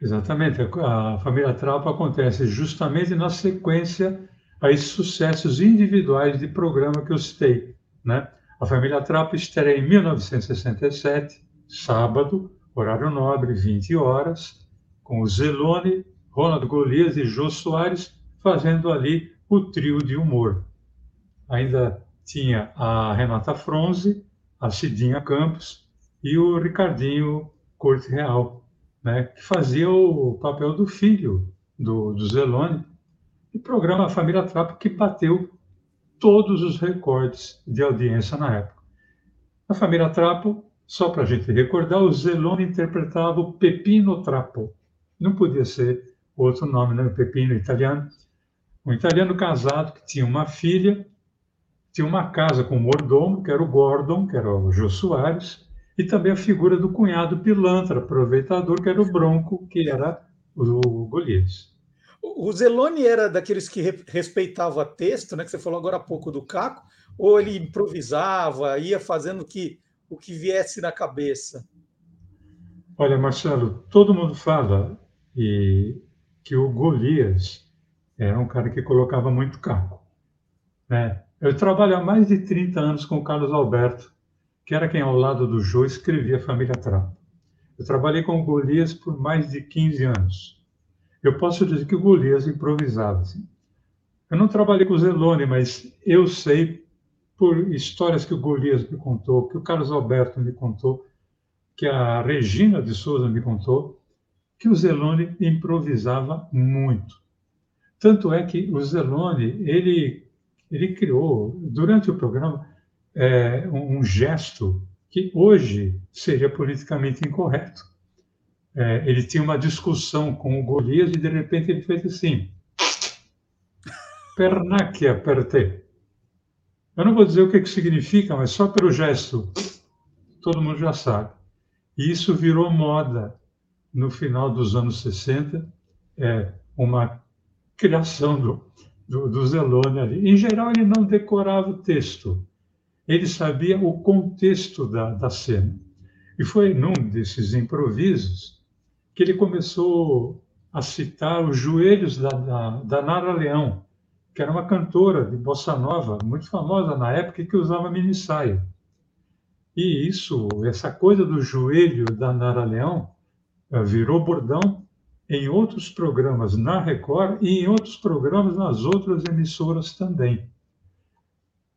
Exatamente. A Família Trapo acontece justamente na sequência a esses sucessos individuais de programa que eu citei. Né? A Família Trapo estreia em 1967, sábado, horário nobre, 20 horas, com o Zelone, Ronald Golias e Jô Soares fazendo ali o trio de humor. Ainda tinha a Renata Fronze, a Cidinha Campos e o Ricardinho Corte Real, né, que fazia o papel do filho do, do Zelone, e programa Família Trapo, que bateu todos os recordes de audiência na época. A Família Trapo, só para a gente recordar, o Zelone interpretava o Pepino Trapo. Não podia ser outro nome, né? Pepino italiano. Um italiano casado que tinha uma filha, tinha uma casa com um mordomo, que era o Gordon, que era o Jô Soares, e também a figura do cunhado pilantra, aproveitador, que era o Bronco, que era o Golias. O Zelone era daqueles que respeitava texto, né? Que você falou agora há pouco do Caco, ou ele improvisava, ia fazendo que, o que viesse na cabeça? Olha, Marcelo, todo mundo fala e, que o Golias era um cara que colocava muito caco. Né? Eu trabalho há mais de 30 anos com o Carlos Alberto, que era quem ao lado do Jô escrevia Família Trapo. Eu trabalhei com o Golias por mais de 15 anos. Eu posso dizer que o Golias improvisava. Assim. Eu não trabalhei com o Zelone, mas eu sei por histórias que o Golias me contou, que o Carlos Alberto me contou, que a Regina de Souza me contou, que o Zelone improvisava muito. Tanto é que o Zelone, ele, ele criou, durante o programa, é, um gesto que hoje seria politicamente incorreto, é, ele tinha uma discussão com o Golias e de repente ele fez assim: Pernaque aperte. Eu não vou dizer o que, que significa, mas só pelo gesto, todo mundo já sabe. E isso virou moda no final dos anos 60, é uma criação do, do, do Zelone ali. Em geral, ele não decorava o texto, ele sabia o contexto da, da cena. E foi num desses improvisos que ele começou a citar os joelhos da, da, da Nara Leão, que era uma cantora de bossa nova muito famosa na época que usava mini saia. E isso, essa coisa do joelho da Nara Leão, eh, virou bordão em outros programas na Record e em outros programas nas outras emissoras também.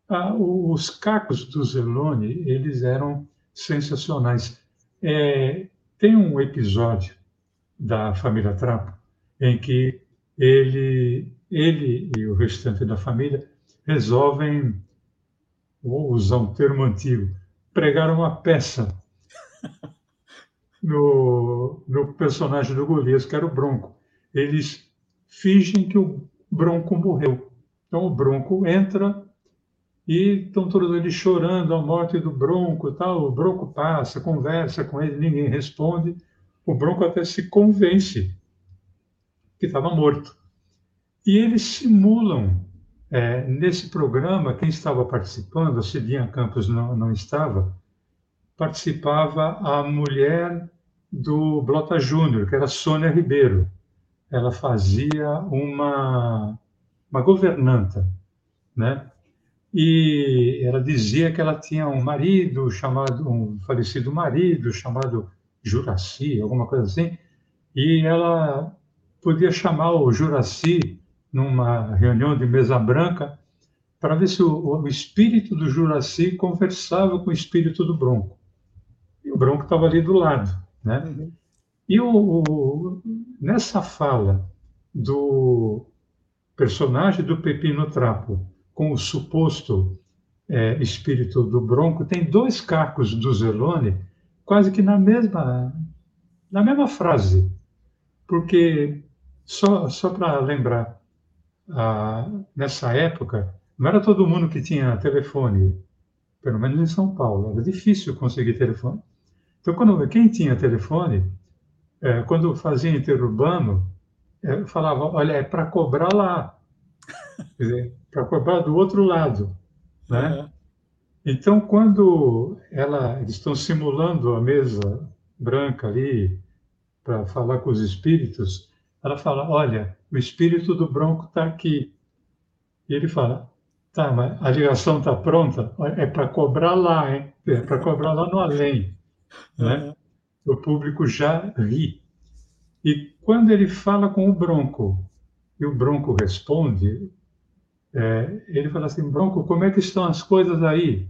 Ah, os cacos do Zelone, eles eram sensacionais. É, tem um episódio da família Trapo em que ele, ele e o restante da família resolvem, vou usar um termo antigo, pregar uma peça no, no personagem do Golias, que era o Bronco. Eles fingem que o Bronco morreu. Então o Bronco entra e estão todos eles chorando a morte do Bronco tal. O Bronco passa, conversa com ele, ninguém responde. O Bronco até se convence que estava morto. E eles simulam é, nesse programa, quem estava participando, a Cidinha Campos não, não estava, participava a mulher do Blota Júnior, que era Sônia Ribeiro. Ela fazia uma, uma governanta, né? E ela dizia que ela tinha um marido chamado, um falecido marido chamado Juraci, alguma coisa assim, e ela podia chamar o Juraci numa reunião de mesa branca para ver se o, o espírito do Juraci conversava com o espírito do Bronco. E o Bronco estava ali do lado. Né? Uhum. E o, o, nessa fala do personagem do Pepino Trapo com o suposto é, espírito do Bronco, tem dois cacos do Zelone quase que na mesma, na mesma frase. Porque, só, só para lembrar, ah, nessa época, não era todo mundo que tinha telefone, pelo menos em São Paulo, era difícil conseguir telefone. Então, quando, quem tinha telefone, é, quando fazia interurbano, é, falava, olha, é para cobrar lá, para cobrar do outro lado, né? Uhum. Então, quando ela, eles estão simulando a mesa branca ali para falar com os espíritos, ela fala, olha, o espírito do Bronco está aqui. E ele fala, tá, mas a ligação está pronta? É para cobrar lá, hein? É para cobrar lá no além né? o público já ri. E quando ele fala com o Bronco, e o Bronco responde, é, ele fala assim, Bronco, como é que estão as coisas aí?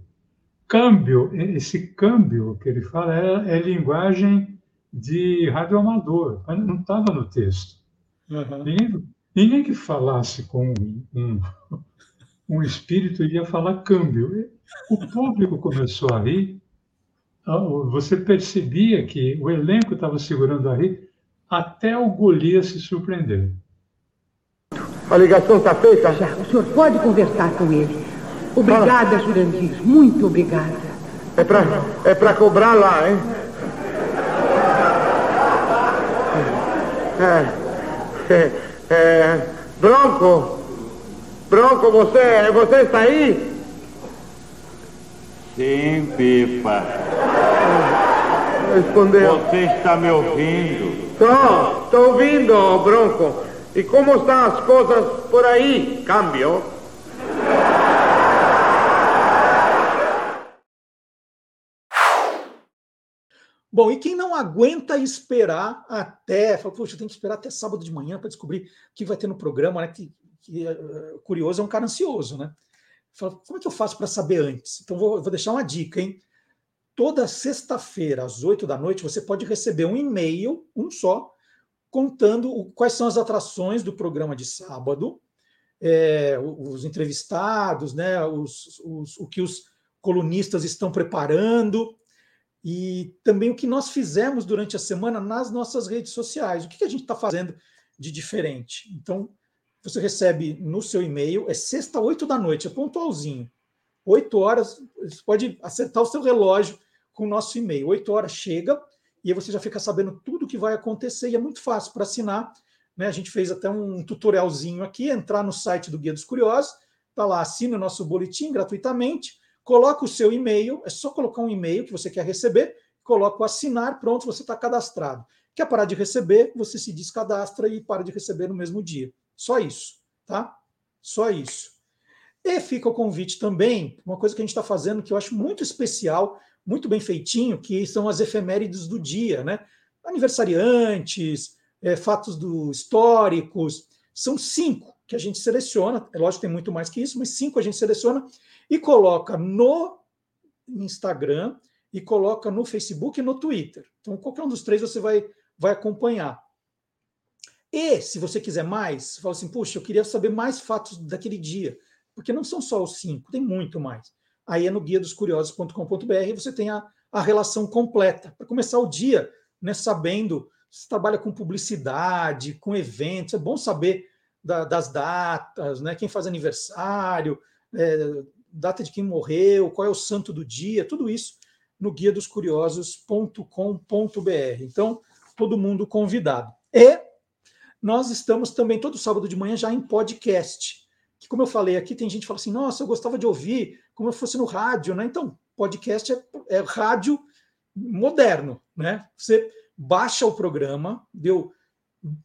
Câmbio, esse câmbio que ele fala é, é linguagem de radioamador, mas não estava no texto. Uhum. Ninguém, ninguém, que falasse com um, um espírito iria falar câmbio. O público começou a rir ah, você percebia que o elenco estava segurando a rir até o Golias se surpreender. A ligação está feita? Já, o senhor pode conversar com ele. Obrigada, Jurandir, muito obrigada. É para é pra cobrar lá, hein? É, é, é, Bronco, Bronco, você, você está aí? Sim, Pipa. Respondeu. Você está me ouvindo? Estou, estou ouvindo, Bronco. E como estão as coisas por aí? Câmbio? Bom, e quem não aguenta esperar até, fala, poxa, tem que esperar até sábado de manhã para descobrir o que vai ter no programa, né? Que, que uh, curioso é um cara ansioso, né? Fala, como é que eu faço para saber antes? Então, vou, vou deixar uma dica, hein? Toda sexta-feira, às oito da noite, você pode receber um e-mail, um só, contando o, quais são as atrações do programa de sábado, é, os entrevistados, né, os, os, o que os colunistas estão preparando. E também o que nós fizemos durante a semana nas nossas redes sociais. O que, a gente está fazendo de diferente? Então, você recebe no seu e-mail, é sexta, oito da noite, é pontualzinho. Oito horas, você pode acertar o seu relógio com o nosso e-mail. Oito horas chega e aí você já fica sabendo tudo o que vai acontecer e é muito fácil para assinar. Né? A gente fez até um tutorialzinho aqui, entrar no site do Guia dos Curiosos, tá lá, assina o nosso boletim gratuitamente, coloca o seu e-mail, é só colocar um e-mail que você quer receber, coloca o assinar, pronto, você está cadastrado. Quer parar de receber, você se descadastra e para de receber no mesmo dia. Só isso, tá? Só isso. E fica o convite também, uma coisa que a gente está fazendo que eu acho muito especial, muito bem feitinho, que são as efemérides do dia, né? Aniversariantes, é, fatos do, históricos, são cinco que a gente seleciona, é lógico que tem muito mais que isso, mas cinco a gente seleciona e coloca no Instagram e coloca no Facebook e no Twitter. Então, qualquer um dos três você vai, vai acompanhar. E, se você quiser mais, fala assim, puxa, eu queria saber mais fatos daquele dia, porque não são só os cinco, tem muito mais aí é no guia dos curiosos.com.br, você tem a, a relação completa. Para começar o dia, né, sabendo, se trabalha com publicidade, com eventos, é bom saber da, das datas, né, quem faz aniversário, é, data de quem morreu, qual é o santo do dia, tudo isso no guia dos curiosos.com.br. Então, todo mundo convidado. E nós estamos também todo sábado de manhã já em podcast que, como eu falei aqui, tem gente que fala assim: nossa, eu gostava de ouvir como eu fosse no rádio, né? Então, podcast é, é rádio moderno, né? Você baixa o programa, deu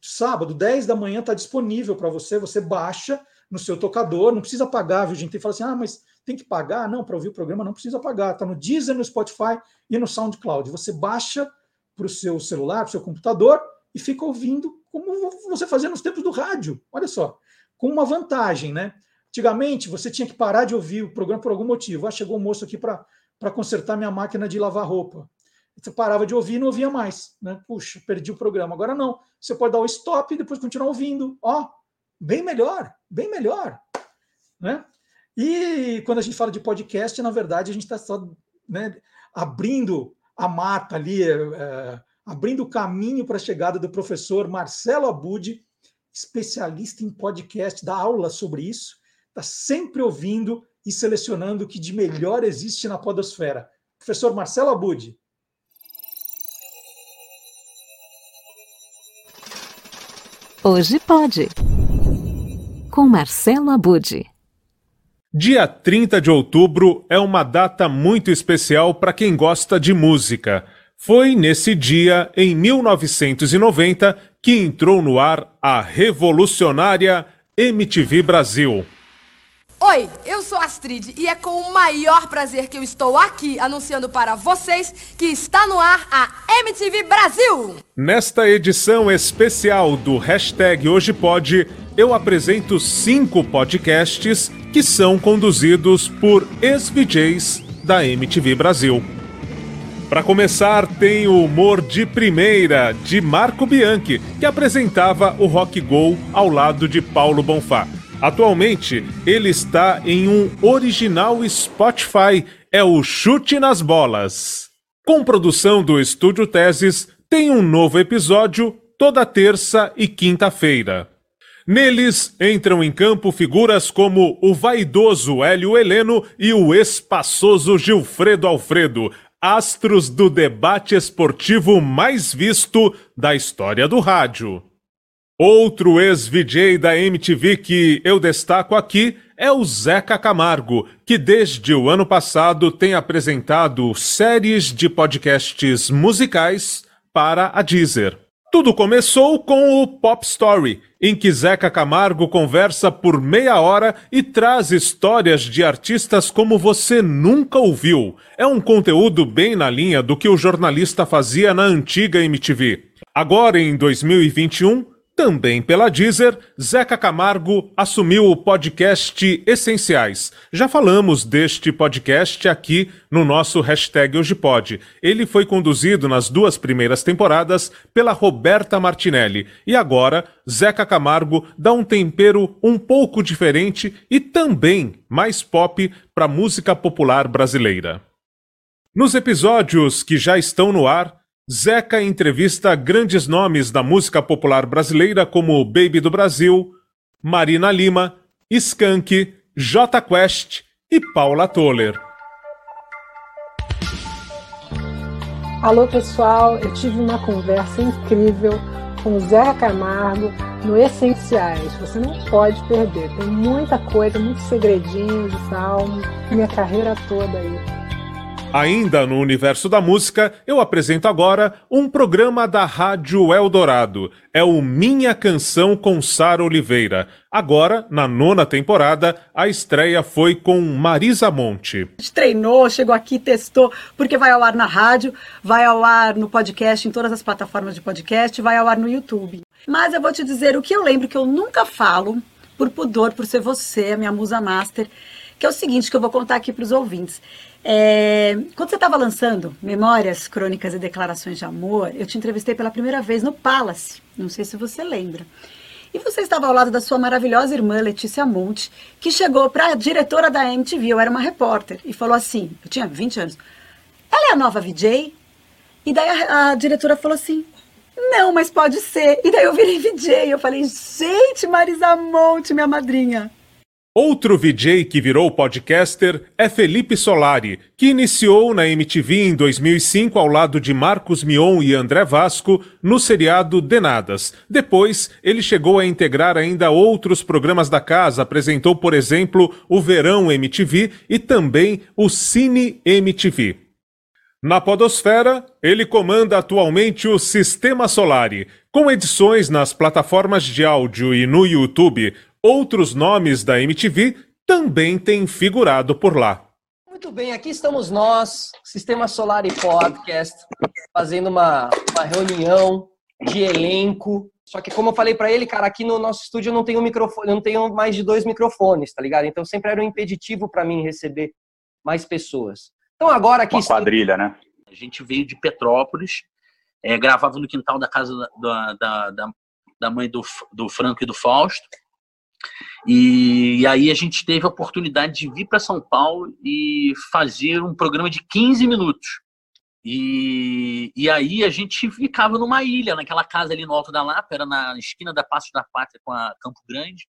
sábado, 10 da manhã, está disponível para você, você baixa no seu tocador, não precisa pagar, viu, gente? Tem que falar assim, ah, mas tem que pagar? Não, para ouvir o programa não precisa pagar, está no Deezer, no Spotify e no SoundCloud. Você baixa para o seu celular, para o seu computador e fica ouvindo como você fazia nos tempos do rádio. Olha só, com uma vantagem, né? Antigamente, você tinha que parar de ouvir o programa por algum motivo. Ah, chegou um moço aqui para consertar minha máquina de lavar roupa. Você parava de ouvir e não ouvia mais. Né? Puxa, perdi o programa. Agora não. Você pode dar o stop e depois continuar ouvindo. Ó, bem melhor, bem melhor. Né? E quando a gente fala de podcast, na verdade, a gente está só né, abrindo a mata ali, é, abrindo o caminho para a chegada do professor Marcelo Abud, especialista em podcast, dá aula sobre isso, está sempre ouvindo e selecionando o que de melhor existe na podosfera. Professor Marcelo Abud. Hoje pode. Com Marcelo Abud. Dia 30 de outubro é uma data muito especial para quem gosta de música. Foi nesse dia, em 1990, que entrou no ar a revolucionária MTV Brasil. Oi, eu sou Astrid e é com o maior prazer que eu estou aqui anunciando para vocês que está no ar a MTV Brasil. Nesta edição especial do hashtag Hoje Pode, eu apresento cinco podcasts que são conduzidos por ex-VJs da MTV Brasil. Para começar, tem o humor de primeira de Marco Bianchi, que apresentava o Rock Go ao lado de Paulo Bonfá. Atualmente, ele está em um original Spotify, é o Chute nas Bolas. Com produção do Estúdio Teses, tem um novo episódio toda terça e quinta-feira. Neles entram em campo figuras como o vaidoso Hélio Heleno e o espaçoso Gilfredo Alfredo, astros do debate esportivo mais visto da história do rádio. Outro ex-VJ da MTV que eu destaco aqui é o Zeca Camargo, que desde o ano passado tem apresentado séries de podcasts musicais para a Deezer. Tudo começou com o Pop Story, em que Zeca Camargo conversa por meia hora e traz histórias de artistas como você nunca ouviu. É um conteúdo bem na linha do que o jornalista fazia na antiga MTV. Agora, em 2021, também pela Deezer, Zeca Camargo assumiu o podcast Essenciais. Já falamos deste podcast aqui no nosso hashtag Hoje Pode. Ele foi conduzido nas duas primeiras temporadas pela Roberta Martinelli. E agora, Zeca Camargo dá um tempero um pouco diferente e também mais pop para a música popular brasileira. Nos episódios que já estão no ar, Zeca entrevista grandes nomes da música popular brasileira como Baby do Brasil, Marina Lima, Skank, J Quest e Paula Toller. Alô pessoal, eu tive uma conversa incrível com Zé Camargo no Essenciais. Você não pode perder. Tem muita coisa, muitos segredinhos e tal. Minha carreira toda aí. Ainda no universo da música, eu apresento agora um programa da Rádio Eldorado. É o Minha Canção com Sara Oliveira. Agora, na nona temporada, a estreia foi com Marisa Monte. A gente treinou, chegou aqui, testou, porque vai ao ar na rádio, vai ao ar no podcast, em todas as plataformas de podcast, vai ao ar no YouTube. Mas eu vou te dizer o que eu lembro que eu nunca falo, por pudor, por ser você, a minha musa master, que é o seguinte que eu vou contar aqui para os ouvintes. É, quando você estava lançando Memórias, Crônicas e Declarações de Amor, eu te entrevistei pela primeira vez no Palace. Não sei se você lembra. E você estava ao lado da sua maravilhosa irmã Letícia Monte, que chegou para a diretora da MTV, eu era uma repórter, e falou assim: eu tinha 20 anos, ela é a nova VJ? E daí a, a diretora falou assim: não, mas pode ser. E daí eu virei VJ. Eu falei: gente, Marisa Monte, minha madrinha. Outro VJ que virou podcaster é Felipe Solari, que iniciou na MTV em 2005 ao lado de Marcos Mion e André Vasco no seriado Denadas. Depois, ele chegou a integrar ainda outros programas da casa, apresentou, por exemplo, o Verão MTV e também o Cine MTV. Na Podosfera, ele comanda atualmente o Sistema Solari, com edições nas plataformas de áudio e no YouTube, Outros nomes da MTV também têm figurado por lá. Muito bem, aqui estamos nós, Sistema Solar e Podcast, fazendo uma, uma reunião de elenco. Só que, como eu falei para ele, cara, aqui no nosso estúdio eu não tenho microfone, não tenho mais de dois microfones, tá ligado? Então sempre era um impeditivo para mim receber mais pessoas. Então agora aqui. Uma quadrilha, né? A gente veio de Petrópolis, é, gravava no quintal da casa da, da, da, da mãe do, do Franco e do Fausto. E, e, aí a gente teve a oportunidade de vir para São Paulo e fazer um programa de 15 minutos. E, e aí a gente ficava numa ilha, naquela casa ali no Alto da Lapa, era na esquina da Passo da Pátria com a Campo Grande.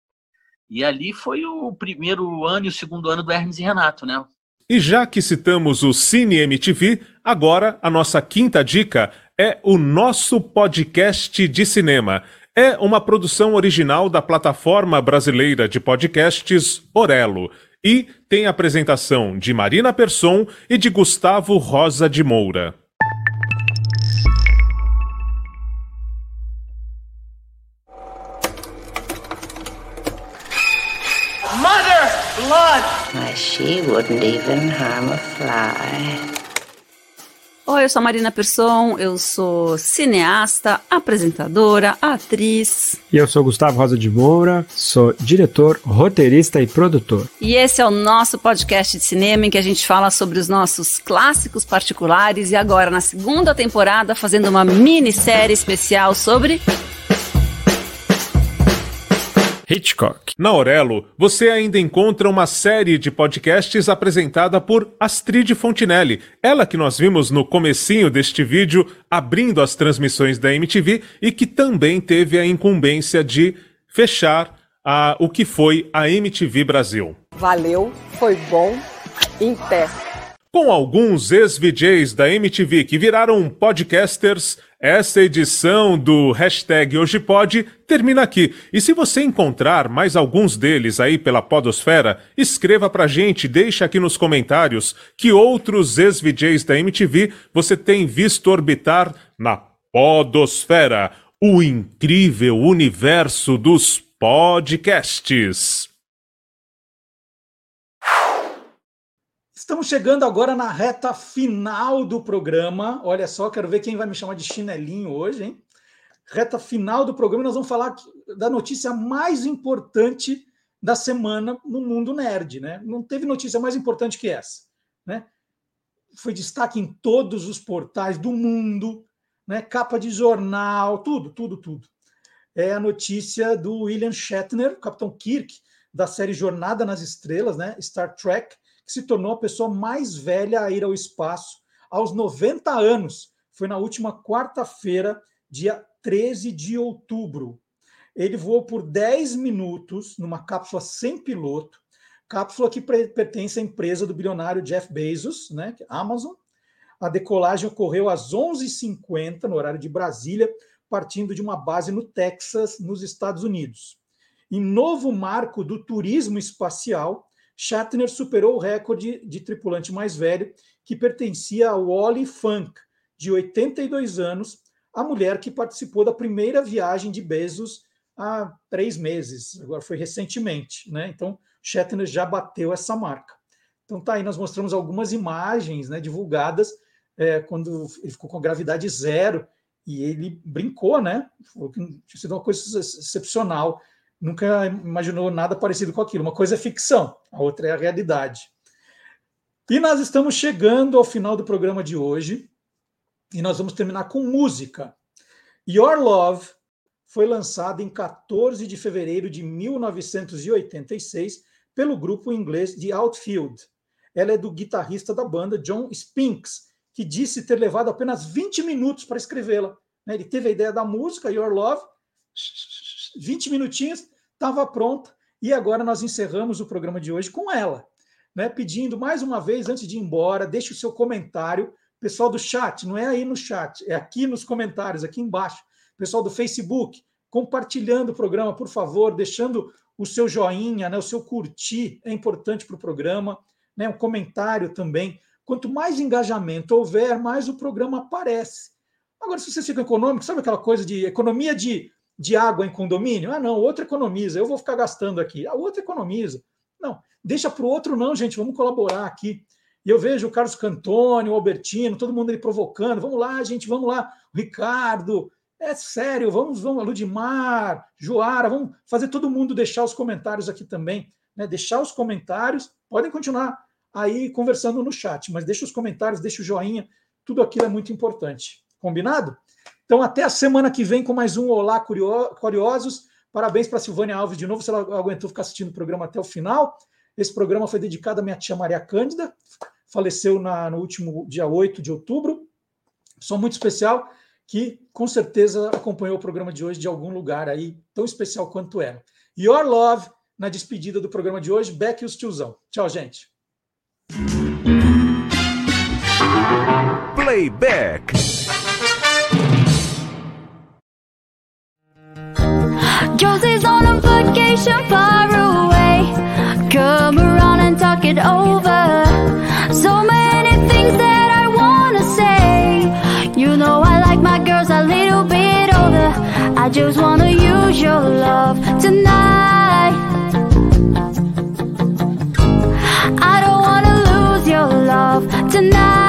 E ali foi o primeiro ano e o segundo ano do Hermes e Renato, né? E já que citamos o Cine MTV, agora a nossa quinta dica é o nosso podcast de cinema é uma produção original da plataforma brasileira de podcasts Orelo e tem apresentação de Marina Persson e de Gustavo Rosa de Moura. Mother blood! Why, she wouldn't even harm a fly. Oi, eu sou a Marina Persson, eu sou cineasta, apresentadora, atriz. E eu sou Gustavo Rosa de Moura, sou diretor, roteirista e produtor. E esse é o nosso podcast de cinema em que a gente fala sobre os nossos clássicos particulares e agora na segunda temporada fazendo uma minissérie especial sobre Hitchcock. Na Aurelo, você ainda encontra uma série de podcasts apresentada por Astrid Fontinelli, ela que nós vimos no comecinho deste vídeo, abrindo as transmissões da MTV e que também teve a incumbência de fechar a, o que foi a MTV Brasil. Valeu, foi bom, em pé. Com alguns ex-VJs da MTV que viraram podcasters, essa edição do hashtag Hoje termina aqui. E se você encontrar mais alguns deles aí pela Podosfera, escreva pra gente, deixa aqui nos comentários que outros ex-VJs da MTV você tem visto orbitar na Podosfera, o incrível universo dos podcasts. Estamos chegando agora na reta final do programa. Olha só, quero ver quem vai me chamar de chinelinho hoje, hein? Reta final do programa, nós vamos falar da notícia mais importante da semana no mundo nerd, né? Não teve notícia mais importante que essa, né? Foi destaque em todos os portais do mundo, né? Capa de jornal, tudo, tudo, tudo. É a notícia do William Shatner, Capitão Kirk, da série Jornada nas Estrelas, né? Star Trek, que se tornou a pessoa mais velha a ir ao espaço aos 90 anos. Foi na última quarta-feira, dia 13 de outubro. Ele voou por 10 minutos numa cápsula sem piloto, cápsula que pertence à empresa do bilionário Jeff Bezos, né, é Amazon. A decolagem ocorreu às 11h50, no horário de Brasília, partindo de uma base no Texas, nos Estados Unidos. Em novo marco do turismo espacial, Shatner superou o recorde de tripulante mais velho, que pertencia a Wally Funk, de 82 anos, a mulher que participou da primeira viagem de Bezos há três meses, agora foi recentemente, né? Então, Shatner já bateu essa marca. Então, tá aí, nós mostramos algumas imagens né, divulgadas é, quando ele ficou com gravidade zero e ele brincou, né? Falou que tinha sido uma coisa excepcional. Nunca imaginou nada parecido com aquilo. Uma coisa é ficção, a outra é a realidade. E nós estamos chegando ao final do programa de hoje e nós vamos terminar com música. Your Love foi lançada em 14 de fevereiro de 1986 pelo grupo inglês The Outfield. Ela é do guitarrista da banda John Spinks, que disse ter levado apenas 20 minutos para escrevê-la. Né? Ele teve a ideia da música, Your Love, 20 minutinhos, estava pronta, e agora nós encerramos o programa de hoje com ela. Né? Pedindo mais uma vez, antes de ir embora, deixe o seu comentário. Pessoal do chat, não é aí no chat, é aqui nos comentários, aqui embaixo pessoal do Facebook, compartilhando o programa, por favor, deixando o seu joinha, né, o seu curtir, é importante para o programa, né, um comentário também. Quanto mais engajamento houver, mais o programa aparece. Agora, se você fica econômico, sabe aquela coisa de economia de, de água em condomínio? Ah, não, outro economiza, eu vou ficar gastando aqui. A outra economiza. Não, deixa para o outro, não, gente, vamos colaborar aqui. E eu vejo o Carlos Cantoni, o Albertino, todo mundo ali provocando. Vamos lá, gente, vamos lá. O Ricardo, é sério, vamos, vamos, Ludimar, Joara, vamos fazer todo mundo deixar os comentários aqui também, né? Deixar os comentários, podem continuar aí conversando no chat, mas deixa os comentários, deixa o joinha, tudo aquilo é muito importante. Combinado? Então, até a semana que vem com mais um Olá Curiosos. Parabéns para Silvânia Alves de novo, se ela aguentou ficar assistindo o programa até o final. Esse programa foi dedicado à minha tia Maria Cândida, faleceu na, no último dia 8 de outubro. Sou muito especial que com certeza acompanhou o programa de hoje de algum lugar aí tão especial quanto ela. Your Love, na despedida do programa de hoje, Beck e os tiozão. Tchau, gente. Playback. Josie's on a vacation far away. Come around and talk it over. So many things that I wanna say. You know I like my girls a little bit older. I just wanna use your love tonight. I don't wanna lose your love tonight.